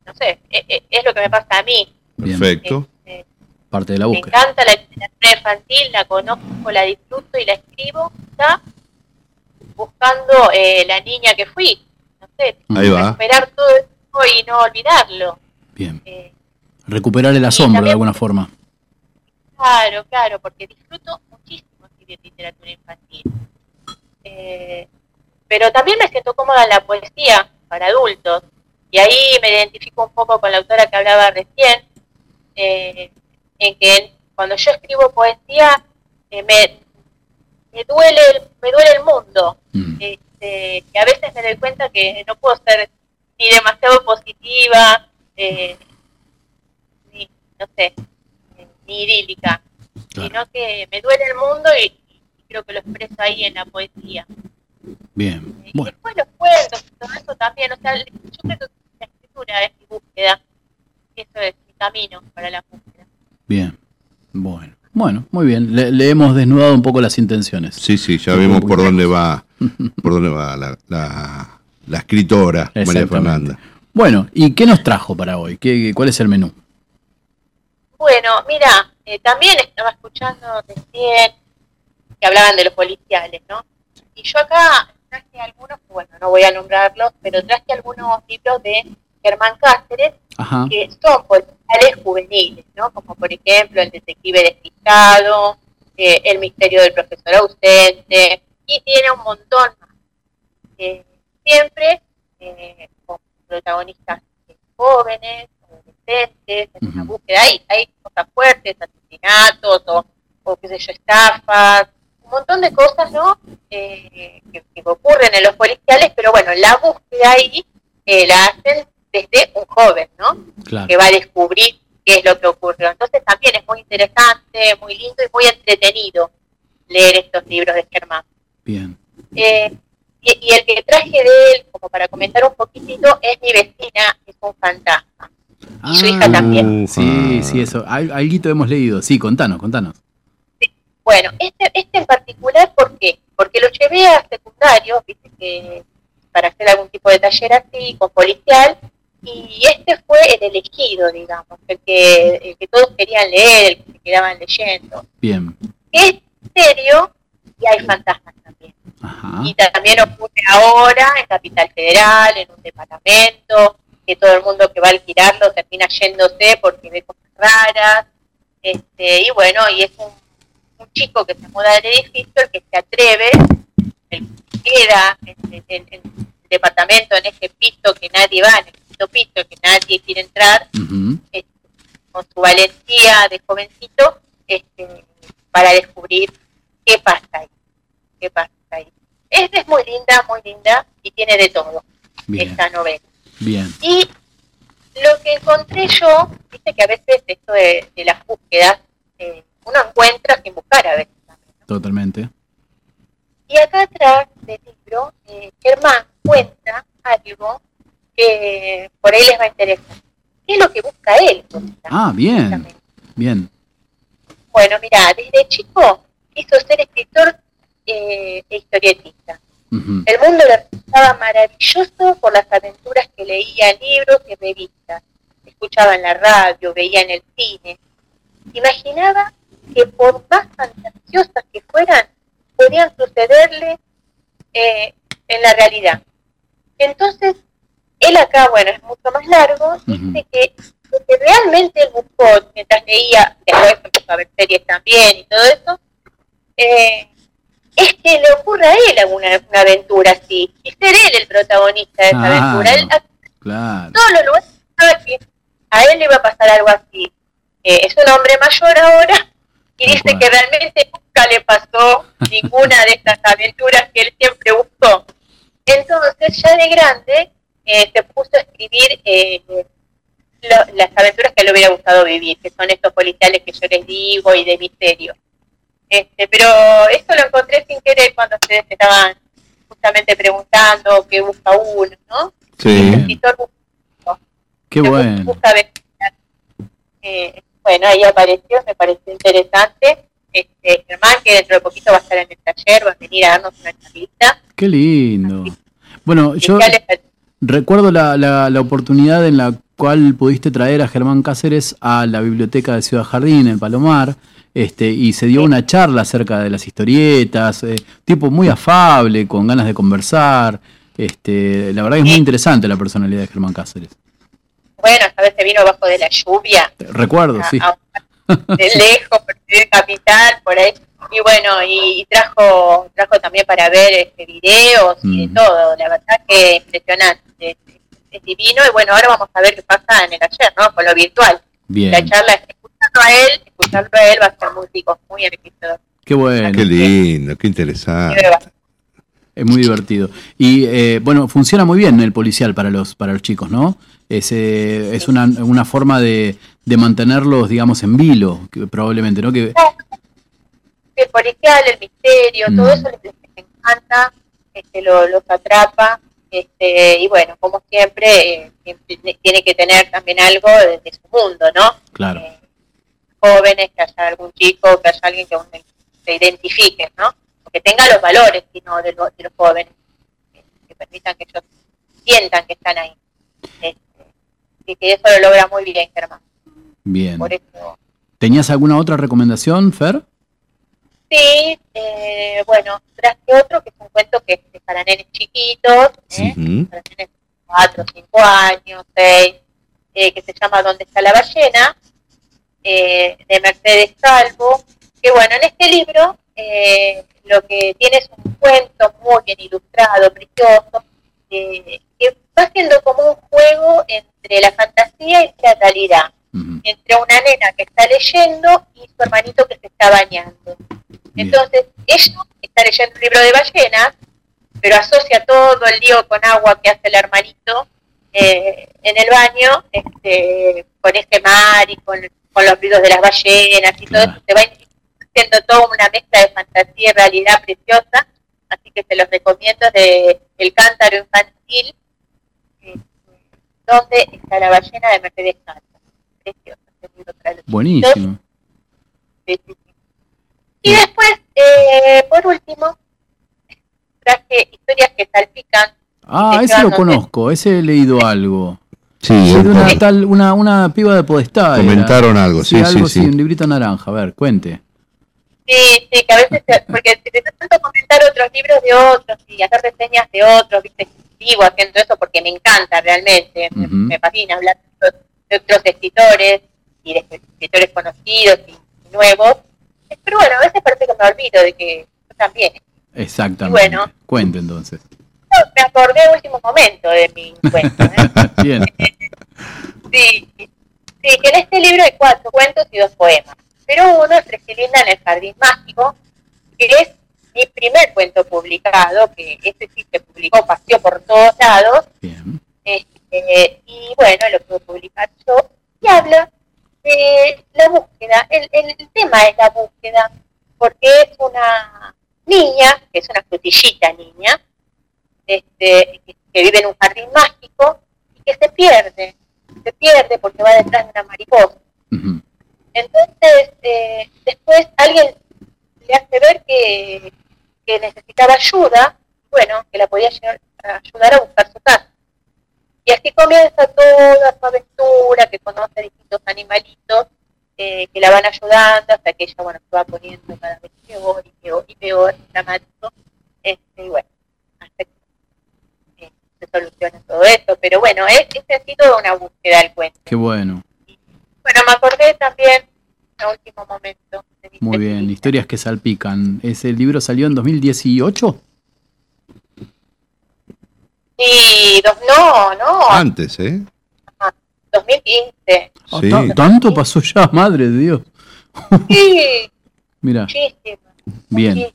no sé, e- e- es, lo que me pasa a mí. Perfecto. Parte de la Me encanta la literatura infantil, la conozco, la disfruto y la escribo, está buscando eh, la niña que fui, no sé, Ahí va. recuperar todo eso y no olvidarlo. Bien. Eh, Recuperar el asombro de alguna forma. Claro, claro, porque disfruto muchísimo escribir literatura infantil. Eh, pero también me siento cómoda en la poesía para adultos. Y ahí me identifico un poco con la autora que hablaba recién, eh, en que cuando yo escribo poesía eh, me, me duele el, me duele el mundo. Este, que a veces me doy cuenta que no puedo ser ni demasiado positiva, eh, ni, no sé, eh, ni idílica, sino que me duele el mundo y, y creo que lo expreso ahí en la poesía. Bien. Y después los cuentos y todo eso también, o sea, yo creo que la escritura es mi búsqueda, eso es mi camino para la búsqueda. Bien. Bueno. Bueno, muy bien. Le, le hemos desnudado un poco las intenciones. Sí, sí, ya vemos por dónde [LAUGHS] va, por dónde va la, la, la escritora María. Fernanda. Bueno, ¿y qué nos trajo para hoy? ¿Qué, ¿Cuál es el menú? Bueno, mira, eh, también estaba escuchando recién que hablaban de los policiales, ¿no? Y yo acá traje algunos, bueno, no voy a nombrarlos, pero traje algunos libros de Germán Cáceres Ajá. que son policiales juveniles, ¿no? Como por ejemplo El detective despistado, eh, El misterio del profesor ausente, y tiene un montón más. Eh, siempre eh, con protagonistas jóvenes, adolescentes, en una búsqueda. Hay, hay cosas fuertes, asesinatos o, o qué sé yo, estafas, un montón de cosas, ¿no? Eh, que, que ocurren en los policiales, pero bueno, la búsqueda ahí eh, la hacen desde un joven, ¿no? Claro. Que va a descubrir qué es lo que ocurrió. Entonces también es muy interesante, muy lindo y muy entretenido leer estos libros de Germán. Bien. Eh, y, y el que traje de él, como para comentar un poquitito, es mi vecina, es un fantasma. y su hija también. Sí, sí, eso. Al- Alguito hemos leído. Sí, contanos, contanos. Bueno, este, este en particular, ¿por qué? Porque lo llevé a secundario, viste que para hacer algún tipo de taller así, con policial, y este fue el elegido, digamos, el que, el que todos querían leer, el que se quedaban leyendo. Bien. Es serio y hay fantasmas también. Y también ocurre ahora en Capital Federal, en un departamento, que todo el mundo que va a alquilarlo termina yéndose porque ve cosas raras. Este, y bueno, y es un, un chico que se muda del edificio, el que se atreve, el que queda en, en- en departamento, en ese piso que nadie va, en el quinto piso que nadie quiere entrar, este, con su valentía de jovencito, este, para descubrir qué pasa ahí. ¿Qué pasa ahí? Es, es muy linda, muy linda y tiene de todo Bien. esta novela. Bien. Y lo que encontré yo, viste que a veces esto de, de las búsquedas, eh, uno encuentra sin buscar a veces. Totalmente. Y acá atrás del libro, eh, Germán cuenta algo que por ahí les va a interesar. ¿Qué es lo que busca él? Ah, bien. Bien. Bueno, mira, desde chico quiso ser escritor eh, e historietista. El mundo le resultaba maravilloso por las aventuras que leía en libros y revistas. Escuchaba en la radio, veía en el cine. Imaginaba que por más fantasiosas que fueran, podían sucederle eh, en la realidad. Entonces, él acá, bueno, es mucho más largo, dice que lo que realmente él buscó mientras leía, después empezó a ver series también y todo eso, eh, es que le ocurra a él alguna una aventura así, y ser él el protagonista de esa Claro. aventura. Él, Claro. todos los lugares pensaba que a él le iba a pasar algo así. Eh, es un hombre mayor ahora y dice que realmente nunca le pasó [LAUGHS] ninguna de estas aventuras que él siempre buscó. Entonces, ya de grande, eh, se puso a escribir eh, lo- las aventuras que le hubiera gustado vivir, que son estos policiales que yo les digo y de misterio. Este, pero esto lo encontré sin querer cuando ustedes estaban justamente preguntando qué busca uno, ¿no? Sí. El escritor busca, Qué bueno. busca. Eh, bueno, ahí apareció, me pareció interesante. Este, Germán, que dentro de poquito va a estar en el taller, va a venir a darnos una charlita. Qué lindo. Bueno, yo les- recuerdo la, la- la oportunidad en la cual pudiste traer a Germán Cáceres a la biblioteca de Ciudad Jardín, en Palomar, este, y se dio una charla acerca de las historietas, eh, tipo muy afable, con ganas de conversar. Este, la verdad que es muy interesante la personalidad de Germán Cáceres. Bueno, esta vez se vino bajo de la lluvia. Recuerdo, sí. a- de [LAUGHS] lejos, por de capital, por ahí. Y bueno, y, y trajo trajo también para ver este, videos y de todo. La verdad que impresionante. Es, es divino. Y bueno, ahora vamos a ver qué pasa en el ayer, ¿no? Con lo virtual. Bien. La charla, escuchando a él, escucharlo a él va a ser muy rico, muy enriquecedor. Qué bueno. Qué lindo, qué interesante. Es muy divertido. Y eh, bueno, funciona muy bien el policial para los, para los chicos, ¿no? Es, eh, es una, una forma de, de mantenerlos, digamos, en vilo, que probablemente, ¿no? Que, El policial, el misterio, todo Mm. eso les, encanta, este, lo- los atrapa. Este, y bueno, como siempre, eh, tiene que tener también algo de, de su mundo, ¿no? claro. jóvenes, que haya algún chico, que haya alguien que se identifique, ¿no? Que tenga los valores, sino de, los- de los jóvenes, que, que permitan que ellos sientan que están ahí. Este, y que eso lo logra muy bien, Germán. Bien. Por eso, ¿Tenías alguna otra recomendación, Fer? sí, eh, bueno, traje otro que es un cuento que es para nenes chiquitos, ¿eh? para nenes de 4, 5 años, 6, eh, que se llama ¿Dónde está la ballena? eh, de Mercedes Calvo, que bueno, en este libro eh, lo que tiene es un cuento muy bien ilustrado, precioso, eh, que va siendo como un juego entre la fantasía y la realidad, entre una nena que está leyendo y su hermanito que se está bañando. Entonces, ella está leyendo un libro de ballenas, pero asocia todo el lío con agua que hace el hermanito eh, en el baño este, con este mar y con, con los ruidos de las ballenas y todo eso. Se va haciendo toda una mezcla de fantasía y realidad preciosa. Así que se los recomiendo de El Cántaro Infantil, donde está la ballena de Mercedes Calvo. precioso para los Buenísimo. chiquitos. Sí, sí, sí. Y después, eh, por último, traje historias que salpican. Ah, que ese lo conozco, ese he leído algo. Sí, de una, tal, una, una piba de Podestá. era. Comentaron algo, sí, sí, algo sí. un librito naranja. A ver, cuente. Sí, sí, que a veces, porque de tanto comentar otros libros de otros y hacer reseñas de otros, viste, vivo haciendo eso porque me encanta realmente, me- fascina hablar de otros, escritores y de escritores conocidos y, y nuevos. Pero bueno, a veces parece que me olvido de que yo también. Exactamente. Y bueno. Cuente entonces. No, me acordé a último momento de mi cuento. ¿eh? [LAUGHS] Bien. Sí, sí, que en este libro hay cuatro cuentos y dos poemas. Pero uno es Fresquelinda en el Jardín Mágico, que es mi primer cuento publicado, que este sí se publicó, paseó por todos lados. Este, y bueno, lo pude publicar yo. Y habla de la búsqueda. El, el tema es la búsqueda, porque es una niña, que es una frutillita niña, este, que, vive en un jardín mágico y que se pierde, se pierde porque va detrás de una mariposa. Entonces, eh, después alguien le hace ver que, que necesitaba ayuda, bueno, que la podía ayudar a buscar su casa. Y así comienza toda su aventura, que conoce distintos animalitos eh, que la van ayudando hasta que ella, bueno, se va poniendo cada vez peor y peor y peor, dramático. Este, y bueno, hasta que eh, se soluciona todo esto. Pero bueno, es, es así toda una búsqueda del cuento. Qué bueno. Bueno, me acordé también, último momento, mi Muy bien. Historias que salpican. ¿Ese libro salió en 2018? Sí, dos, no, no, Antes, ¿eh? 2015. Ah, Sí. ta- ¿Tanto pasó ya? Madre de Dios. Sí, [LAUGHS] Mira, muchísimo. bien.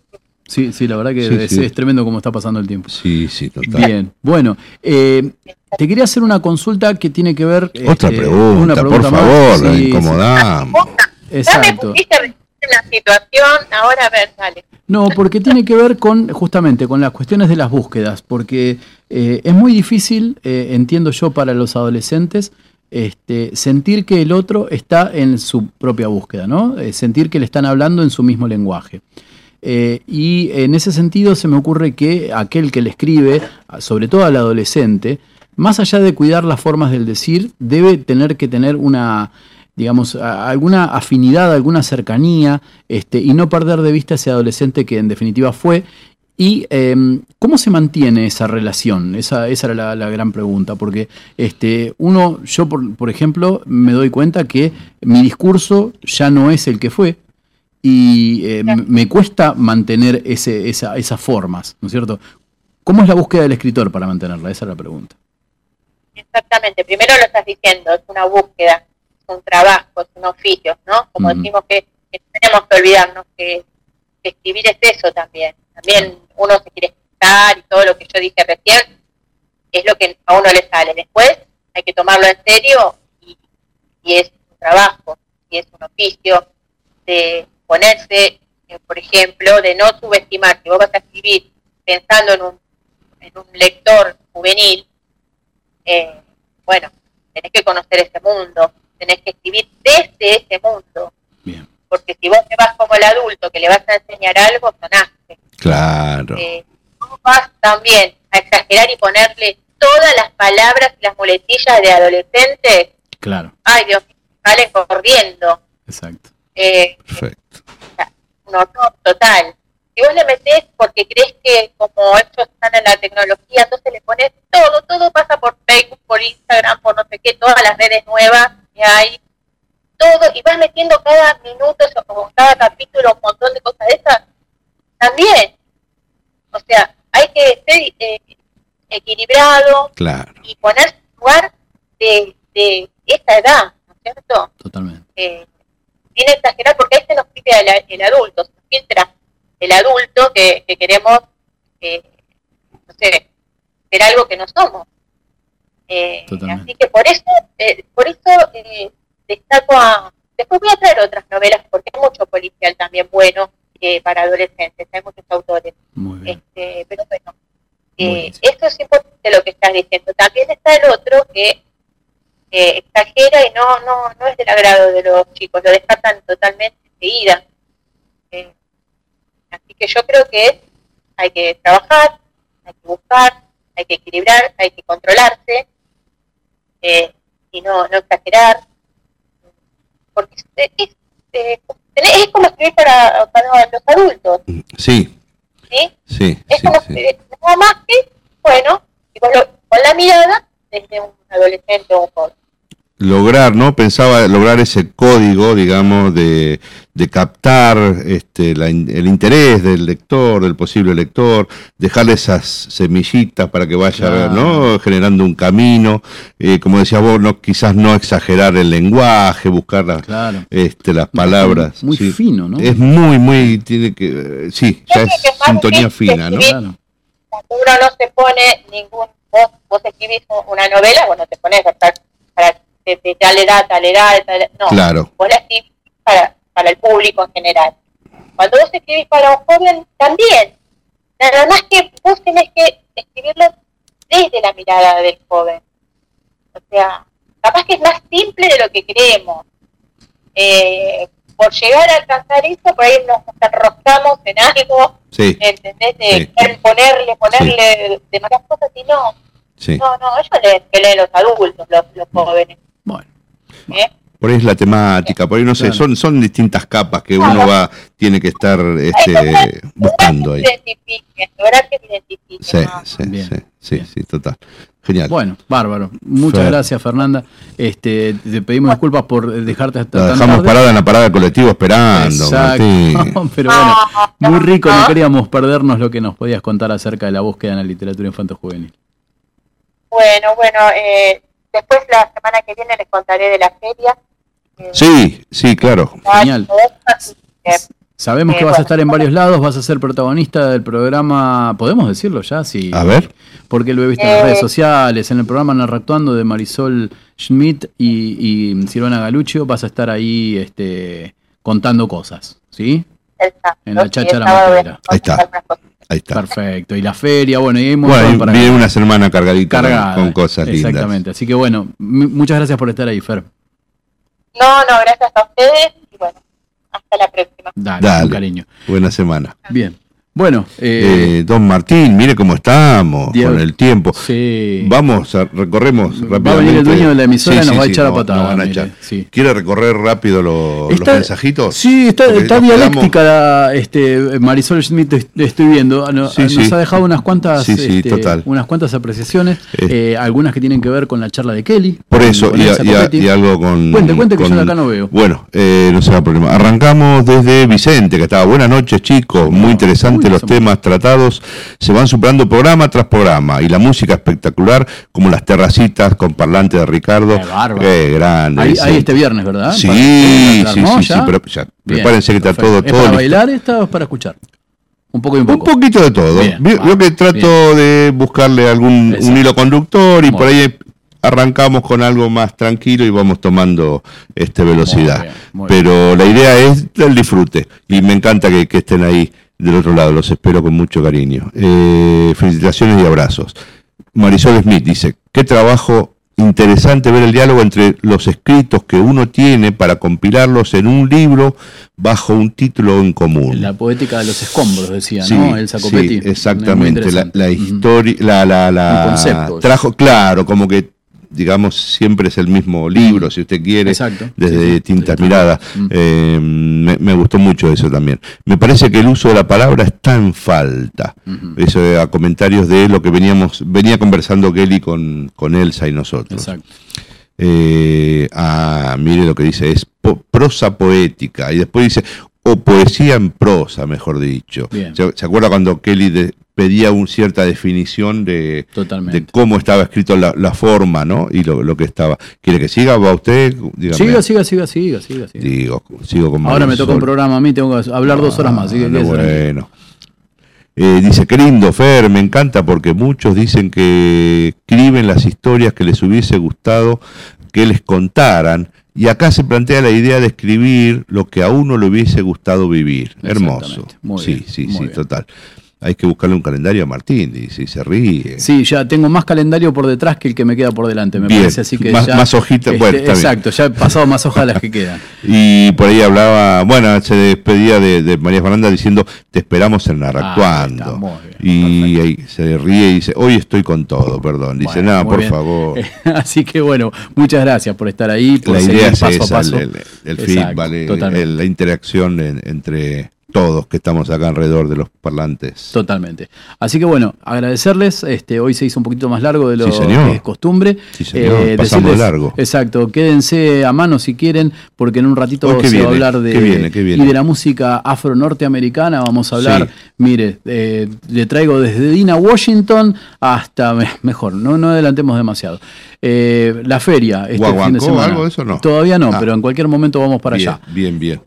Sí, sí, la verdad que Sí, es, sí. es tremendo cómo está pasando el tiempo. Sí, sí, total. Bien, bueno, eh, te quería hacer una consulta que tiene que ver... Otra este, pregunta, una pregunta por más. favor, la Sí, me Exacto. pusiste en una situación, ahora a ver, dale. No, porque tiene que ver con justamente con las cuestiones de las búsquedas, porque eh, es muy difícil, eh, entiendo yo, para los adolescentes, este, sentir que el otro está en su propia búsqueda, ¿no? Eh, sentir que le están hablando en su mismo lenguaje. Eh, y en ese sentido se me ocurre que aquel que le escribe, sobre todo al adolescente, más allá de cuidar las formas del decir, debe tener que tener una, digamos, alguna afinidad, alguna cercanía, este, y no perder de vista ese adolescente que en definitiva fue. ¿Y em, cómo se mantiene esa relación? Esa, esa era la, la gran pregunta, porque este, uno, yo por, por ejemplo, me doy cuenta que mi discurso ya no es el que fue, y eh, m- me cuesta mantener ese, esa- esas formas, ¿no es cierto? ¿Cómo es la búsqueda del escritor para mantenerla? Esa es la pregunta. Exactamente, primero lo estás diciendo, es una búsqueda, un trabajo, es un oficio, ¿no? Como decimos que, tenemos que olvidarnos que, que escribir es eso también. También uno se quiere expresar y todo lo que yo dije recién es lo que a uno le sale. Después hay que tomarlo en serio y, y es un trabajo, y es un oficio de ponerse, eh, por ejemplo, de no subestimar. Si vos vas a escribir pensando en un, en un lector juvenil, eh, bueno, tenés que conocer ese mundo, tenés que escribir desde ese mundo. Porque si vos te vas como el adulto que le vas a enseñar algo, sonaste. Claro. Eh, vos vas también a exagerar y ponerle todas las palabras y las muletillas de adolescente, Claro, ay Dios mío, salen corriendo. exacto. Eh, Perfecto. un horror total. Si vos le metés porque crees que como ellos están en la tecnología, entonces le pones todo, todo pasa por Facebook, por Instagram, por no sé qué, todas las redes nuevas que hay, todo, y vas metiendo cada minuto o cada capítulo un montón de cosas de esas, también. O sea, hay que ser eh, equilibrado Claro. y ponerse en lugar de, de esa edad, ¿no es cierto? Totalmente. eh, sin exagerar, porque ahí se nos filtra el, el adulto, se nos filtra el adulto que, que queremos, eh, no sé, ser algo que no somos. Eh, así que por eso, eh, por eso eh, destaco a... Después voy a traer otras novelas, porque hay mucho policial también bueno eh, para adolescentes, hay muchos autores. Este, pero bueno, eh, esto es importante lo que estás diciendo. También está el otro que eh, exagera y no, no, no es del agrado de los chicos, lo descartan totalmente enseguida. Eh, así que yo creo que hay que trabajar, hay que buscar, hay que equilibrar, hay que controlarse eh, y no, no exagerar. Porque es, es, es como escribir para, para los adultos, Sí, ¿sí? sí, Es sí, como sí. nada más que, bueno, y con, lo- con la mirada desde un adolescente o un joven. Lograr, ¿no? Pensaba lograr ese código, digamos, de, de captar este, la in- el interés del lector, del posible lector, dejarle esas semillitas para que vaya, Claro. ¿no? Generando un camino, eh, como decías vos, no, quizás no exagerar el lenguaje, buscar las, Claro. este, las palabras. Muy sí. fino, ¿no? Es muy, muy, tiene que, eh, sí, ya es sintonía fina, ¿no? Uno no se pone ningún, vos, vos escribís una novela, vos no te pones a estar para de, tal edad, tal edad, tal edad, no, Claro. vos la escribís para, para el público en general. Cuando vos escribís para un joven, también, nada más que vos tenés que escribirlo desde la mirada del joven. O sea, capaz que es más simple de lo que creemos. Eh, por llegar a alcanzar eso, por ahí nos enroscamos en algo, Sí. ¿entendés? De Sí. ponerle, ponerle demasiadas cosas y no. Sí. No, no, ellos leen, que leen los adultos, los, los jóvenes. Bueno. ¿Eh? Por ahí es la temática, por ahí no sé, Claro. son, son distintas capas que uno va, tiene que estar este, buscando ahí. Que. Sí, sí, sí, sí, sí, total. Genial. Bueno, bárbaro. Muchas Fer. gracias, Fernanda. Este, te pedimos disculpas por dejarte hasta La tan dejamos tarde. parada en la parada colectivo esperando, Exacto. Martín. [LAUGHS] Pero bueno, muy rico, no queríamos perdernos lo que nos podías contar acerca de la búsqueda en la literatura infanto-juvenil. Bueno, bueno, eh, después la semana que viene les contaré de la feria. Sí, sí, claro. Genial. Eh, Sabemos Eh, que vas a estar en varios lados, vas a ser protagonista del programa, ¿podemos decirlo ya? Sí. A ver. Porque lo he visto en las Eh. redes sociales, en el programa Narractuando de Marisol Schmidt y, y Silvana Galuccio, vas a estar ahí este, contando cosas, ¿sí? En la cháchara matera. Ahí está. Ahí está. Perfecto. Y la feria, bueno, y hay un Bueno, para viene una semana cargadita Cargada, con, con cosas lindas. Exactamente. Así que bueno, muchas gracias por estar ahí, Fer. No, no, gracias a ustedes y bueno, hasta la próxima. Dale, Dale. con cariño. Buena semana. Bien. Bueno, eh, Eh, don Martín, mire cómo estamos con el tiempo. Sí. Vamos, a, recorremos rápidamente. Va a venir el dueño de la emisora y nos va a echar a no, patada. a mire, echar. sí. ¿Quiere recorrer rápido lo- los Está- mensajitos? Sí, está, está dialéctica la, este, Marisol Schmidt, est- estoy viendo. No- Sí, nos ha dejado unas cuantas, este, total. unas cuantas apreciaciones, eh, algunas que tienen que ver con la charla de Kelly. Por eso, y, a- y a- Copetti. y algo con. Cuente, cuente que con- yo acá no veo. Bueno, eh, no será problema. Arrancamos desde Vicente, que estaba. Buenas noches, chicos. Muy interesante Los temas tratados. Se van superando programa tras programa. Y la música espectacular, como las terracitas con parlante de Ricardo. Qué grande. Ahí, este viernes, ¿verdad? Sí, sí, ¿la sí, sí, pero ya, Bien, prepárense que está perfecto. todo, ¿Es todo para listo. bailar esta o es para escuchar? Un poco y un poquito de todo. Bien, vio que trato de buscarle algún un hilo conductor y por ahí arrancamos con algo más tranquilo y vamos tomando este velocidad. muy Pero la idea es el disfrute y me encanta que, que estén ahí del otro lado. Los espero con mucho cariño. Eh, felicitaciones y abrazos. Marisol Smith dice, qué trabajo interesante ver el diálogo entre los escritos que uno tiene para compilarlos en un libro bajo un título en común. La poética de los escombros, decía, Sí, ¿no? Sí. Muy exactamente. La, interesante. la historia, la, la, la- trajo, claro, como que digamos siempre es el mismo libro, si usted quiere, Exacto. desde Sí, tintas miradas. Eh, me, me gustó mucho eso también. Me parece que el uso de la palabra está en falta. Eso a comentarios de lo que veníamos, venía conversando Kelly con, con Elsa y nosotros. Exacto. Eh, ah, mire lo que dice, es po- prosa poética. Y después dice, o poesía en prosa, mejor dicho. Bien. ¿Se, se acuerda cuando Kelly de- pedía una cierta definición de, de cómo estaba escrito la, la forma, ¿no? Y lo, lo que estaba. ¿Quiere que siga? ¿Va usted? Dígame. Siga, siga, siga, siga, siga. siga. Digo, sigo con Ahora me toca un programa a mí, tengo que hablar dos horas más. Ah, bueno. Eh, dice, qué lindo, Fer, me encanta porque muchos dicen que escriben las historias que les hubiese gustado que les contaran. Y acá se plantea la idea de escribir lo que a uno le hubiese gustado vivir. Hermoso. Muy sí, bien, sí, muy sí, bien. total. Hay que buscarle un calendario a Martín, dice, y se ríe. Sí, ya tengo más calendario por detrás que el que me queda por delante, me Bien, parece. Así que más- ya, más hojitas, bueno, está bien. Exacto, ya he pasado más hojas las que quedan. [LAUGHS] Y por ahí hablaba, bueno, se despedía de, de María Fernanda diciendo, te esperamos en Narracuando. y ahí se ríe y dice, hoy estoy con todo, perdón. Dice, Bueno, nada, por bien. favor. [LAUGHS] Así que bueno, muchas gracias por estar ahí, por La seguir idea es paso esa, a paso. el, el- el feedback, el- la interacción en- entre todos que estamos acá alrededor de los parlantes. Totalmente. Así que bueno, agradecerles. Este, hoy se hizo un poquito más largo de lo Sí, que es costumbre. Eh, Sí, señor, pasamos de largo. Exacto, quédense a mano si quieren, porque en un ratito ¿qué se va a hablar de, ¿Qué viene? ¿Qué viene? y de la música afro-norteamericana. Vamos a hablar, Sí. mire, eh, le traigo desde Dina Washington hasta, me- mejor, no, no adelantemos demasiado. Eh, la feria, este fin de ¿Guaguancó, semana. algo de eso no? Todavía no, Ah. pero en cualquier momento vamos para bien, allá. Bien, bien.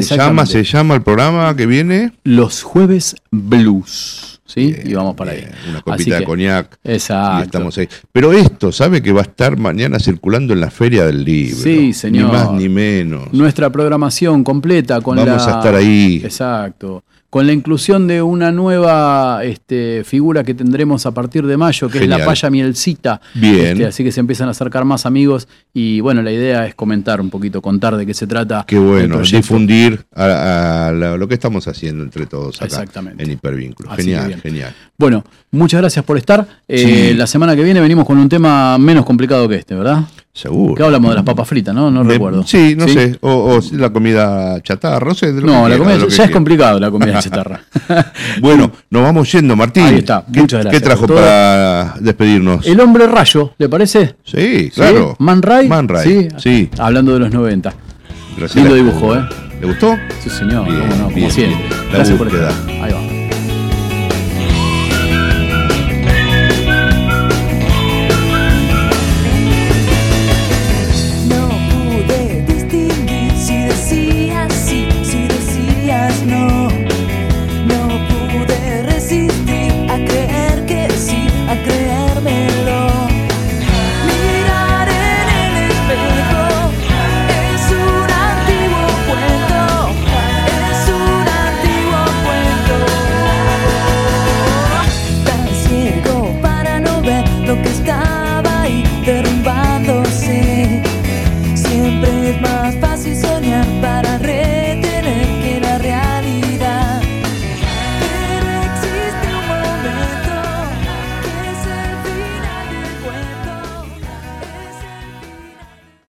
Se llama, se llama el programa que viene. Los jueves blues. ¿Sí? y vamos para ahí. Una copita de coñac. Exacto. Y estamos ahí. Pero esto, ¿sabe que va a estar mañana circulando en la Feria del Libro? Sí, señor. Ni más ni menos. Nuestra programación completa con Vamos la. a estar ahí. Exacto. Con la inclusión de una nueva este, figura que tendremos a partir de mayo, que es la paya mielcita. Bien. Este, así que se empiezan a acercar más amigos. Y bueno, la idea es comentar un poquito, contar de qué se trata. Qué bueno, difundir a, a lo que estamos haciendo entre todos acá Exactamente. en Hipervínculo. Genial, genial. Bueno, muchas gracias por estar. Eh, Sí. La semana que viene venimos con un tema menos complicado que este, ¿verdad? Seguro. Que hablamos de las papas fritas, ¿no? No recuerdo. Sí, no sé. O, o la comida chatarra, no sé. de lo No, que la quiera, comida lo que ya es complicado la comida [LAUGHS] chatarra. Bueno, nos vamos yendo, Martín. Ahí está, ¿Qué, muchas gracias ¿Qué trajo por para despedirnos? El hombre rayo, ¿le parece? Sí, claro. Man Ray. Man Ray, Sí. sí. Hablando de los 90. Graciela Lindo dibujo, ¿eh? ¿Le gustó? Sí, señor. Bien, cómo no, como bien, siempre. bien. La Gracias por búsqueda. estar. Ahí va.